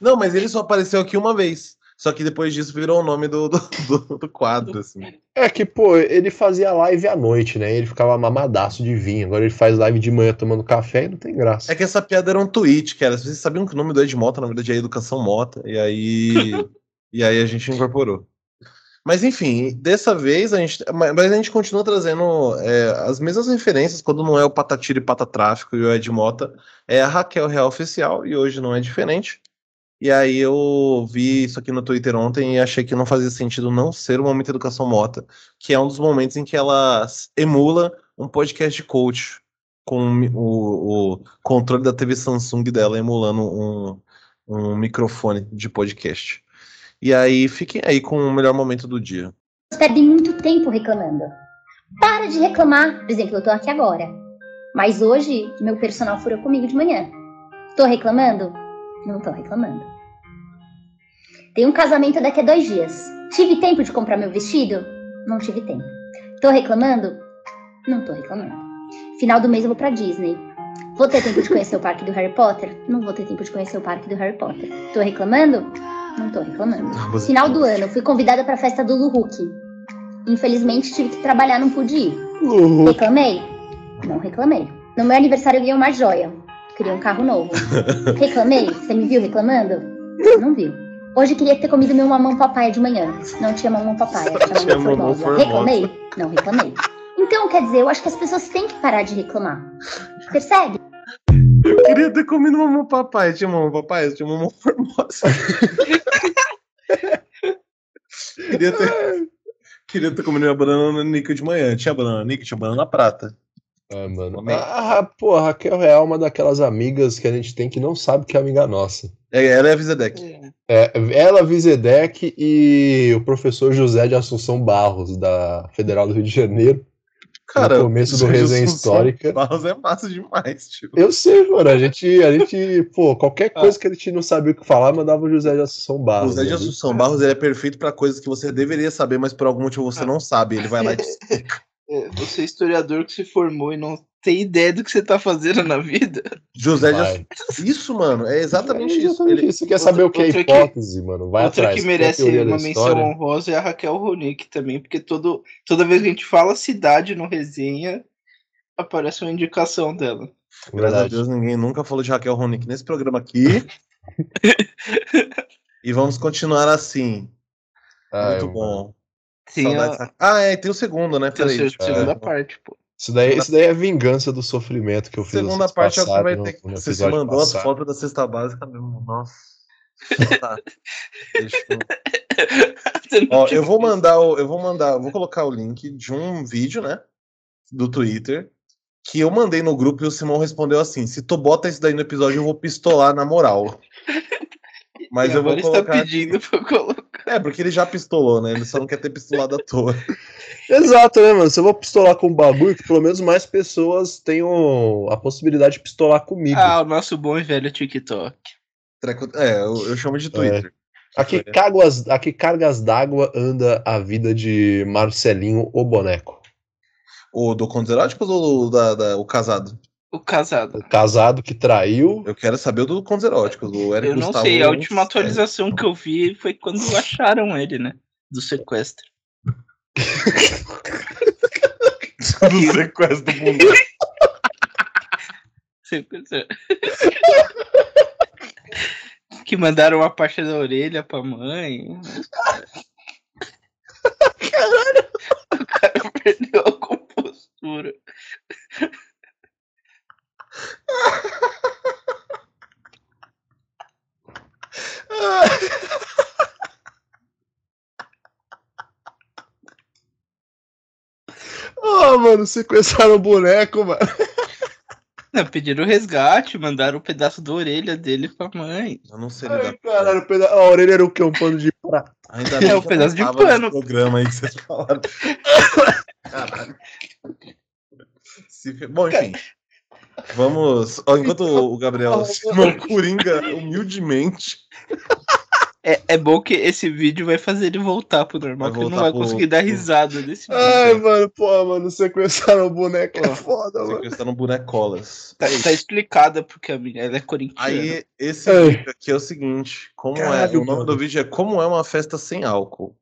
[SPEAKER 1] Não, mas ele só apareceu aqui uma vez. Só que depois disso virou o nome do, do, do- do quadro, assim.
[SPEAKER 2] É que, pô, ele fazia live à noite, né? Ele ficava mamadaço de vinho. Agora ele faz live de manhã tomando café e não tem graça.
[SPEAKER 1] É que essa piada era um tweet, cara. Vocês sabiam que o nome do Ed Mota, na verdade, é Educação Mota. E aí. e aí a gente incorporou. Mas enfim, dessa vez a gente. Mas a gente continua trazendo é, as mesmas referências quando não é o Patatira e Patatráfico e o Ed Mota. É a Raquel Real Oficial, e hoje não é diferente. E aí eu vi isso aqui no Twitter ontem e achei que não fazia sentido não ser o Momento Educação Mota, que é um dos momentos em que ela emula um podcast de coach com o, o controle da TV Samsung dela emulando um, um microfone de podcast. E aí fiquem aí com o melhor momento do dia.
[SPEAKER 5] perdem muito tempo reclamando. Para de reclamar. Por exemplo, eu tô aqui agora. Mas hoje, meu personal furou comigo de manhã. Tô reclamando? Não tô reclamando. Tem um casamento daqui a dois dias. Tive tempo de comprar meu vestido? Não tive tempo. Tô reclamando? Não tô reclamando. Final do mês eu vou pra Disney. Vou ter tempo de conhecer o parque do Harry Potter? Não vou ter tempo de conhecer o parque do Harry Potter. Tô reclamando? Não tô reclamando. Final do ano, fui convidada pra festa do Luhuk. Infelizmente tive que trabalhar, não pude ir.
[SPEAKER 2] Uhul.
[SPEAKER 5] Reclamei? Não reclamei. No meu aniversário eu ganhei uma joia. Queria um carro novo. Reclamei? Você me viu reclamando? Não viu. Hoje queria ter comido meu mamão papaya de manhã. Não tinha mamão papaya,
[SPEAKER 1] Só
[SPEAKER 5] tinha mamão formosa.
[SPEAKER 1] formosa.
[SPEAKER 5] Reclamei? Não reclamei. Então, quer dizer, eu acho que as pessoas têm que parar de reclamar. Percebe?
[SPEAKER 1] Eu queria ter comido mamão papai. Tinha mamão papai, tinha mamão formosa. queria ter. Queria ter comido minha banana níquel de manhã. Tinha banana níquel, tinha banana prata.
[SPEAKER 2] Ah, mano. Ah, pô, a Raquel Real é uma daquelas amigas que a gente tem que não sabe que é amiga nossa.
[SPEAKER 1] É, ela é a Vizedec.
[SPEAKER 2] É, ela, Vizedec e o professor José de Assunção Barros, da Federal do Rio de Janeiro.
[SPEAKER 1] Cara,
[SPEAKER 2] no começo do
[SPEAKER 1] o
[SPEAKER 2] Resenha
[SPEAKER 1] Assunção
[SPEAKER 2] Histórica.
[SPEAKER 1] Barros é massa demais, tio.
[SPEAKER 2] Eu sei, mano. A gente, a gente, pô, qualquer
[SPEAKER 1] Ah.
[SPEAKER 2] coisa que a gente não sabia o que falar, mandava o José de Assunção
[SPEAKER 1] O
[SPEAKER 2] Barros.
[SPEAKER 1] Zé de
[SPEAKER 2] né?
[SPEAKER 1] Assunção Barros ele é perfeito pra coisas que você deveria saber, mas por algum motivo você não sabe. Ele vai lá e te
[SPEAKER 4] É, Você é historiador que se formou e não tem ideia do que você tá fazendo na vida.
[SPEAKER 1] José
[SPEAKER 2] Vai.
[SPEAKER 1] Assunção. Isso, mano, é exatamente
[SPEAKER 2] É
[SPEAKER 1] isso.
[SPEAKER 2] exatamente
[SPEAKER 1] Ele...
[SPEAKER 2] isso. Você quer
[SPEAKER 4] Outra-
[SPEAKER 2] saber o que é
[SPEAKER 4] outra que-
[SPEAKER 2] hipótese, mano? Vai
[SPEAKER 4] Outra
[SPEAKER 2] atrás.
[SPEAKER 4] que merece uma menção
[SPEAKER 2] história?
[SPEAKER 4] honrosa é a Raquel Ronick também, porque todo, toda vez que a gente fala cidade no resenha, aparece uma indicação dela.
[SPEAKER 1] Graças a. Deus, ninguém nunca falou de Raquel Ronick nesse programa aqui. e vamos continuar assim.
[SPEAKER 2] Ah,
[SPEAKER 1] Muito bom.
[SPEAKER 4] Tem A,
[SPEAKER 1] da- Ah, é, tem o segundo, né?
[SPEAKER 4] tem
[SPEAKER 1] Peraí.
[SPEAKER 4] se- segunda parte, pô.
[SPEAKER 2] Isso daí, isso daí é vingança do sofrimento que eu fiz.
[SPEAKER 1] Segunda parte é o que vai ter que. Você mandou as
[SPEAKER 2] passado.
[SPEAKER 1] fotos da cesta básica mesmo. Nossa. Tá. Deixa eu- Ó, eu vou mandar, o- eu vou mandar, eu vou colocar o link de um vídeo, né? Do Twitter. Que eu mandei no grupo e o Simão respondeu assim: se tu bota isso daí no episódio, eu vou pistolar na moral. Mas
[SPEAKER 4] E
[SPEAKER 1] eu vou
[SPEAKER 4] agora
[SPEAKER 1] colocar.
[SPEAKER 4] está pedindo pra colocar.
[SPEAKER 1] É, porque ele já pistolou, né? Ele só não quer ter pistolado à toa.
[SPEAKER 2] Exato, né, mano? Se eu vou pistolar com um bagulho, que pelo menos mais pessoas tenham a possibilidade de pistolar comigo.
[SPEAKER 4] Ah, o nosso bom e velho TikTok.
[SPEAKER 1] Treco- É, eu, eu chamo de Twitter.
[SPEAKER 2] a, que
[SPEAKER 1] foi, né?
[SPEAKER 2] cáguas, a que cargas d'água anda a vida de Marcelinho, o boneco?
[SPEAKER 1] O do Contos Eróticos ou o da, da- o casado?
[SPEAKER 4] O casado.
[SPEAKER 2] O casado que traiu.
[SPEAKER 1] Eu quero saber o do Contos Eróticos. O Eric
[SPEAKER 4] Eu não
[SPEAKER 1] Gustavo
[SPEAKER 4] sei, a última
[SPEAKER 1] é.
[SPEAKER 4] atualização que eu vi foi quando acharam ele, né? Do sequestro.
[SPEAKER 1] do sequestro do mundo.
[SPEAKER 4] Sequestro. que mandaram uma parte da orelha pra mãe. Caralho! O cara perdeu a compostura.
[SPEAKER 2] Ah, mano, sequestraram o boneco, mano.
[SPEAKER 4] Não, pediram resgate, mandaram um pedaço da orelha dele pra mãe.
[SPEAKER 1] Eu não sei
[SPEAKER 2] Ai,
[SPEAKER 1] lidar
[SPEAKER 2] caralho, peda- a orelha era o quê? Um pano de prata.
[SPEAKER 1] Ainda
[SPEAKER 4] É,
[SPEAKER 1] bem
[SPEAKER 4] um pedaço de pano.
[SPEAKER 1] programa aí que vocês falaram. Caralho. Se Bom, enfim. Vamos. ó, enquanto o Gabriel se coringa humildemente.
[SPEAKER 4] É, é bom que esse vídeo vai fazer ele voltar pro normal,
[SPEAKER 1] Vai
[SPEAKER 4] que ele não vai
[SPEAKER 1] pro-
[SPEAKER 4] conseguir dar risada desse vídeo.
[SPEAKER 2] Ai, mano, pô, mano, sequestraram o boneco. É foda, mano.
[SPEAKER 1] Sequestrando bonecolas.
[SPEAKER 4] Tá, tá explicada porque a minha ela é corintiana.
[SPEAKER 1] Aí, esse
[SPEAKER 2] Ai.
[SPEAKER 1] vídeo aqui é o seguinte: como é.
[SPEAKER 2] Caralho,
[SPEAKER 1] O nome
[SPEAKER 2] mano.
[SPEAKER 1] do vídeo é Como é uma festa sem álcool.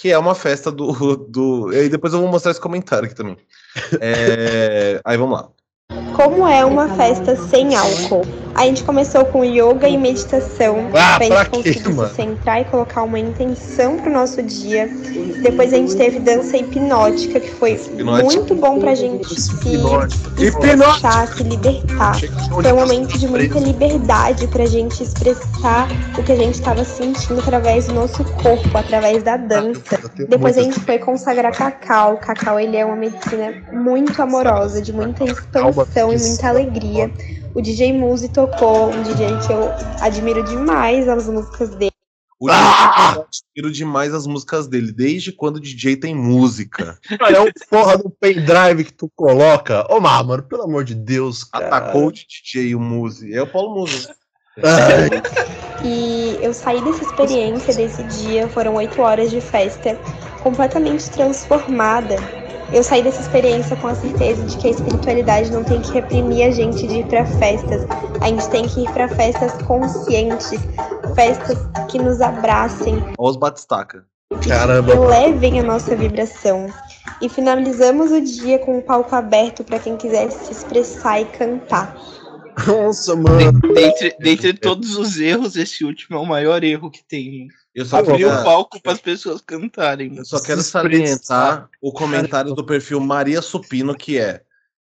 [SPEAKER 1] Que é uma festa do. do... E aí depois eu vou mostrar esse comentário aqui também. É, Aí vamos lá.
[SPEAKER 6] Como é uma festa sem álcool? A gente começou com yoga e meditação
[SPEAKER 2] Ah,
[SPEAKER 6] pra
[SPEAKER 2] pra
[SPEAKER 6] gente
[SPEAKER 2] quê,
[SPEAKER 6] conseguir
[SPEAKER 2] mano?
[SPEAKER 6] se centrar e colocar uma intenção pro nosso dia. Depois a gente teve dança hipnótica, que foi
[SPEAKER 1] Hipnótica.
[SPEAKER 6] muito bom pra gente se expressar, se libertar. Foi um momento de muita liberdade pra gente expressar o que a gente estava sentindo através do nosso corpo, através da dança. Depois a gente foi consagrar Cacau. Cacau, ele é uma medicina muito amorosa, de muita expansão e muita alegria. O DJ Muzi tocou, um DJ que eu admiro demais as músicas dele.
[SPEAKER 1] O DJ, eu admiro demais as músicas dele, desde quando o DJ tem música.
[SPEAKER 2] É um porra do pendrive que tu coloca. Ô, Mar, mano, pelo amor de Deus, cara.
[SPEAKER 1] Atacou o DJ, o Muzi. É o Paulo Muzi. né?
[SPEAKER 6] E eu saí dessa experiência, desse dia, foram oito horas de festa, completamente transformada. Eu saí dessa experiência com a certeza de que a espiritualidade não tem que reprimir a gente de ir para festas. A gente tem que ir para festas conscientes, festas que nos abracem.
[SPEAKER 1] Os batistaca.
[SPEAKER 2] Caramba.
[SPEAKER 6] Que levem a nossa vibração. E finalizamos o dia com um palco aberto para quem quiser se expressar e cantar.
[SPEAKER 2] Nossa, mano.
[SPEAKER 4] Dentre, dentre todos os erros, esse último é o maior erro que tem.
[SPEAKER 1] Eu só,
[SPEAKER 4] Abrir
[SPEAKER 1] queria,
[SPEAKER 4] o palco para as pessoas cantarem.
[SPEAKER 1] eu só quero salientar o comentário do perfil Maria Supino, que é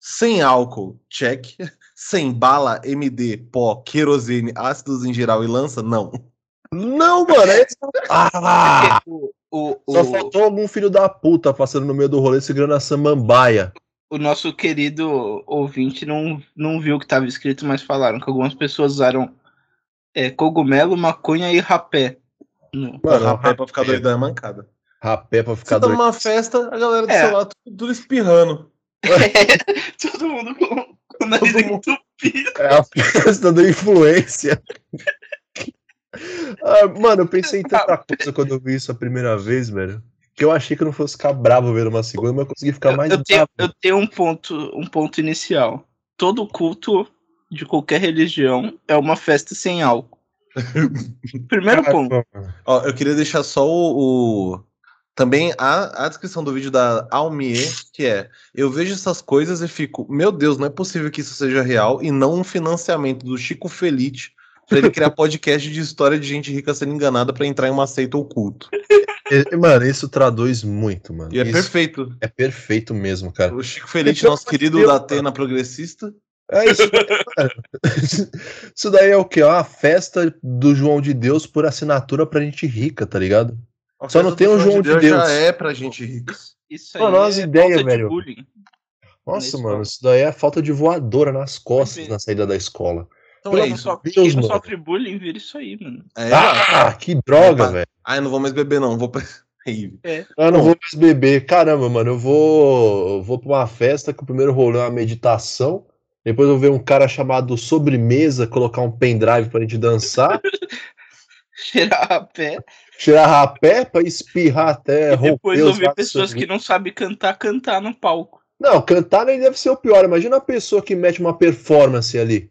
[SPEAKER 1] sem álcool, check. Sem bala, MD, pó, querosene, ácidos em geral e lança, não.
[SPEAKER 2] Não, mano. É... Ah,
[SPEAKER 4] O, o,
[SPEAKER 2] só
[SPEAKER 4] o,
[SPEAKER 2] faltou algum filho da puta passando no meio do rolê segurando a samambaia.
[SPEAKER 4] o nosso querido ouvinte não, não viu o que estava escrito, mas falaram que algumas pessoas usaram é, cogumelo, maconha e rapé. No-
[SPEAKER 2] Mano,
[SPEAKER 1] rapé pra ficar doidão é mancada.
[SPEAKER 2] Rapé pra ficar
[SPEAKER 1] Você tá numa festa, a galera do
[SPEAKER 4] É.
[SPEAKER 1] lado tudo, tudo espirrando.
[SPEAKER 4] Todo mundo com, com o nariz
[SPEAKER 1] Todo mundo-
[SPEAKER 4] entupido.
[SPEAKER 2] É a festa da influência. Ah, mano, eu pensei em tanta coisa quando eu vi isso a primeira vez, velho. Que eu achei que eu não fosse ficar bravo vendo uma segunda, mas eu consegui ficar
[SPEAKER 4] Eu,
[SPEAKER 2] mais
[SPEAKER 4] eu tenho,
[SPEAKER 2] bravo.
[SPEAKER 4] eu tenho um ponto, um ponto inicial. Todo culto de qualquer religião é uma festa sem álcool. Primeiro ponto.
[SPEAKER 1] Ó, eu queria deixar só o. o- Também a, a descrição do vídeo da Almier, que é: Eu vejo essas coisas e fico, meu Deus, não é possível que isso seja real e não um financiamento do Chico Felite pra ele criar podcast de história de gente rica sendo enganada pra entrar em uma seita oculto.
[SPEAKER 2] E, Mano, isso traduz muito, mano.
[SPEAKER 1] E é
[SPEAKER 2] Isso
[SPEAKER 1] perfeito.
[SPEAKER 2] é perfeito mesmo, cara.
[SPEAKER 1] O Chico Felite, nosso querido da Atena progressista.
[SPEAKER 2] É isso. isso daí é o quê? É uma festa do João de Deus por assinatura pra gente rica, tá ligado?
[SPEAKER 1] A
[SPEAKER 2] Só não tem o João de Deus.
[SPEAKER 1] Já é pra gente rica.
[SPEAKER 4] Isso aí
[SPEAKER 2] Mano,
[SPEAKER 4] é de
[SPEAKER 2] velho. Nossa, mano, isso daí é falta de voadora nas costas na saída da escola.
[SPEAKER 1] Então
[SPEAKER 2] Pelo
[SPEAKER 1] é isso.
[SPEAKER 4] sofre-
[SPEAKER 2] Deus,
[SPEAKER 4] quem não
[SPEAKER 2] mano.
[SPEAKER 4] sofre bullying vira isso aí, mano.
[SPEAKER 1] É.
[SPEAKER 2] Ah, que droga, velho.
[SPEAKER 1] Ai, não vou mais beber, não. Vou. pra- Aí.
[SPEAKER 2] Eu não vou mais beber. Caramba, mano, eu vou, eu vou pra uma festa que o primeiro rolê é uma meditação. Depois eu ver um cara chamado Sobremesa colocar um pendrive pra gente dançar,
[SPEAKER 4] Cheirar a pé.
[SPEAKER 2] tirar rapé pra espirrar até
[SPEAKER 4] e depois ouvir pessoas que não sabem cantar, cantar no palco.
[SPEAKER 2] Não, cantar nem deve ser o pior. Imagina a pessoa que mete uma performance ali.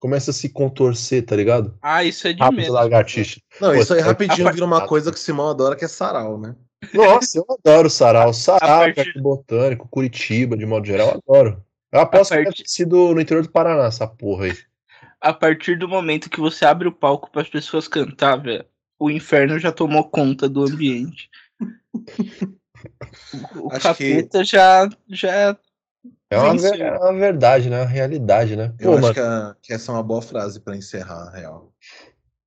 [SPEAKER 2] Começa a se contorcer, tá ligado?
[SPEAKER 4] Ah, isso é de
[SPEAKER 2] Rápido
[SPEAKER 4] medo.
[SPEAKER 2] lagartixa.
[SPEAKER 1] Não,
[SPEAKER 2] Pô,
[SPEAKER 1] isso aí
[SPEAKER 2] a
[SPEAKER 1] rapidinho vira uma coisa que o Simão adora, que é sarau, né?
[SPEAKER 2] Nossa, eu adoro sarau. Sarau,
[SPEAKER 4] partir-
[SPEAKER 2] Botânico, Curitiba, de modo geral, eu adoro. Eu aposto que deve ter sido no interior do Paraná, essa porra aí.
[SPEAKER 4] A partir do momento que você abre o palco para as pessoas cantar, velho, o inferno já tomou conta do ambiente. O
[SPEAKER 1] Acho
[SPEAKER 4] capeta já, já
[SPEAKER 2] É uma, ver- é uma verdade, né? Uma realidade, né?
[SPEAKER 1] Eu
[SPEAKER 2] Pô,
[SPEAKER 1] acho
[SPEAKER 2] mano,
[SPEAKER 1] que, a- que essa é uma boa frase pra encerrar, a real.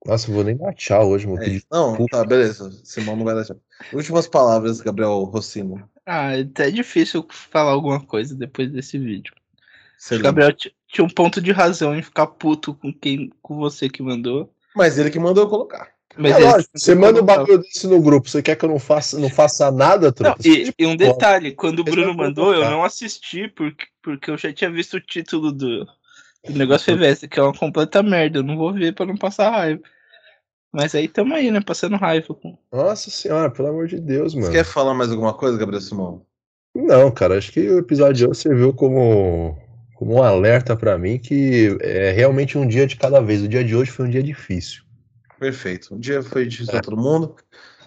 [SPEAKER 2] nossa, eu vou nem dar tchau hoje, meu
[SPEAKER 1] É. Não, tá, beleza. Simão não vai deixar. Últimas palavras, Gabriel Rossino.
[SPEAKER 4] Ah, até é difícil falar alguma coisa depois desse vídeo. O. Gabriel ti- tinha um ponto de razão em ficar puto com quem com você que mandou.
[SPEAKER 1] Mas ele que mandou eu colocar.
[SPEAKER 4] Mas
[SPEAKER 2] É lógico, você manda um bagulho desse no grupo, você quer que eu não faça, não faça nada,
[SPEAKER 4] Não, e, e um detalhe, quando o Bruno mandou, eu não assisti porque, porque eu já tinha visto o título do, do negócio Reveste, que é uma completa merda. Eu não vou ver pra não passar raiva. Mas aí tamo aí, né? Passando raiva. Com...
[SPEAKER 2] Nossa senhora, pelo amor de Deus,
[SPEAKER 1] Você
[SPEAKER 2] mano.
[SPEAKER 1] quer falar mais alguma coisa, Gabriel Simão?
[SPEAKER 2] Não, cara, acho que o episódio de hoje serviu como, como um alerta pra mim que é realmente um dia de cada vez. O dia de hoje foi um dia difícil.
[SPEAKER 1] Perfeito. Um dia foi difícil pra todo mundo.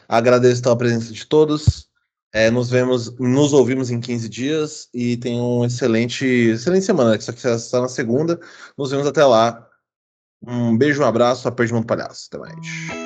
[SPEAKER 1] Agradeço então a presença de todos. É, nos vemos, nos ouvimos em 15 dias e tenham um excelente, excelente semana, que só que está na segunda. Nos vemos até lá. Um beijo, um abraço, aperte mão do palhaço. Até mais.